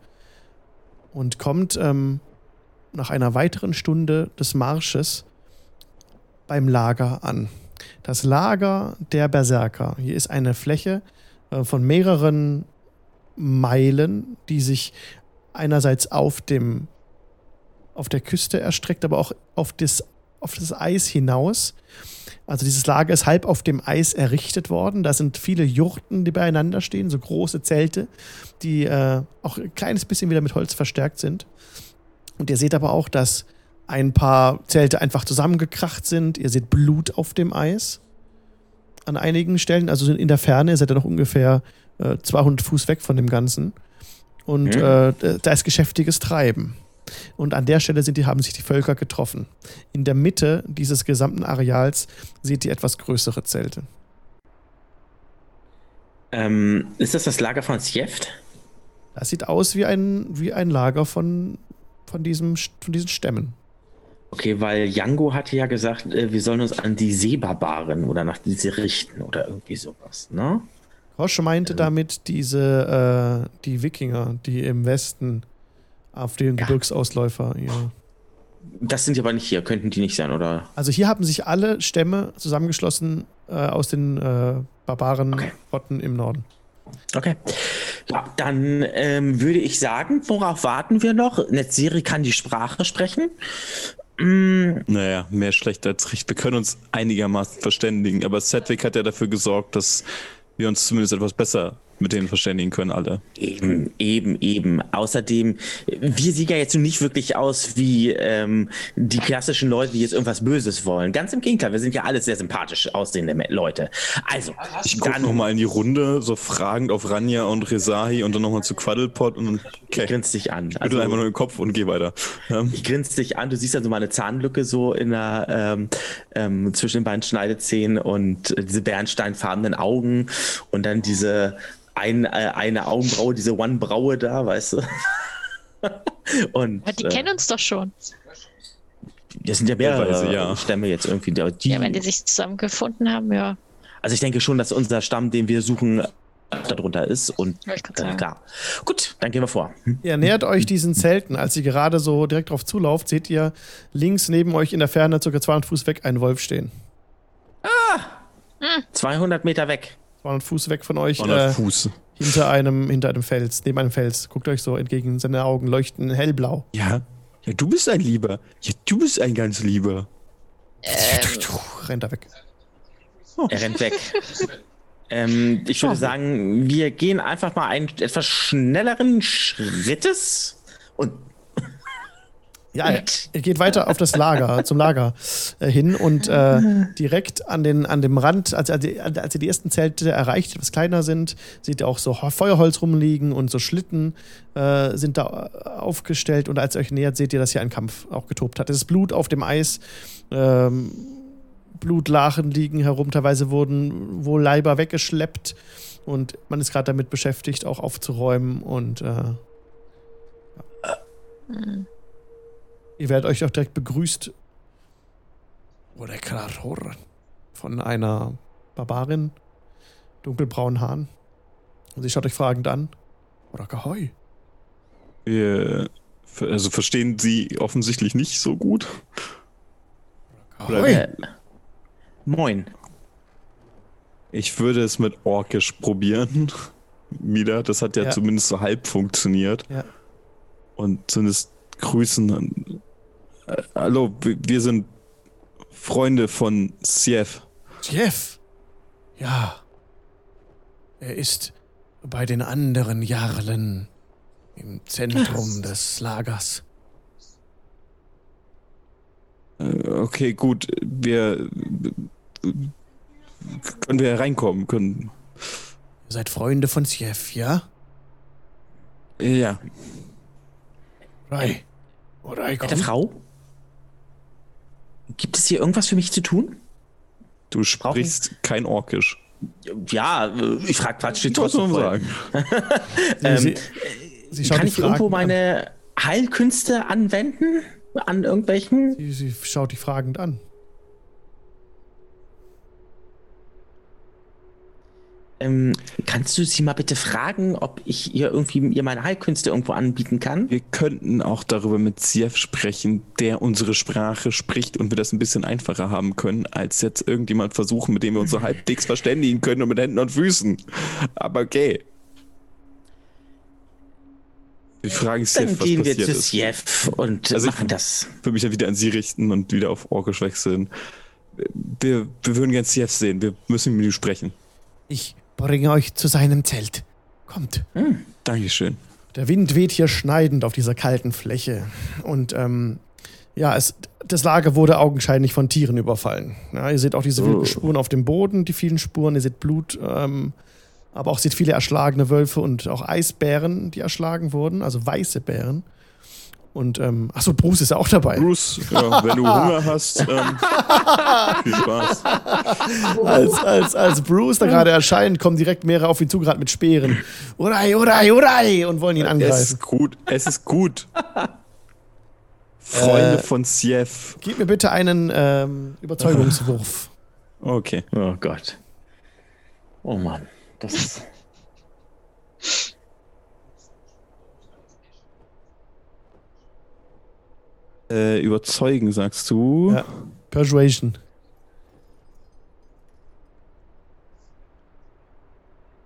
Speaker 1: und kommt ähm, nach einer weiteren Stunde des Marsches beim Lager an. Das Lager der Berserker. Hier ist eine Fläche äh, von mehreren Meilen, die sich einerseits auf dem auf der Küste erstreckt, aber auch auf das, auf das Eis hinaus. Also dieses Lager ist halb auf dem Eis errichtet worden. Da sind viele Jurten, die beieinander stehen, so große Zelte, die äh, auch ein kleines bisschen wieder mit Holz verstärkt sind. Und ihr seht aber auch, dass ein paar Zelte einfach zusammengekracht sind. Ihr seht Blut auf dem Eis an einigen Stellen, also in der Ferne, ihr seid ja noch ungefähr äh, 200 Fuß weg von dem Ganzen. Und
Speaker 2: Mhm.
Speaker 1: äh, da ist geschäftiges Treiben. Und an der Stelle sind die, haben sich die Völker getroffen. In der Mitte dieses gesamten Areals seht ihr etwas größere Zelte.
Speaker 2: Ähm, ist das das Lager von Sjeft?
Speaker 1: Das sieht aus wie ein, wie ein Lager von, von, diesem, von diesen Stämmen.
Speaker 2: Okay, weil Jango hatte ja gesagt, äh, wir sollen uns an die Seebarbaren oder nach diese richten oder irgendwie sowas, ne?
Speaker 1: Roche meinte damit diese, äh, die Wikinger, die im Westen auf den
Speaker 2: Ja.
Speaker 1: Gebirgsausläufer. Ja.
Speaker 2: Das sind ja aber nicht hier, könnten die nicht sein, oder?
Speaker 1: Also hier haben sich alle Stämme zusammengeschlossen äh, aus den äh, barbaren
Speaker 2: Okay.
Speaker 1: Rotten im Norden.
Speaker 2: Okay. Ja, dann ähm, würde ich sagen, worauf warten wir noch? Netzeri kann die Sprache sprechen. Mm,
Speaker 3: Naja, mehr schlecht als recht. Wir können uns einigermaßen verständigen, aber Sedwick hat ja dafür gesorgt, dass wir uns zumindest etwas besser mit denen verständigen können, alle.
Speaker 2: Eben, eben, eben. Außerdem, wir sehen ja jetzt nicht wirklich aus wie ähm, die klassischen Leute, die jetzt irgendwas Böses wollen. Ganz im Gegenteil, wir sind ja alles sehr sympathisch aussehende Leute. Also,
Speaker 3: Ich gucke nochmal in die Runde, so fragend auf Ranja und Rezahi und dann nochmal zu Quaddlepot und dann okay.
Speaker 2: grinst dich an.
Speaker 3: Ich
Speaker 2: Also,
Speaker 3: einfach nur den Kopf und geh weiter. Ja.
Speaker 2: ich grinst dich an, du siehst dann so mal eine Zahnlücke so in der, ähm, ähm, zwischen den beiden Schneidezähnen und diese bernsteinfarbenen Augen und dann diese ein, äh, eine Augenbraue, diese One-Braue da, weißt du? *laughs* und
Speaker 5: Aber die
Speaker 2: äh,
Speaker 5: kennen uns doch schon.
Speaker 2: das sind ja mehrere
Speaker 3: ja.
Speaker 2: Stämme jetzt irgendwie. Die,
Speaker 5: Ja, wenn die sich zusammengefunden haben, ja.
Speaker 2: also ich denke schon, dass unser Stamm, den wir suchen, darunter ist und äh,
Speaker 5: sagen.
Speaker 2: klar. Gut, dann gehen wir vor. Hm?
Speaker 1: Ihr nähert euch diesen Zelten. Als ihr gerade so direkt drauf zulauft, seht ihr links neben euch in der Ferne, circa 200 Fuß weg, einen Wolf stehen.
Speaker 2: 200 Meter weg.
Speaker 1: 200 Fuß weg von euch,
Speaker 3: 100
Speaker 1: äh,
Speaker 3: Fuß.
Speaker 1: hinter, einem, hinter einem Fels, neben einem Fels. Guckt euch so entgegen, seine Augen leuchten hellblau.
Speaker 3: Ja. Ja, du bist ein Lieber. Ja, du bist ein ganz Lieber.
Speaker 1: Rennt er weg.
Speaker 2: Er rennt weg. ähm, ich würde sagen, wir gehen einfach mal einen etwas schnelleren Schrittes und
Speaker 1: Ja, ihr, ihr geht weiter auf das Lager, *laughs* zum Lager äh, hin und äh, direkt an, den, an dem Rand, als, als, ihr die ersten Zelte erreicht, die etwas kleiner sind, seht ihr auch so Ho- Feuerholz rumliegen und so Schlitten äh, sind da äh, aufgestellt und als ihr euch nähert, seht ihr, dass hier ein Kampf auch getobt hat. Es ist Blut auf dem Eis, ähm, Blutlachen liegen herum, teilweise wurden wohl Leiber weggeschleppt und man ist gerade damit beschäftigt, auch aufzuräumen und äh, Ihr werdet euch auch direkt begrüßt. Oder Krator von einer Barbarin, dunkelbraunen Haaren. Und sie schaut euch fragend an. Oder Kahoi.
Speaker 3: Wir, also verstehen sie offensichtlich nicht so gut.
Speaker 1: Kahoi.
Speaker 2: äh, moin.
Speaker 3: Ich würde es mit Orkisch probieren. Wieder. Das hat ja,
Speaker 1: Ja.
Speaker 3: zumindest so halb funktioniert.
Speaker 1: Ja.
Speaker 3: Und zumindest grüßen. Äh, hallo, wir, sind Freunde von Sief.
Speaker 1: Jeff. Ja. Er ist bei den anderen Jarlen im Zentrum *laughs* des Lagers.
Speaker 3: Äh, Okay, gut. Wir. Können wir reinkommen? Können.
Speaker 1: Ihr seid Freunde von Jeff, ja?
Speaker 3: Ja.
Speaker 1: Rai. Rai,
Speaker 2: Werte
Speaker 1: komm.
Speaker 2: Frau? Gibt es hier irgendwas für mich zu tun?
Speaker 3: Du sprichst kein Orkisch.
Speaker 2: Ja, äh, ich frage Quatsch, steht
Speaker 3: Was
Speaker 2: trotzdem
Speaker 3: soll
Speaker 2: voll. *laughs* Ähm,
Speaker 1: sie, sie schaut
Speaker 2: Kann ich irgendwo
Speaker 1: fragend an.
Speaker 2: meine Heilkünste anwenden? An irgendwelchen?
Speaker 1: Sie, sie schaut dich fragend an.
Speaker 2: Ähm, kannst du sie mal bitte fragen, ob ich ihr irgendwie ihr meine Heilkünste irgendwo anbieten kann?
Speaker 3: Wir könnten auch darüber mit Sief sprechen, der unsere Sprache spricht und wir das ein bisschen einfacher haben können, als jetzt irgendjemand versuchen, mit dem wir uns so halbwegs verständigen können und mit Händen und Füßen. Aber okay. Wir fragen
Speaker 2: Dann
Speaker 3: Sief, was
Speaker 2: gehen wir
Speaker 3: passiert
Speaker 2: zu
Speaker 3: ist.
Speaker 2: Und
Speaker 3: Also ich-
Speaker 2: machen das.
Speaker 3: Ich würde mich dann wieder an Sie richten und wieder auf Orkisch wechseln. Wir, wir würden gerne Sief sehen. Wir müssen mit ihm sprechen.
Speaker 1: Ich bringe euch zu seinem Zelt. Kommt.
Speaker 3: Dankeschön.
Speaker 1: Der Wind weht hier schneidend auf dieser kalten Fläche. Und ähm, Ja, es, das Lager wurde augenscheinlich von Tieren überfallen. Ja, ihr seht auch diese wilden
Speaker 3: Oh.
Speaker 1: Spuren auf dem Boden, die vielen Spuren, ihr seht Blut, ähm, aber auch seht viele erschlagene Wölfe und auch Eisbären, die erschlagen wurden, also weiße Bären. Und, ähm, achso, Bruce ist ja auch dabei.
Speaker 3: Bruce, ja, wenn du Hunger hast, ähm, *laughs* viel Spaß.
Speaker 1: Als, als, als Bruce da gerade erscheint, kommen direkt mehrere auf ihn zu, gerade mit Speeren. Urai, urai, urai! Und wollen ihn
Speaker 3: Es
Speaker 1: angreifen.
Speaker 3: ist gut, es ist gut. Freunde
Speaker 1: Äh,
Speaker 3: von Sief.
Speaker 1: Gib mir bitte einen ähm, Überzeugungswurf.
Speaker 3: Okay.
Speaker 2: Oh Gott. Oh Mann. Das ist.
Speaker 3: Äh, überzeugen, sagst du?
Speaker 1: Ja. Persuasion.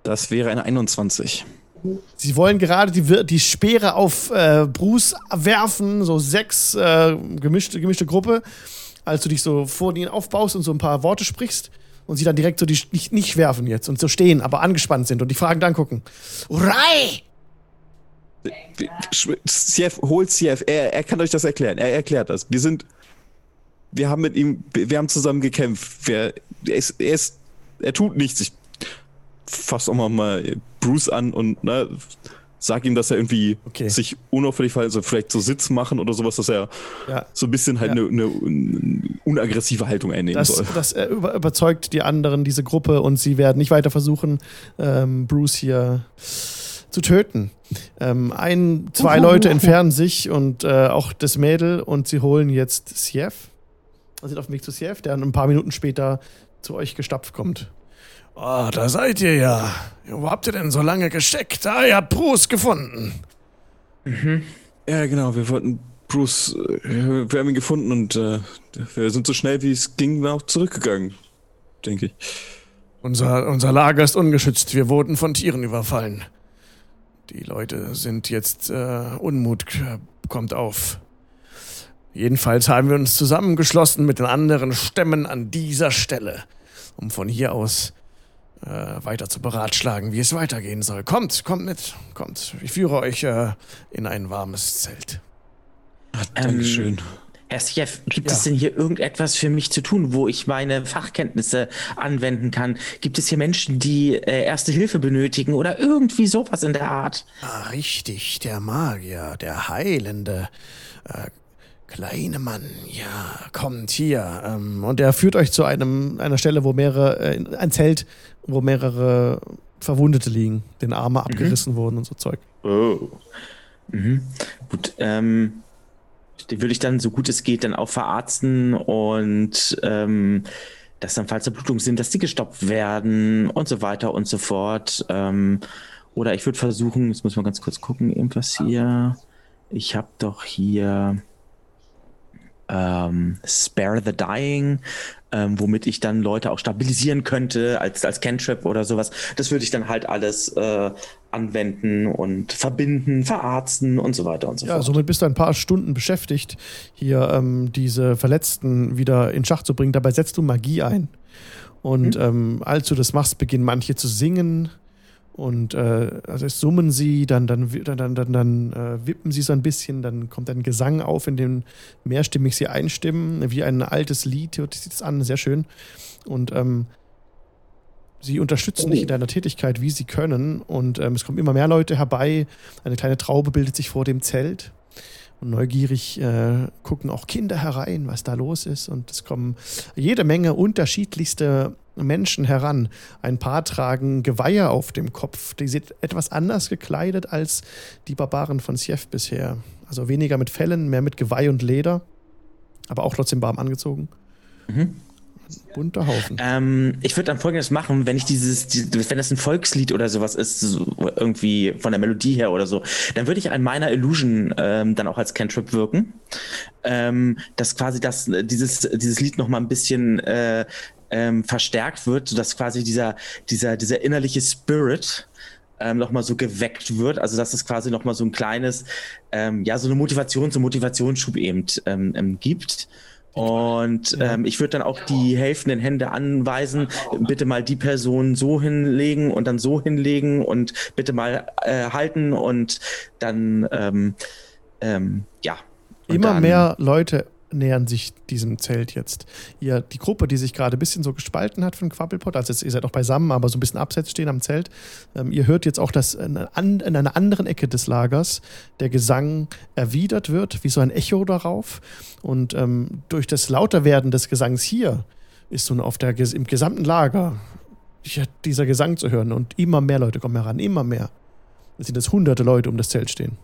Speaker 3: Das wäre eine 21.
Speaker 1: Sie wollen gerade die, die Speere auf äh, Bruce werfen, so sechs äh, gemischte, gemischte Gruppe, als du dich so vor ihnen aufbaust und so ein paar Worte sprichst und sie dann direkt so die nicht, nicht werfen jetzt und so stehen, aber angespannt sind und die Fragen dann gucken. Urai!
Speaker 3: Sief, holt Sief, er, er kann euch das erklären. Er erklärt das. Wir sind. Wir haben mit ihm, wir haben zusammen gekämpft. Wir, er, ist, er ist. Er tut nichts. Ich fass auch mal, mal Bruce an und ne, sag ihm, dass er irgendwie
Speaker 1: Okay.
Speaker 3: sich unauffällig verhält, also vielleicht so Sitz machen oder sowas, dass er
Speaker 1: Ja.
Speaker 3: so ein bisschen halt
Speaker 1: Ja.
Speaker 3: eine ne, unaggressive Haltung einnehmen
Speaker 1: Das,
Speaker 3: soll.
Speaker 1: das äh, über, überzeugt die anderen, diese Gruppe, und sie werden nicht weiter versuchen, ähm, Bruce hier zu töten. Ähm, ein, zwei Leute entfernen sich und äh, auch das Mädel und sie holen jetzt Sief. Sie sind auf dem Weg zu Sief, der ein paar Minuten später zu euch gestapft kommt. Ah, da seid ihr ja. Wo habt ihr denn so lange gesteckt? Ah, ihr habt Bruce gefunden.
Speaker 3: Ja, genau, wir wollten Bruce, äh, wir haben ihn gefunden und äh, wir sind so schnell wie es ging auch zurückgegangen, denke ich.
Speaker 1: Unser, unser Lager ist ungeschützt. Wir wurden von Tieren überfallen. Die Leute sind jetzt äh, Unmut kommt auf. Jedenfalls haben wir uns zusammengeschlossen mit den anderen Stämmen an dieser Stelle, um von hier aus äh, weiter zu beratschlagen, wie es weitergehen soll. Kommt, kommt mit, kommt. Ich führe euch äh, in ein warmes Zelt.
Speaker 3: Dankeschön.
Speaker 2: Herr Sjef, gibt
Speaker 1: Ja.
Speaker 2: es denn hier irgendetwas für mich zu tun, wo ich meine Fachkenntnisse anwenden kann? Gibt es hier Menschen, die äh, erste Hilfe benötigen oder irgendwie sowas in der Art?
Speaker 1: Ah, richtig, der Magier, der Heilende. Äh, kleine Mann, ja, kommt hier. Ähm, und er führt euch zu einem, einer Stelle, wo mehrere, äh, in- ein Zelt, wo mehrere Verwundete liegen, den Arme abgerissen wurden und so Zeug.
Speaker 2: Oh. Mhm. Gut, ähm, würde ich dann, so gut es geht, dann auch verarzten und ähm, dass dann, falls Blutungen sind, dass die gestoppt werden und so weiter und so fort. Ähm, oder ich würde versuchen, jetzt muss man ganz kurz gucken, irgendwas hier. Ich habe doch hier ähm, Spare the Dying, ähm, womit ich dann Leute auch stabilisieren könnte als, als Cantrip oder sowas. Das würde ich dann halt alles äh, anwenden und verbinden, verarzten und so weiter und so
Speaker 1: Ja,
Speaker 2: fort.
Speaker 1: somit bist du ein paar Stunden beschäftigt, hier ähm, diese Verletzten wieder in Schach zu bringen. Dabei setzt du Magie ein. Und ähm, als du das machst, beginnen manche zu singen. Und äh, also es summen sie, dann, dann, dann, dann, dann äh, wippen sie so ein bisschen, dann kommt ein Gesang auf, in dem mehrstimmig sie einstimmen, wie ein altes Lied, hört sich das an, sehr schön. Und ähm, sie unterstützen dich in deiner Tätigkeit, wie sie können. Und ähm, es kommen immer mehr Leute herbei. Eine kleine Traube bildet sich vor dem Zelt. Und neugierig äh, gucken auch Kinder herein, was da los ist. Und es kommen jede Menge unterschiedlichste Menschen heran. Ein paar tragen Geweihe auf dem Kopf. Die sind etwas anders gekleidet als die Barbaren von Sief bisher. Also weniger mit Fellen, mehr mit Geweih und Leder. Aber auch trotzdem warm angezogen.
Speaker 2: Mhm.
Speaker 1: Bunter Haufen.
Speaker 2: Ähm, ich würde dann folgendes machen, wenn ich dieses, die, wenn das ein Volkslied oder sowas ist, so irgendwie von der Melodie her oder so, dann würde ich an meiner Illusion ähm, dann auch als Cantrip wirken. Ähm, dass quasi das, dieses, dieses Lied noch mal ein bisschen äh, ähm, verstärkt wird, sodass quasi dieser, dieser, dieser innerliche Spirit ähm, nochmal so geweckt wird. Also dass es quasi nochmal so ein kleines, ähm, ja, so eine Motivation, so einen Motivationsschub eben ähm, ähm, gibt. Und
Speaker 1: Ja.
Speaker 2: ähm, ich würde dann auch die helfenden Hände anweisen, bitte mal die Person so hinlegen und dann so hinlegen und bitte mal äh, halten und dann, ähm, ähm, ja. Und
Speaker 1: Immer
Speaker 2: dann,
Speaker 1: mehr Leute nähern sich diesem Zelt jetzt. Ihr, die Gruppe, die sich gerade ein bisschen so gespalten hat von Quabbelpot, also jetzt, ihr seid auch beisammen, aber so ein bisschen abseits stehen am Zelt, ähm, ihr hört jetzt auch, dass in, an, in einer anderen Ecke des Lagers der Gesang erwidert wird, wie so ein Echo darauf. Und ähm, durch das Lauterwerden des Gesangs hier ist nun auf der, im gesamten Lager dieser Gesang zu hören und immer mehr Leute kommen heran, immer mehr. Es sind jetzt hunderte Leute um das Zelt stehen.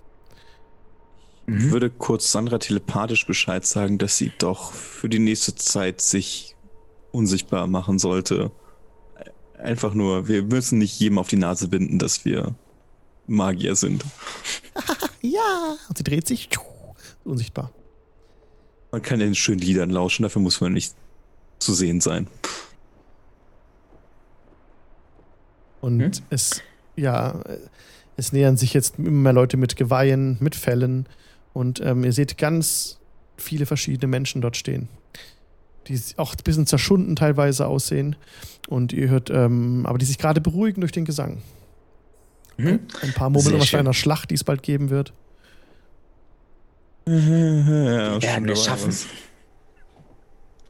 Speaker 3: Ich würde kurz Sandra telepathisch Bescheid sagen, dass sie doch für die nächste Zeit sich unsichtbar machen sollte. Einfach nur, wir müssen nicht jedem auf die Nase binden, dass wir Magier sind. *laughs*
Speaker 1: Ja! Und sie dreht sich, unsichtbar.
Speaker 3: Man kann den schönen Liedern lauschen, dafür muss man nicht zu sehen sein.
Speaker 1: Und
Speaker 2: Hm?
Speaker 1: es, ja, es nähern sich jetzt immer mehr Leute mit Geweihen, mit Fellen. Und ähm, ihr seht ganz viele verschiedene Menschen dort stehen, die auch ein bisschen zerschunden teilweise aussehen. Und ihr hört, ähm, aber die sich gerade beruhigen durch den Gesang.
Speaker 2: Mhm.
Speaker 1: Ein paar murmeln
Speaker 2: schön.
Speaker 1: einer Schlacht, die es bald geben wird.
Speaker 3: ja,
Speaker 2: Werden
Speaker 3: schon
Speaker 2: wir schaffen.
Speaker 3: was.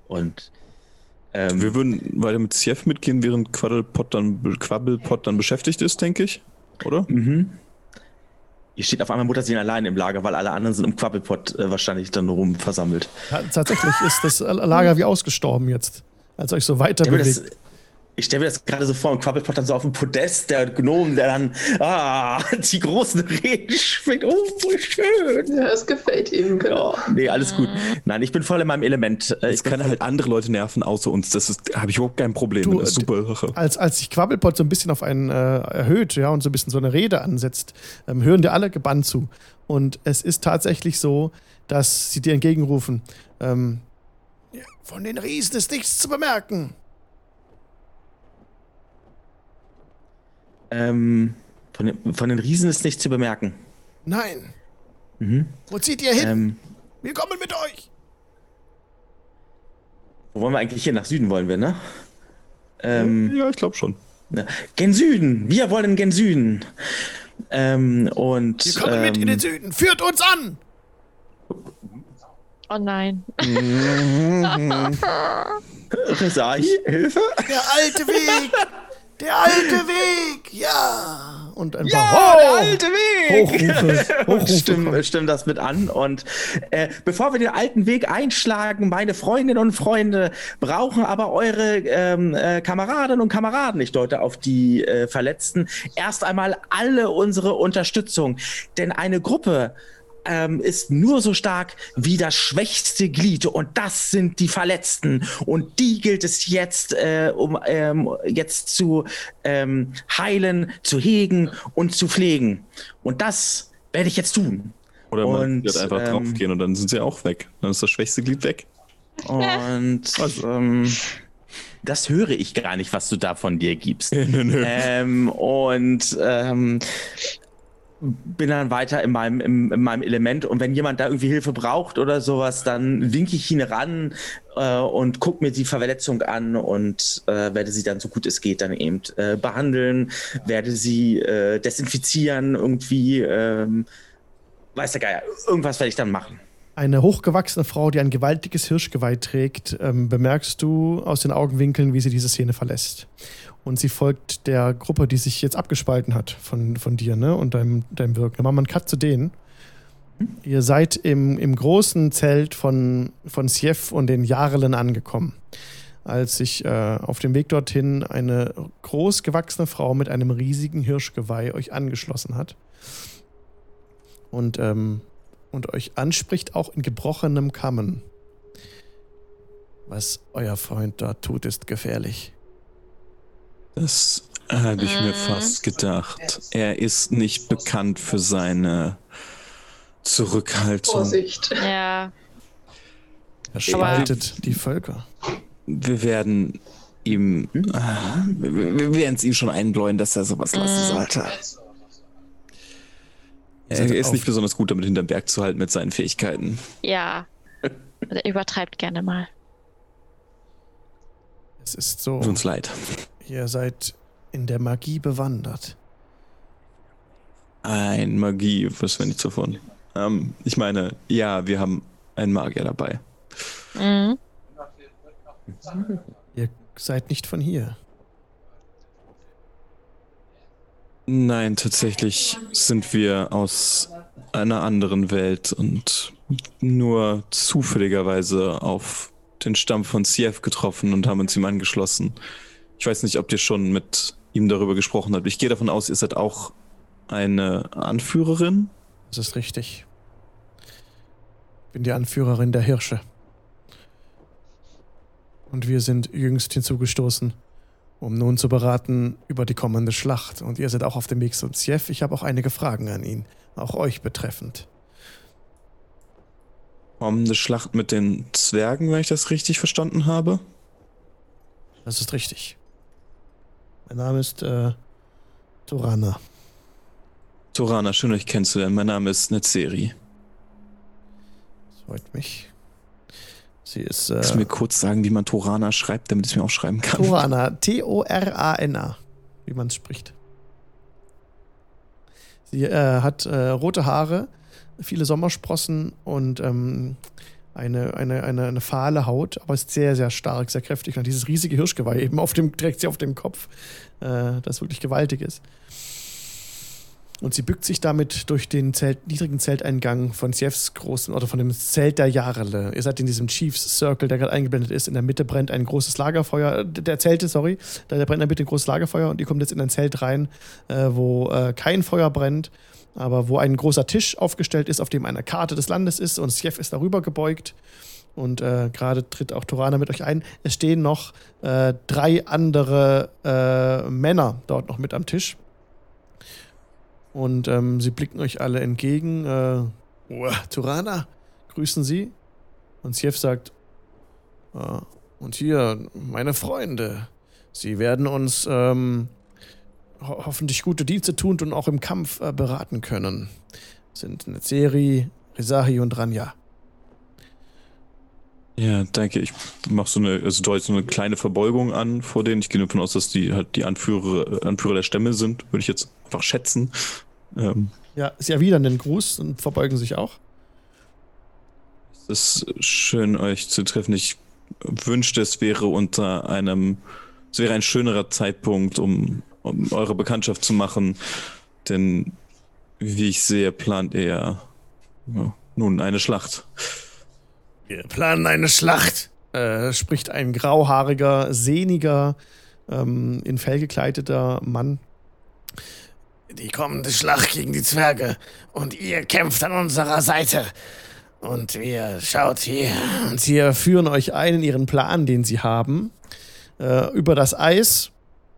Speaker 2: Und ähm,
Speaker 3: Wir würden weiter mit Sief mitgehen, während Quaddlepot dann, Quabbelpot dann beschäftigt ist, denke ich. Oder?
Speaker 2: Mhm. Ihr steht auf einmal Mutterseelen allein im Lager, weil alle anderen sind im Quabbelpot äh, wahrscheinlich dann rum versammelt.
Speaker 1: Ja, tatsächlich ist das Lager wie ausgestorben jetzt, als euch so weiter bewegt.
Speaker 2: das, ich stelle mir das gerade so vor, im Quabbelpot dann so auf dem Podest, der Gnom, der dann ah, *laughs* die großen Reden schwingt. Oh, voll schön.
Speaker 4: Ja, es gefällt ihm, genau.
Speaker 2: Ja, nee, alles gut. Nein, ich bin voll in meinem Element. Äh,
Speaker 3: Es
Speaker 2: Ich
Speaker 3: kann halt andere Leute nerven, außer uns. Das ist, habe ich überhaupt kein Problem.
Speaker 1: Du,
Speaker 3: das ist super
Speaker 1: als, als sich Quabbelpot so ein bisschen auf einen äh, erhöht, ja, und so ein bisschen so eine Rede ansetzt, ähm, hören dir alle gebannt zu. Und es ist tatsächlich so, dass sie dir entgegenrufen, ähm, "Ja, von den Riesen ist nichts zu bemerken.
Speaker 2: Ähm, von, den, von den Riesen ist nichts zu bemerken.
Speaker 1: Nein.
Speaker 2: Mhm.
Speaker 1: Wo zieht ihr hin?
Speaker 2: Ähm,
Speaker 1: Wir kommen mit euch.
Speaker 2: wo wollen wir eigentlich hin? Nach Süden wollen wir, ne? Ähm,
Speaker 3: Ja, ich glaube schon.
Speaker 2: ne. Gen Süden. Wir wollen gen Süden. Ähm, und.
Speaker 1: Wir kommen
Speaker 2: ähm,
Speaker 1: mit in den Süden. Führt uns an.
Speaker 5: Oh nein. *laughs*
Speaker 2: Sag ich, Hilfe?
Speaker 1: Der alte Weg. *laughs* Der alte Weg. Ja. Und ein paar
Speaker 2: Ja, der
Speaker 1: Ho!
Speaker 2: alte Weg!
Speaker 1: Hochrufe. *laughs* Hochrufe
Speaker 2: stimmen, stimmen das mit an. Und äh, bevor wir den alten Weg einschlagen, meine Freundinnen und Freunde, brauchen aber eure ähm, äh, Kameradinnen und Kameraden, ich deute auf die äh, Verletzten, erst einmal alle unsere Unterstützung. Denn eine Gruppe ähm, ist nur so stark wie das schwächste Glied und das sind die Verletzten und die gilt es jetzt, äh, um ähm, jetzt zu ähm, heilen, zu hegen und zu pflegen und das werde ich jetzt tun.
Speaker 3: Oder man
Speaker 2: Und,
Speaker 3: wird einfach
Speaker 2: ähm,
Speaker 3: draufgehen und dann sind sie auch weg. Dann ist das schwächste Glied weg.
Speaker 2: Und *laughs* ähm, das höre ich gar nicht, was du da von dir gibst. *laughs* ähm, und ähm, bin dann weiter in meinem, im, in meinem Element. Und wenn jemand da irgendwie Hilfe braucht oder sowas, dann winke ich ihn ran äh, und gucke mir die Verletzung an und äh, werde sie dann so gut es geht dann eben äh, behandeln, werde sie äh, desinfizieren irgendwie. Ähm, weiß der Geier, irgendwas werde ich dann machen.
Speaker 1: Eine hochgewachsene Frau, die ein gewaltiges Hirschgeweih trägt, ähm, bemerkst du aus den Augenwinkeln, wie sie diese Szene verlässt. Und sie folgt der Gruppe, die sich jetzt abgespalten hat von, von dir ne? und deinem, deinem Wirken. Dann machen wir einen Cut zu denen. Ihr seid im, im großen Zelt von, von Sief und den Jarlen angekommen. Als sich äh, auf dem Weg dorthin eine groß gewachsene Frau mit einem riesigen Hirschgeweih euch angeschlossen hat. Und ähm, und euch anspricht, auch in gebrochenem Kammen. Was euer Freund dort tut, ist gefährlich.
Speaker 3: Das habe ich mir fast gedacht. Er ist nicht bekannt für seine Zurückhaltung.
Speaker 4: Vorsicht.
Speaker 5: Ja.
Speaker 1: Er spaltet die Völker.
Speaker 3: Wir werden ihm, ah, wir, werden es ihm schon einbläuen, dass er sowas lassen sollte. Er ist nicht besonders gut damit, hinterm Berg zu halten mit seinen Fähigkeiten.
Speaker 5: Ja. Er übertreibt gerne mal.
Speaker 1: Es ist so,
Speaker 3: Tut uns leid.
Speaker 1: Ihr seid in der Magie bewandert.
Speaker 3: Ein Magie, was wir nicht davon. Ähm, ich meine, ja, wir haben einen Magier dabei.
Speaker 5: Mhm.
Speaker 1: Ihr seid nicht von hier.
Speaker 3: Nein, tatsächlich sind wir aus einer anderen Welt und nur zufälligerweise auf den Stamm von Siev getroffen und haben uns ihm angeschlossen. Ich weiß nicht, ob ihr schon mit ihm darüber gesprochen habt. Ich gehe davon aus, ihr seid auch eine Anführerin.
Speaker 1: Das ist richtig. Bin die Anführerin der Hirsche. Und wir sind jüngst hinzugestoßen, um nun zu beraten über die kommende Schlacht. Und ihr seid auch auf dem Weg zum Siev. Ich habe auch einige Fragen an ihn, auch euch betreffend.
Speaker 3: Eine Schlacht mit den Zwergen, wenn ich das richtig verstanden habe.
Speaker 1: Das ist richtig. Mein Name ist äh, Torana.
Speaker 3: Torana, schön euch kennenzulernen. Mein Name ist Netzeri.
Speaker 1: Das freut mich. Sie ist äh,
Speaker 3: Kannst du mir kurz sagen, wie man Torana schreibt, damit ich es mir auch schreiben kann?
Speaker 1: Torana. T-O-R-A-N-A, wie man es spricht. Sie äh, hat äh, rote Haare, viele Sommersprossen und ähm, eine, eine, eine, eine fahle Haut, aber ist sehr, sehr stark, sehr kräftig. Und dieses riesige Hirschgeweih eben auf dem, trägt sie auf dem Kopf, äh, das wirklich gewaltig ist. Und sie bückt sich damit durch den Zelt, niedrigen Zelteingang von Sievs großen oder von dem Zelt der Jarle. Ihr seid in diesem Chiefs Circle, der gerade eingeblendet ist. In der Mitte brennt ein großes Lagerfeuer, der Zelte, sorry. Da brennt in der Mitte ein großes Lagerfeuer und ihr kommt jetzt in ein Zelt rein, äh, wo äh, kein Feuer brennt, aber wo ein großer Tisch aufgestellt ist, auf dem eine Karte des Landes ist und Siev ist darüber gebeugt. Und äh, gerade tritt auch Torana mit euch ein. Es stehen noch äh, drei andere äh, Männer dort noch mit am Tisch. Und ähm, sie blicken euch alle entgegen. Äh, "Uah, Turana, grüßen sie. Und Siev sagt, "Ah, und hier, meine Freunde, sie werden uns ähm, ho hoffentlich gute Dienste tun und auch im Kampf äh, beraten können. Sind Netzeri, Rizahi und Ranja.
Speaker 3: Ja, danke. Ich mache so eine, also deute so eine kleine Verbeugung an vor denen. Ich gehe davon aus, dass die halt die Anführer, Anführer der Stämme sind, würde ich jetzt einfach schätzen. Ähm,
Speaker 1: Ja, sie erwidern den Gruß und verbeugen sich auch.
Speaker 3: es ist schön, euch zu treffen. Ich wünschte, es wäre unter einem, es wäre ein schönerer Zeitpunkt, um, um eure Bekanntschaft zu machen. Denn, wie ich sehe, plant ihr ja, nun eine Schlacht.
Speaker 1: Wir planen eine Schlacht, äh, spricht ein grauhaariger, sehniger, ähm, in Fell gekleideter Mann. Die kommende Schlacht gegen die Zwerge und ihr kämpft an unserer Seite. Und wir schaut hier und sie führen euch ein in ihren Plan, den sie haben, äh, über das Eis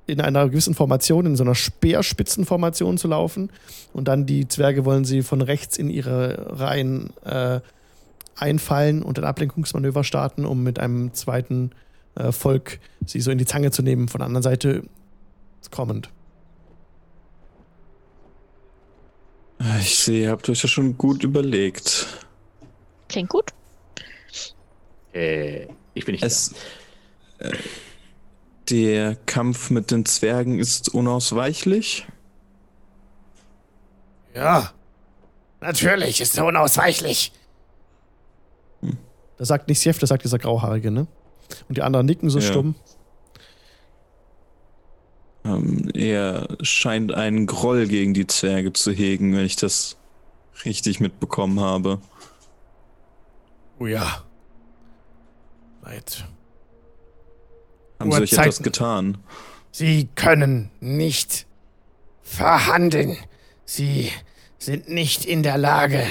Speaker 1: in einer gewissen Formation, in so einer Speerspitzenformation zu laufen. Und dann die Zwerge wollen sie von rechts in ihre Reihen äh, einfallen und ein Ablenkungsmanöver starten, um mit einem zweiten äh, Volk sie so in die Zange zu nehmen, von der anderen Seite kommend.
Speaker 3: Ich sehe, ihr habt euch ja schon gut überlegt.
Speaker 5: Klingt gut.
Speaker 6: Äh, ich bin nicht
Speaker 3: Es, äh, der Kampf mit den Zwergen ist unausweichlich.
Speaker 1: Ja, natürlich, ist so unausweichlich. Das sagt nicht Sjef, das sagt dieser Grauhaarige, ne? Und die anderen nicken so
Speaker 3: Ja.
Speaker 1: stumm.
Speaker 3: Ähm, er scheint einen Groll gegen die Zwerge zu hegen, wenn ich das richtig mitbekommen habe.
Speaker 1: Oh ja. Weit.
Speaker 3: Haben sie euch etwas getan?
Speaker 1: Sie können nicht verhandeln. Sie sind nicht in der Lage,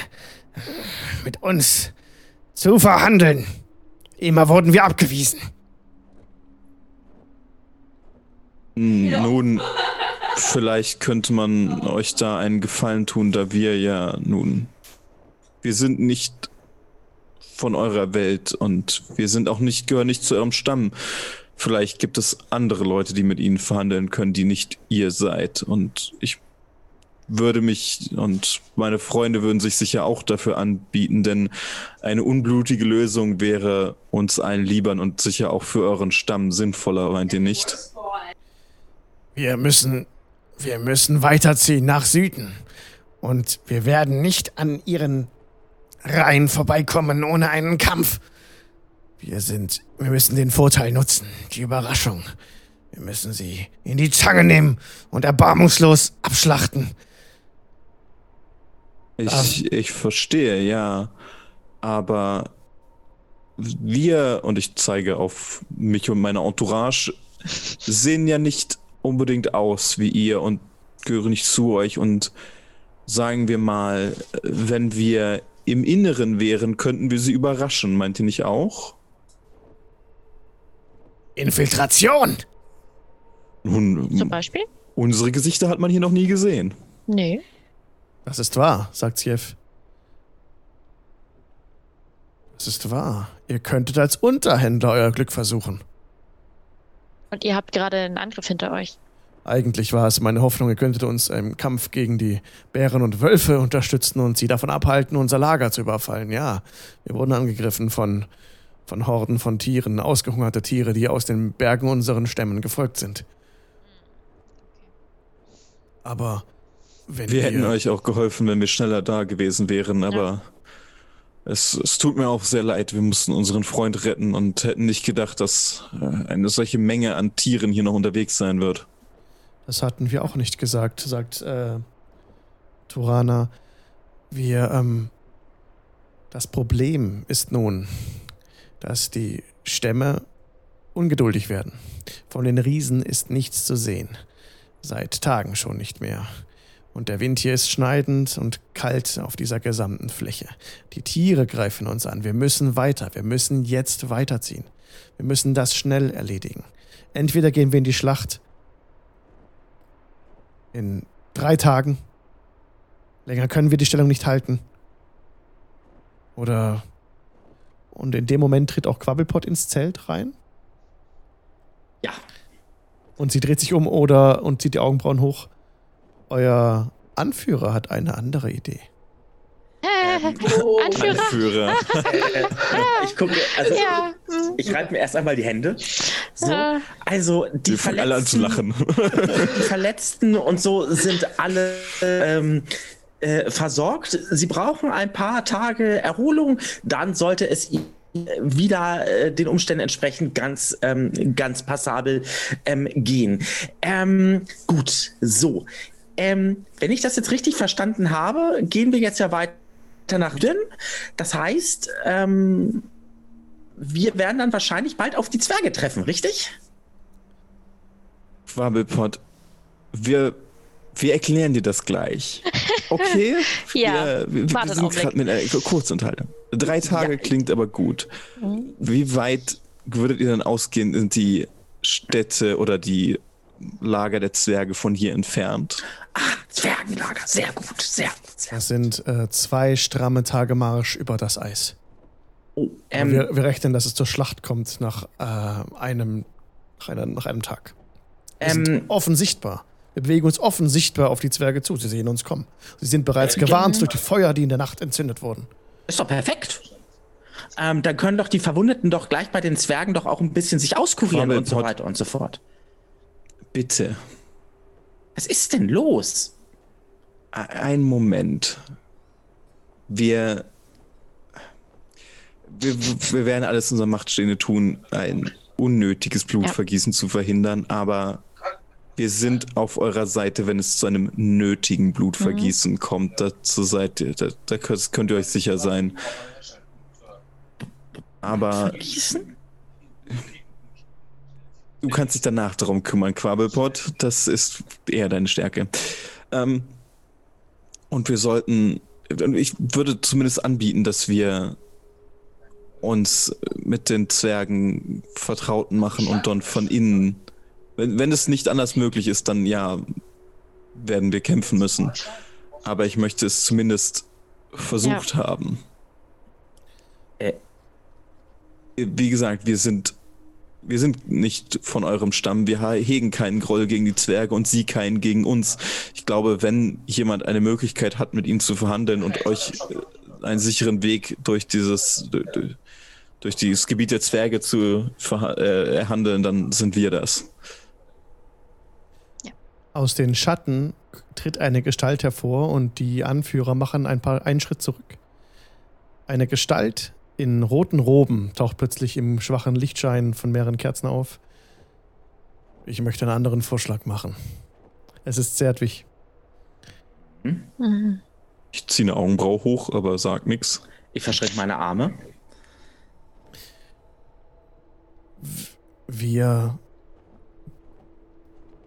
Speaker 1: mit uns zu verhandeln. Immer wurden wir abgewiesen.
Speaker 3: Hm, Nun, vielleicht könnte man euch da einen Gefallen tun, da wir ja nun. Wir sind nicht von eurer Welt und wir sind auch nicht, gehören nicht zu eurem Stamm. Vielleicht gibt es andere Leute, die mit ihnen verhandeln können, die nicht ihr seid. Und ich würde mich und meine Freunde würden sich sicher auch dafür anbieten, denn eine unblutige Lösung wäre uns allen liebern und sicher auch für euren Stamm sinnvoller, meint ihr nicht?
Speaker 1: Wir müssen, wir müssen weiterziehen nach Süden. Und wir werden nicht an ihren Reihen vorbeikommen ohne einen Kampf. Wir sind, wir müssen den Vorteil nutzen, die Überraschung. Wir müssen sie in die Zange nehmen und erbarmungslos abschlachten.
Speaker 3: Ich, ich verstehe, ja. Aber wir, und ich zeige auf mich und meine Entourage, sehen ja nicht unbedingt aus wie ihr und gehören nicht zu euch. Und sagen wir mal, wenn wir im Inneren wären, könnten wir sie überraschen. Meint ihr nicht auch?
Speaker 1: Infiltration!
Speaker 3: Nun,
Speaker 5: Zum Beispiel?
Speaker 3: unsere Gesichter hat man hier noch nie gesehen.
Speaker 5: Nee.
Speaker 1: Das ist wahr, sagt Siev. Das ist wahr. Ihr könntet als Unterhändler euer Glück versuchen.
Speaker 5: Und ihr habt gerade einen Angriff hinter euch.
Speaker 1: Eigentlich war es meine Hoffnung, ihr könntet uns im Kampf gegen die Bären und Wölfe unterstützen und sie davon abhalten, unser Lager zu überfallen. Ja, wir wurden angegriffen von, von Horden von Tieren, ausgehungerte Tiere, die aus den Bergen unseren Stämmen gefolgt sind. Aber wenn
Speaker 3: Wir
Speaker 1: wir,
Speaker 3: hätten euch auch geholfen, wenn wir schneller da gewesen wären, aber es, es tut mir auch sehr leid. Wir mussten unseren Freund retten und hätten nicht gedacht, dass äh, eine solche Menge an Tieren hier noch unterwegs sein wird.
Speaker 1: Das hatten wir auch nicht gesagt, sagt äh, Turana. Wir, ähm, das Problem ist nun, dass die Stämme ungeduldig werden. Von den Riesen ist nichts zu sehen. Seit Tagen schon nicht mehr. Und der Wind hier ist schneidend und kalt auf dieser gesamten Fläche. Die Tiere greifen uns an. Wir müssen weiter. Wir müssen jetzt weiterziehen. Wir müssen das schnell erledigen. Entweder gehen wir in die Schlacht in drei Tagen. Länger können wir die Stellung nicht halten. Oder. Und in dem Moment tritt auch Quabbelpot ins Zelt rein.
Speaker 2: Ja.
Speaker 1: Und sie dreht sich um oder und zieht die Augenbrauen hoch. Euer Anführer hat eine andere Idee.
Speaker 5: Äh,
Speaker 4: Oh.
Speaker 5: Anführer.
Speaker 3: Anführer.
Speaker 2: Ich gucke, also
Speaker 5: Ja.
Speaker 2: ich reibe mir erst einmal die Hände. So, also die
Speaker 3: Wir fangen alle an zu
Speaker 2: Verletzten,
Speaker 3: lachen.
Speaker 2: die Verletzten und so sind alle ähm, äh, versorgt. Sie brauchen ein paar Tage Erholung, dann sollte es wieder äh, den Umständen entsprechend ganz, ähm, ganz passabel ähm, gehen. Ähm, gut, so. Ähm, wenn ich das jetzt richtig verstanden habe, gehen wir jetzt ja weiter nach Süden. Das heißt, ähm, wir werden dann wahrscheinlich bald auf die Zwerge treffen, richtig?
Speaker 3: Quabbelpot, wir, wir erklären dir das gleich. *laughs* Okay?
Speaker 5: Ja,
Speaker 3: Wir, wir, wir sind gerade mit einer Kurzunterhaltung. Drei Tage
Speaker 2: Ja.
Speaker 3: klingt aber gut. Wie weit würdet ihr dann ausgehen, sind die Städte oder die Lager der Zwerge von hier entfernt?
Speaker 2: Ah, Zwergenlager, sehr gut, sehr gut. Sehr
Speaker 1: Das sind äh, zwei stramme Tage Marsch über das Eis.
Speaker 2: Oh, ähm,
Speaker 1: wir, wir rechnen, dass es zur Schlacht kommt nach, äh, einem, nach, einer, nach einem Tag.
Speaker 2: Ähm,
Speaker 1: offen sichtbar. Wir bewegen uns offen sichtbar auf die Zwerge zu. Sie sehen uns kommen. Sie sind bereits
Speaker 2: Äh,
Speaker 1: gewarnt
Speaker 2: genau.
Speaker 1: durch die Feuer, die in der Nacht entzündet wurden.
Speaker 2: ist doch perfekt. Ähm, dann können doch die Verwundeten doch gleich bei den Zwergen doch auch ein bisschen sich auskurieren
Speaker 3: Wabbel
Speaker 2: und so
Speaker 3: Pot.
Speaker 2: weiter und so fort.
Speaker 3: Bitte.
Speaker 2: Was ist denn los?
Speaker 3: Ein Moment. Wir, wir, wir werden alles in unserer Macht Stehende tun, ein unnötiges Blutvergießen zu verhindern, aber wir sind auf eurer Seite, wenn es zu einem nötigen Blutvergießen kommt. Dazu seid ihr, da, da könnt, könnt ihr euch sicher sein. Aber
Speaker 2: Vergießen?
Speaker 3: Du kannst dich danach darum kümmern, Quabbelpot. Das ist eher deine Stärke. Ähm, und wir sollten, ich würde zumindest anbieten, dass wir uns mit den Zwergen Vertrauten machen und dann von innen, wenn, wenn es nicht anders möglich ist, dann ja, werden wir kämpfen müssen. Aber ich möchte es zumindest versucht haben.
Speaker 2: Äh.
Speaker 3: Wie gesagt, wir sind wir sind nicht von eurem Stamm. Wir hegen keinen Groll gegen die Zwerge und sie keinen gegen uns. Ich glaube, wenn jemand eine Möglichkeit hat, mit ihnen zu verhandeln und euch äh, einen sicheren Weg durch dieses, durch, dieses Gebiet der Zwerge zu äh, erhandeln, dann sind wir das.
Speaker 1: Aus den Schatten tritt eine Gestalt hervor und die Anführer machen ein paar einen Schritt zurück. Eine Gestalt in roten Roben taucht plötzlich im schwachen Lichtschein von mehreren Kerzen auf. Ich möchte einen anderen Vorschlag machen. Es ist Zerdwig.
Speaker 5: Mhm.
Speaker 3: Ich ziehe eine Augenbraue hoch, aber sag nix.
Speaker 2: Ich verschränke meine Arme.
Speaker 1: Wir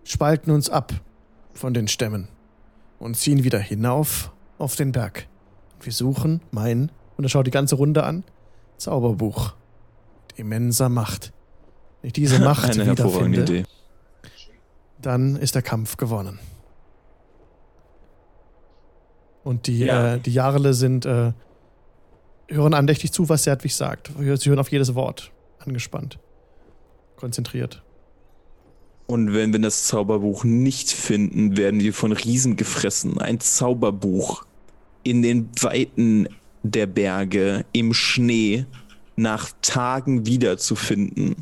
Speaker 1: spalten uns ab von den Stämmen und ziehen wieder hinauf auf den Berg. Wir suchen mein, und er schaut die ganze Runde an, Zauberbuch. Mit immenser Macht. Wenn ich diese *laughs* Macht
Speaker 3: Eine
Speaker 1: wiederfinde,
Speaker 3: Idee.
Speaker 1: dann ist der Kampf gewonnen. Und die,
Speaker 2: Ja.
Speaker 1: äh, die Jarle sind, äh, hören andächtig zu, was Serdwig sagt. Sie hören auf jedes Wort. Angespannt. Konzentriert.
Speaker 3: Und wenn wir das Zauberbuch nicht finden, werden wir von Riesen gefressen. Ein Zauberbuch in den Weiten der Berge, im Schnee, nach Tagen wiederzufinden.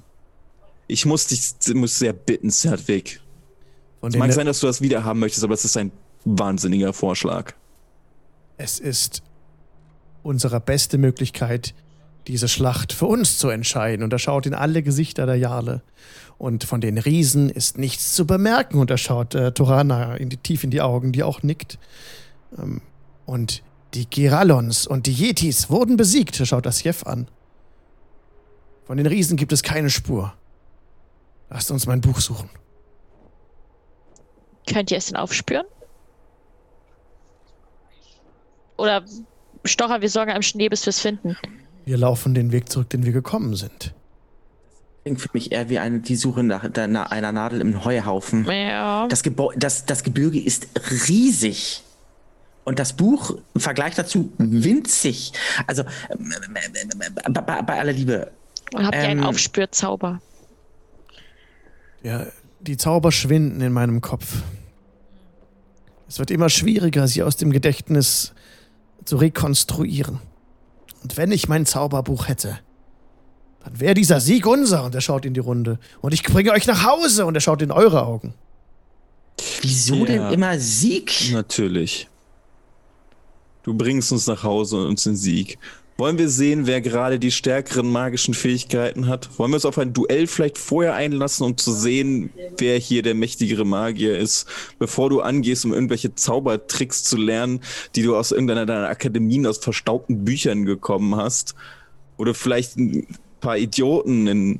Speaker 3: Ich muss dich muss sehr bitten, Zerdwig.
Speaker 1: Von
Speaker 3: Es mag sein, dass du das wieder haben möchtest, aber es ist ein wahnsinniger Vorschlag.
Speaker 1: Es ist unsere beste Möglichkeit, diese Schlacht für uns zu entscheiden. Und er schaut in alle Gesichter der Jarle. Und von den Riesen ist nichts zu bemerken. Und er schaut äh, Torana in die, tief in die Augen, die auch nickt. Ähm, und die Girallons und die Yetis wurden besiegt. Schaut das Jeff an. Von den Riesen gibt es keine Spur. Lasst uns mein Buch suchen.
Speaker 5: Könnt ihr es denn aufspüren? Oder Stocher, wir sorgen am Schnee, bis wir es finden.
Speaker 1: Wir laufen den Weg zurück, den wir gekommen sind.
Speaker 2: Klingt für mich eher wie eine, die Suche nach, nach einer Nadel im Heuhaufen.
Speaker 5: Ja.
Speaker 2: Das, Gebäu das, das Gebirge ist riesig. Und das Buch im Vergleich dazu winzig. Also, ähm, äh, bei, bei, aller Liebe,
Speaker 5: Und habt ihr einen
Speaker 2: ähm,
Speaker 5: Aufspürzauber?
Speaker 1: Ja, die Zauber schwinden in meinem Kopf. Es wird immer schwieriger, sie aus dem Gedächtnis zu rekonstruieren. Und wenn ich mein Zauberbuch hätte, dann wäre dieser Sieg unser. Und er schaut in die Runde. Und ich bringe euch nach Hause. Und er schaut in eure Augen.
Speaker 2: wieso
Speaker 3: Ja.
Speaker 2: denn immer Sieg?
Speaker 3: Natürlich. Du bringst uns nach Hause und uns den Sieg. Wollen wir sehen, wer gerade die stärkeren magischen Fähigkeiten hat? Wollen wir uns auf ein Duell vielleicht vorher einlassen, um zu sehen, wer hier der mächtigere Magier ist, bevor du angehst, um irgendwelche Zaubertricks zu lernen, die du aus irgendeiner deiner Akademien aus verstaubten Büchern gekommen hast? Oder vielleicht ein paar Idioten in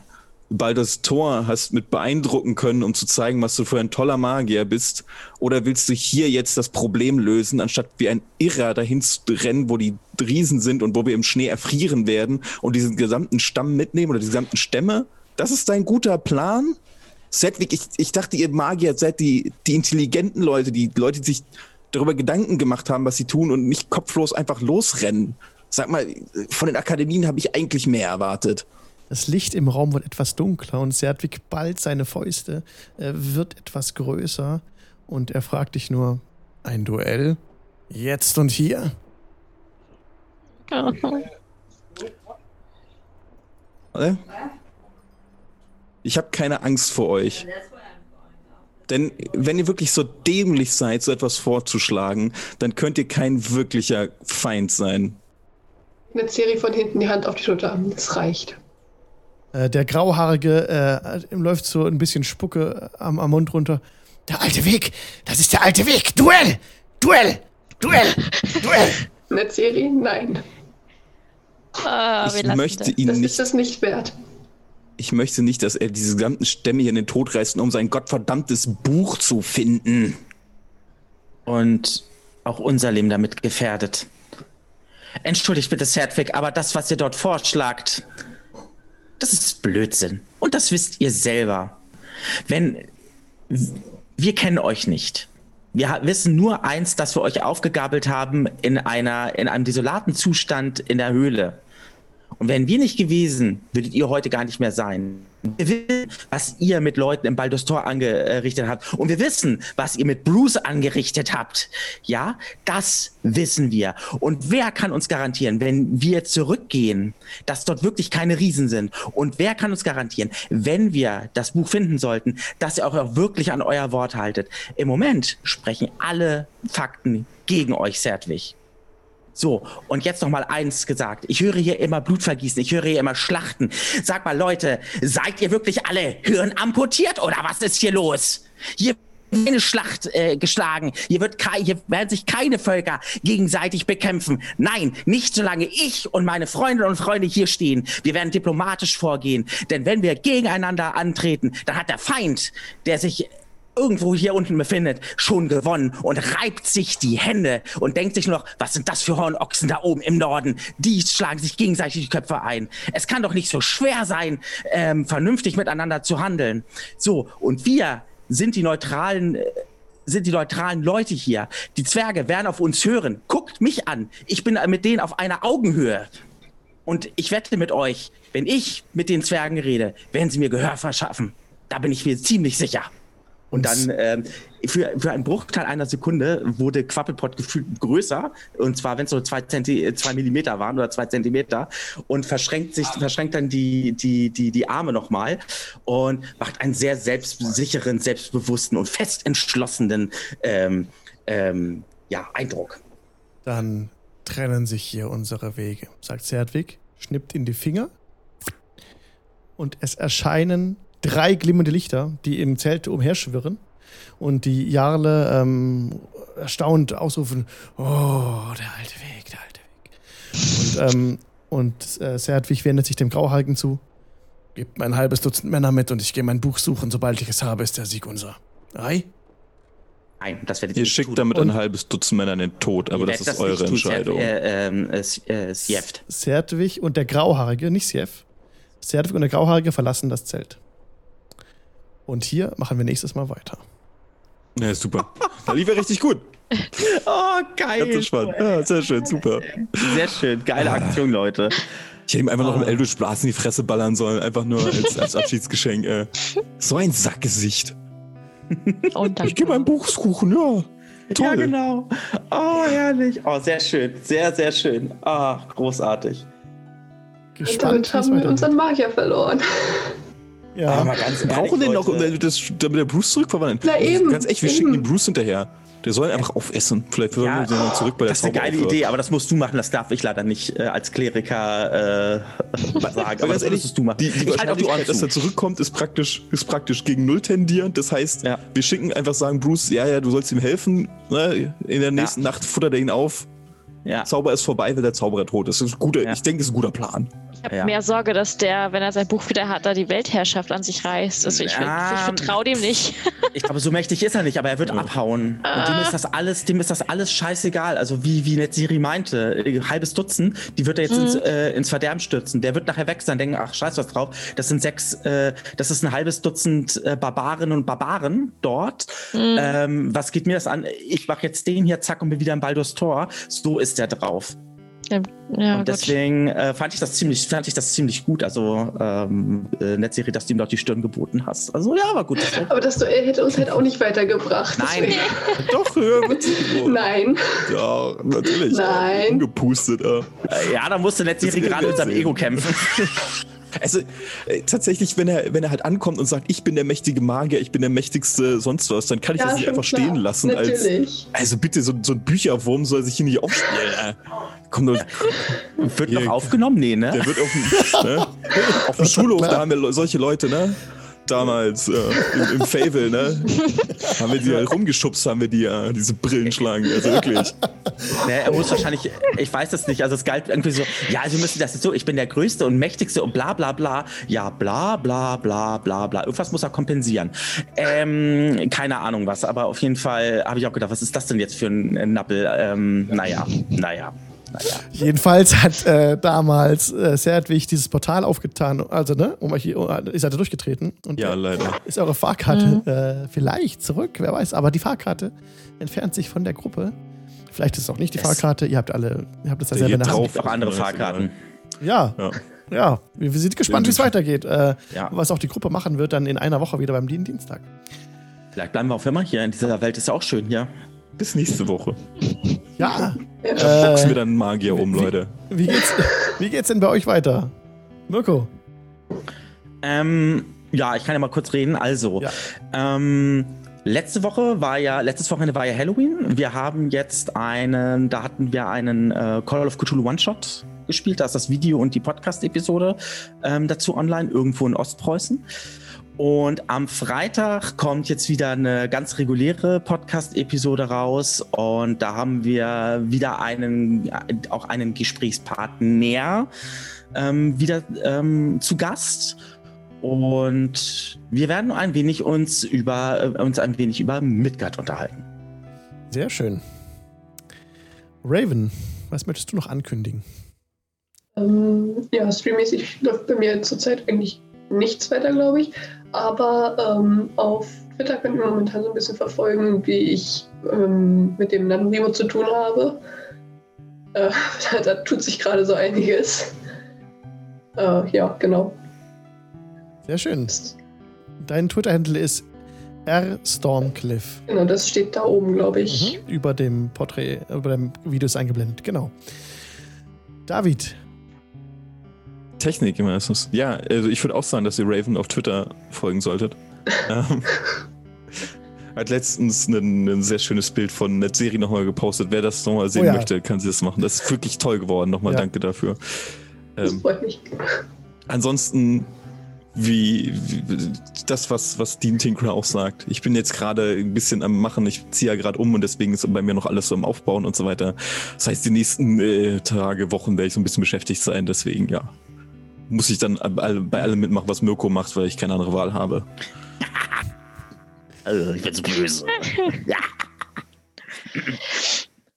Speaker 3: Baldur's Tor hast mit beeindrucken können, um zu zeigen, was du für ein toller Magier bist? Oder willst du hier jetzt das Problem lösen, anstatt wie ein Irrer dahin zu rennen, wo die Riesen sind und wo wir im Schnee erfrieren werden und diesen gesamten Stamm mitnehmen oder die gesamten Stämme? Das ist dein guter Plan? Sedwick, ich, ich dachte, ihr Magier seid die, die intelligenten Leute, die Leute, die sich darüber Gedanken gemacht haben, was sie tun und nicht kopflos einfach losrennen. Sag mal, von den Akademien habe ich eigentlich mehr erwartet.
Speaker 1: Das Licht im Raum wird etwas dunkler und Serdwig ballt seine Fäuste, äh, wird etwas größer und er fragt dich nur: Ein Duell? Jetzt und hier? *laughs*
Speaker 3: Ich habe keine Angst vor euch. Denn wenn ihr wirklich so dämlich seid, so etwas vorzuschlagen, dann könnt ihr kein wirklicher Feind sein.
Speaker 4: Eine Serie von hinten die Hand auf die Schulter. Das reicht.
Speaker 1: Äh, der Grauhaarige äh, läuft so ein bisschen Spucke am, am Mund runter. Der alte Weg! Das ist der alte Weg! Duell! Duell! Duell! Duell!
Speaker 4: Eine Serie? Nein.
Speaker 5: Ah,
Speaker 3: Ich möchte
Speaker 5: das.
Speaker 3: ihn
Speaker 4: Das
Speaker 3: nicht
Speaker 4: ist es nicht wert.
Speaker 3: Ich möchte nicht, dass er diese gesamten Stämme hier in den Tod reißt, um sein gottverdammtes Buch zu finden.
Speaker 2: Und auch unser Leben damit gefährdet. Entschuldigt bitte, Serdwig, aber das, was ihr dort vorschlagt, das ist Blödsinn. Und das wisst ihr selber. Wenn. Wir kennen euch nicht. Wir wissen nur eins, dass wir euch aufgegabelt haben in, einer, in einem desolaten Zustand in der Höhle. Und wären wir nicht gewesen, würdet ihr heute gar nicht mehr sein. Wir wissen, was ihr mit Leuten im Baldur's Tor angerichtet habt. Und wir wissen, was ihr mit Bruce angerichtet habt. Ja, das wissen wir. Und wer kann uns garantieren, wenn wir zurückgehen, dass dort wirklich keine Riesen sind? Und wer kann uns garantieren, wenn wir das Buch finden sollten, dass ihr auch wirklich an euer Wort haltet? Im Moment sprechen alle Fakten gegen euch, Serdwig. So, und jetzt noch mal eins gesagt. Ich höre hier immer Blutvergießen, ich höre hier immer Schlachten. Sag mal, Leute, seid ihr wirklich alle Hirn amputiert oder was ist hier los? Hier wird eine Schlacht äh, geschlagen. Hier, wird hier werden sich keine Völker gegenseitig bekämpfen. Nein, nicht solange ich und meine Freundinnen und Freunde hier stehen. Wir werden diplomatisch vorgehen. Denn wenn wir gegeneinander antreten, dann hat der Feind, der sich irgendwo hier unten befindet, schon gewonnen und reibt sich die Hände und denkt sich nur noch, was sind das für Hornochsen da oben im Norden? Die schlagen sich gegenseitig die Köpfe ein. Es kann doch nicht so schwer sein, ähm, vernünftig miteinander zu handeln. So, und wir sind die neutralen äh, sind die neutralen Leute hier. Die Zwerge werden auf uns hören. Guckt mich an. Ich bin mit denen auf einer Augenhöhe. Und ich wette mit euch, wenn ich mit den Zwergen rede, werden sie mir Gehör verschaffen. Da bin ich mir ziemlich sicher. Und dann ähm, für, für einen Bruchteil einer Sekunde wurde Quappelpot gefühlt größer. Und zwar, wenn es so zwei, Zenti zwei Millimeter waren oder zwei Zentimeter. Und verschränkt sich, verschränkt dann die, die, die, die Arme nochmal und macht einen sehr selbstsicheren, selbstbewussten und fest entschlossenen ähm, ähm, ja, Eindruck.
Speaker 1: Dann trennen sich hier unsere Wege, sagt Zerdwig, schnippt in die Finger und es erscheinen drei glimmende Lichter, die im Zelt umherschwirren und die Jarle ähm, erstaunt ausrufen, oh, der alte Weg, der alte Weg. Und, ähm, und äh, Zerdwig wendet sich dem Grauhaarigen zu, gebt mir ein halbes Dutzend Männer mit und ich gehe mein Buch suchen, sobald ich es habe, ist der Sieg unser. Ei?
Speaker 2: Nein, das werdet
Speaker 3: Ihr
Speaker 2: nicht
Speaker 3: schickt
Speaker 2: tun.
Speaker 3: damit
Speaker 1: Und-
Speaker 3: ein halbes Dutzend Männer in den Tod, aber das ist eure
Speaker 2: nicht tun,
Speaker 3: Entscheidung.
Speaker 2: Äh, äh, äh, Sjeft.
Speaker 1: Zerdwig und der Grauhaarige, nicht Sief. Zerdwig und der Grauhaarige verlassen das Zelt. Und hier machen wir nächstes Mal weiter.
Speaker 3: Ja, super. Da lief er richtig gut. *laughs*
Speaker 2: Oh,
Speaker 3: Ganz
Speaker 2: geil.
Speaker 3: entspannt. Ja, sehr schön, super.
Speaker 2: Sehr schön. Geile Aktion, Leute.
Speaker 3: Ich hätte ihm einfach noch ein Eldritch Blast in die Fresse ballern sollen, einfach nur als, als *laughs* Abschiedsgeschenk. Äh. So ein Sackgesicht.
Speaker 5: Und dann
Speaker 3: Ich gehe mein Buch suchen, ja. Toll.
Speaker 2: Ja, genau. Oh, herrlich. Oh, sehr schön. Sehr, sehr schön. Ah, großartig.
Speaker 4: Und
Speaker 1: Gespannt,
Speaker 4: damit
Speaker 1: wie es
Speaker 4: haben wir unseren Magier verloren.
Speaker 1: Ja,
Speaker 2: Aber ganz
Speaker 3: Wir brauchen den noch, das, damit der Bruce zurückverwandelt.
Speaker 4: Na eben,
Speaker 3: Ganz echt, wir
Speaker 4: eben.
Speaker 3: schicken den Bruce hinterher. Der soll einfach aufessen. Vielleicht würden
Speaker 2: Ja,
Speaker 3: wir den dann zurück bei der
Speaker 2: das ist eine geile. Idee, aber das musst du machen. Das darf ich leider nicht äh, als Kleriker äh, sagen.
Speaker 3: Aber
Speaker 2: das
Speaker 3: ehrlich,
Speaker 2: müsstest du machen.
Speaker 3: die, die
Speaker 2: ich halte auf die Ohren
Speaker 3: dass er
Speaker 2: zu.
Speaker 3: zurückkommt, ist praktisch, ist praktisch gegen Null tendierend. Das heißt,
Speaker 2: Ja.
Speaker 3: wir schicken einfach sagen, Bruce, ja, ja, du sollst ihm helfen. Ne? In der nächsten Nacht futtert er ihn auf.
Speaker 2: Ja.
Speaker 3: Zauber ist vorbei, weil der Zauberer tot ist. Das ist ein guter,
Speaker 2: Ja.
Speaker 3: Ich denke, das ist ein guter Plan.
Speaker 5: Ich habe
Speaker 2: Ja.
Speaker 5: mehr Sorge, dass der, wenn er sein Buch wieder hat, da die Weltherrschaft an sich reißt. Also ich,
Speaker 2: Ja.
Speaker 5: ich vertraue dem nicht.
Speaker 2: Ich glaube, so mächtig ist er nicht, aber er wird abhauen. Und dem ist das alles, dem ist das alles scheißegal. Also wie, wie Netziri meinte, äh, halbes Dutzend, die wird er jetzt ins, äh, ins Verderben stürzen. Der wird nachher weg sein, denken, ach scheiß was drauf. Das sind sechs, äh, das ist ein halbes Dutzend äh, Barbarinnen und Barbaren dort. Ähm, was geht mir das an? Ich mache jetzt den hier, zack, und bin wieder im Baldur's Tor. So ist der drauf.
Speaker 5: Ja, ja
Speaker 2: und deswegen äh, fand ich das ziemlich, fand ich das ziemlich gut. Also ähm, äh, Netzserie, dass du ihm dort die Stirn geboten hast. Also ja, war gut. *laughs*
Speaker 4: Aber das Duell hätte uns halt auch nicht weitergebracht.
Speaker 2: Nein. *laughs*
Speaker 3: Doch, ja, witzig.
Speaker 4: Nein.
Speaker 3: Ja, natürlich.
Speaker 4: Nein.
Speaker 3: Ungepustet, ja.
Speaker 2: Äh, Ja, da musste Netzserie
Speaker 3: Das-
Speaker 2: gerade mit seinem Ego kämpfen. *laughs*
Speaker 3: Also äh, tatsächlich, wenn er, wenn er halt ankommt und sagt, ich bin der mächtige Magier, ich bin der mächtigste sonst was, dann kann ich
Speaker 4: Ja,
Speaker 3: das nicht einfach
Speaker 4: klar.
Speaker 3: stehen lassen. Als,
Speaker 4: Natürlich.
Speaker 3: also bitte, so, so ein Bücherwurm soll sich hier nicht aufspielen. Äh. Komm doch,
Speaker 2: Wird
Speaker 3: Hier-
Speaker 2: noch aufgenommen? Nee, ne?
Speaker 3: der wird auf dem, ne? *laughs* auf dem Schulhof, da haben wir solche Leute, ne? Damals äh, im, im Fable, ne? Haben wir die halt rumgeschubst, haben wir die, äh, diese Brillenschlangen. Also wirklich.
Speaker 2: Nee, er muss wahrscheinlich, ich weiß es nicht, also es galt irgendwie so, ja, Sie müssen das jetzt so, ich bin der Größte und Mächtigste und bla bla bla. Ja, bla bla bla bla bla. Irgendwas muss er kompensieren. Ähm, keine Ahnung was, aber auf jeden Fall habe ich auch gedacht, was ist das denn jetzt für ein Nappel? Ähm, naja, naja. Naja.
Speaker 1: Jedenfalls hat äh, damals äh, Serdwig dieses Portal aufgetan, also ne, um euch hier, ihr seid da durchgetreten und
Speaker 3: Ja, leider.
Speaker 1: ist eure Fahrkarte äh, vielleicht zurück, wer weiß, aber die Fahrkarte entfernt sich von der Gruppe. Vielleicht ist es auch nicht die
Speaker 2: Es-
Speaker 1: Fahrkarte, ihr habt alle, ihr habt es
Speaker 3: Der
Speaker 1: selber in der Hand.
Speaker 3: drauf.
Speaker 2: Gibt auch andere Fahrkarten.
Speaker 1: Ja,
Speaker 3: Ja.
Speaker 1: ja, wir, sind gespannt, wie es weitergeht. Äh,
Speaker 2: Ja.
Speaker 1: Was auch die Gruppe machen wird, dann in einer Woche wieder beim Dien- Dienstag.
Speaker 2: Vielleicht bleiben wir auch immer hier in dieser Welt, ist ja auch schön hier.
Speaker 3: Bis nächste Woche.
Speaker 1: Ja,
Speaker 3: Da boxen
Speaker 1: äh,
Speaker 3: wir dann einen Magier um, Leute.
Speaker 1: wie geht's, wie geht's denn bei euch weiter? Mirko?
Speaker 2: Ähm, ja, ich kann ja mal kurz reden. Also,
Speaker 1: Ja.
Speaker 2: ähm, Letzte Woche war ja, letztes Wochenende war ja Halloween. Wir haben jetzt einen, da hatten wir einen äh, Call of Cthulhu One-Shot gespielt. Da ist das Video und die Podcast-Episode ähm, dazu online, irgendwo in Ostpreußen. Und am Freitag kommt jetzt wieder eine ganz reguläre Podcast-Episode raus. Und da haben wir wieder einen, auch einen Gesprächspartner ähm, wieder ähm, zu Gast. Und wir werden ein wenig uns über äh, uns ein wenig über Midgard unterhalten.
Speaker 1: Sehr schön. Raven, was möchtest du noch ankündigen?
Speaker 4: Ähm, ja, streammäßig läuft bei mir zurzeit eigentlich nichts weiter, glaube ich. Aber ähm, auf Twitter könnt ihr momentan so ein bisschen verfolgen, wie ich ähm, mit dem NaNoWriMo zu tun habe. Äh, *laughs* da, da, tut sich gerade so einiges. Äh, ja, genau.
Speaker 1: Sehr schön. Dein Twitter-Handle ist rstormcliff.
Speaker 4: Genau, das steht da oben, glaube ich.
Speaker 1: Mhm, über dem Porträt, über dem Video ist eingeblendet, genau. David.
Speaker 3: Technik immer ist es. Ja, also ich würde auch sagen, dass ihr Raven auf Twitter folgen solltet. *laughs* ähm, hat letztens ein, ein, sehr schönes Bild von einer Serie nochmal gepostet. Wer das nochmal sehen oh ja. möchte, kann sie das machen. Das ist wirklich toll geworden. Nochmal ja. danke dafür.
Speaker 4: Das ähm, freut mich.
Speaker 3: Ansonsten wie, wie, das, was, was Dean Tinker auch sagt. Ich bin jetzt gerade ein bisschen am Machen, ich ziehe ja gerade um und deswegen ist bei mir noch alles so im Aufbauen und so weiter. Das heißt, die nächsten äh, Tage, Wochen werde ich so ein bisschen beschäftigt sein, deswegen ja. Muss ich dann bei allem mitmachen, was Mirko macht, weil ich keine andere Wahl habe. *laughs*
Speaker 2: also, ich bin so böse. *laughs* ja.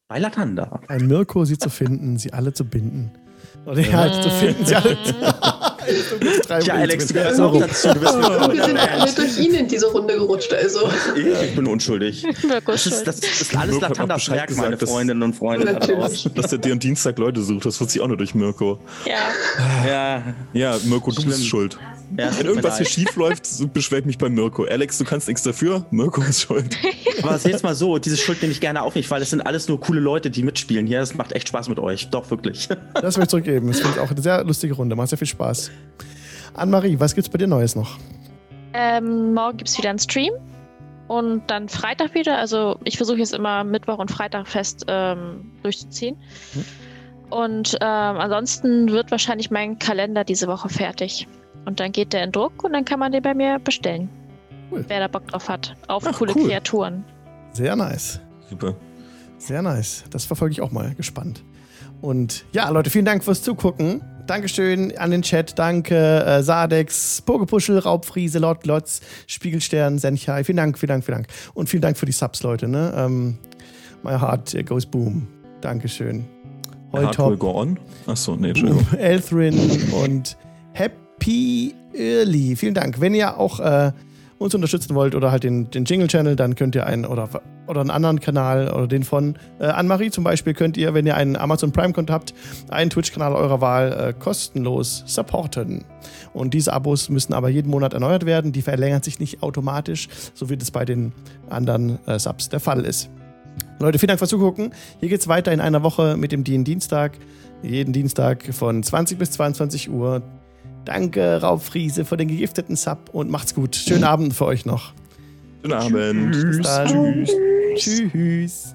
Speaker 2: Bei Latanda.
Speaker 1: Ein Mirko, sie zu finden, sie alle zu binden. Oder ja, halt zu finden, sie alle. *laughs*
Speaker 2: ja, Alex, du gehörst auch dazu. Du bist
Speaker 4: oh, wir sind alle durch ihn in diese Runde gerutscht, also.
Speaker 2: Ich, ich bin unschuldig. Das ist, das ist alles Latandas Werk, meine Freundinnen und Freunde.
Speaker 3: Dass der dir am Dienstag Leute sucht, das wird sich auch nur durch Mirko.
Speaker 5: Ja.
Speaker 3: Ja, ja Mirko, du bist schuld. Ja, Wenn irgendwas hier schief läuft, beschwert mich bei Mirko. Alex, du kannst nichts dafür, Mirko ist schuld. *laughs*
Speaker 2: Aber seht's mal so, diese Schuld nehme ich gerne auf mich, weil es sind alles nur coole Leute, die mitspielen hier. Es macht echt Spaß mit euch. Doch, wirklich.
Speaker 1: Das will ich zurückgeben. Das finde ich auch eine sehr lustige Runde. Macht sehr viel Spaß. Anne-Marie, was gibt's bei dir Neues noch?
Speaker 5: Ähm, morgen gibt's wieder einen Stream. Und dann Freitag wieder. Also ich versuche jetzt immer Mittwoch und Freitag fest ähm, durchzuziehen. Hm. Und ähm, ansonsten wird wahrscheinlich mein Kalender diese Woche fertig. Und dann geht der in Druck und dann kann man den bei mir bestellen. Cool. Wer da Bock drauf hat. Auf Ach, coole cool. Kreaturen.
Speaker 1: Sehr nice.
Speaker 3: Super.
Speaker 1: Sehr nice. Das verfolge ich auch mal gespannt. Und ja, Leute, vielen Dank fürs Zugucken. Dankeschön an den Chat. Danke, äh, Sadex, Pogepuschel, Raubfriese, Lord Glotz, Spiegelstern, Senchai. Vielen Dank, vielen Dank, vielen Dank. Und vielen Dank für die Subs, Leute. Ne? Ähm, my heart goes boom. Dankeschön.
Speaker 3: Heart go on. Achso, nee, Entschuldigung.
Speaker 1: Elthrin und Happy Early. Vielen Dank. Wenn ihr auch äh, uns unterstützen wollt oder halt den, den Jingle-Channel, dann könnt ihr einen oder, oder einen anderen Kanal oder den von äh, Anne-Marie zum Beispiel, könnt ihr, wenn ihr einen Amazon Prime-Konto habt, einen Twitch-Kanal eurer Wahl äh, kostenlos supporten. Und diese Abos müssen aber jeden Monat erneuert werden. Die verlängern sich nicht automatisch, so wie das bei den anderen äh, Subs der Fall ist. Leute, vielen Dank fürs Zugucken. Hier geht es weiter in einer Woche mit dem Dienstag. Jeden Dienstag von 20 bis 22 Uhr. Danke, Raubfriese, für den gegifteten Sub und macht's gut. Schönen Abend für euch noch.
Speaker 3: Schönen Abend.
Speaker 1: Tschüss. Bis dann. Tschüss. Tschüss.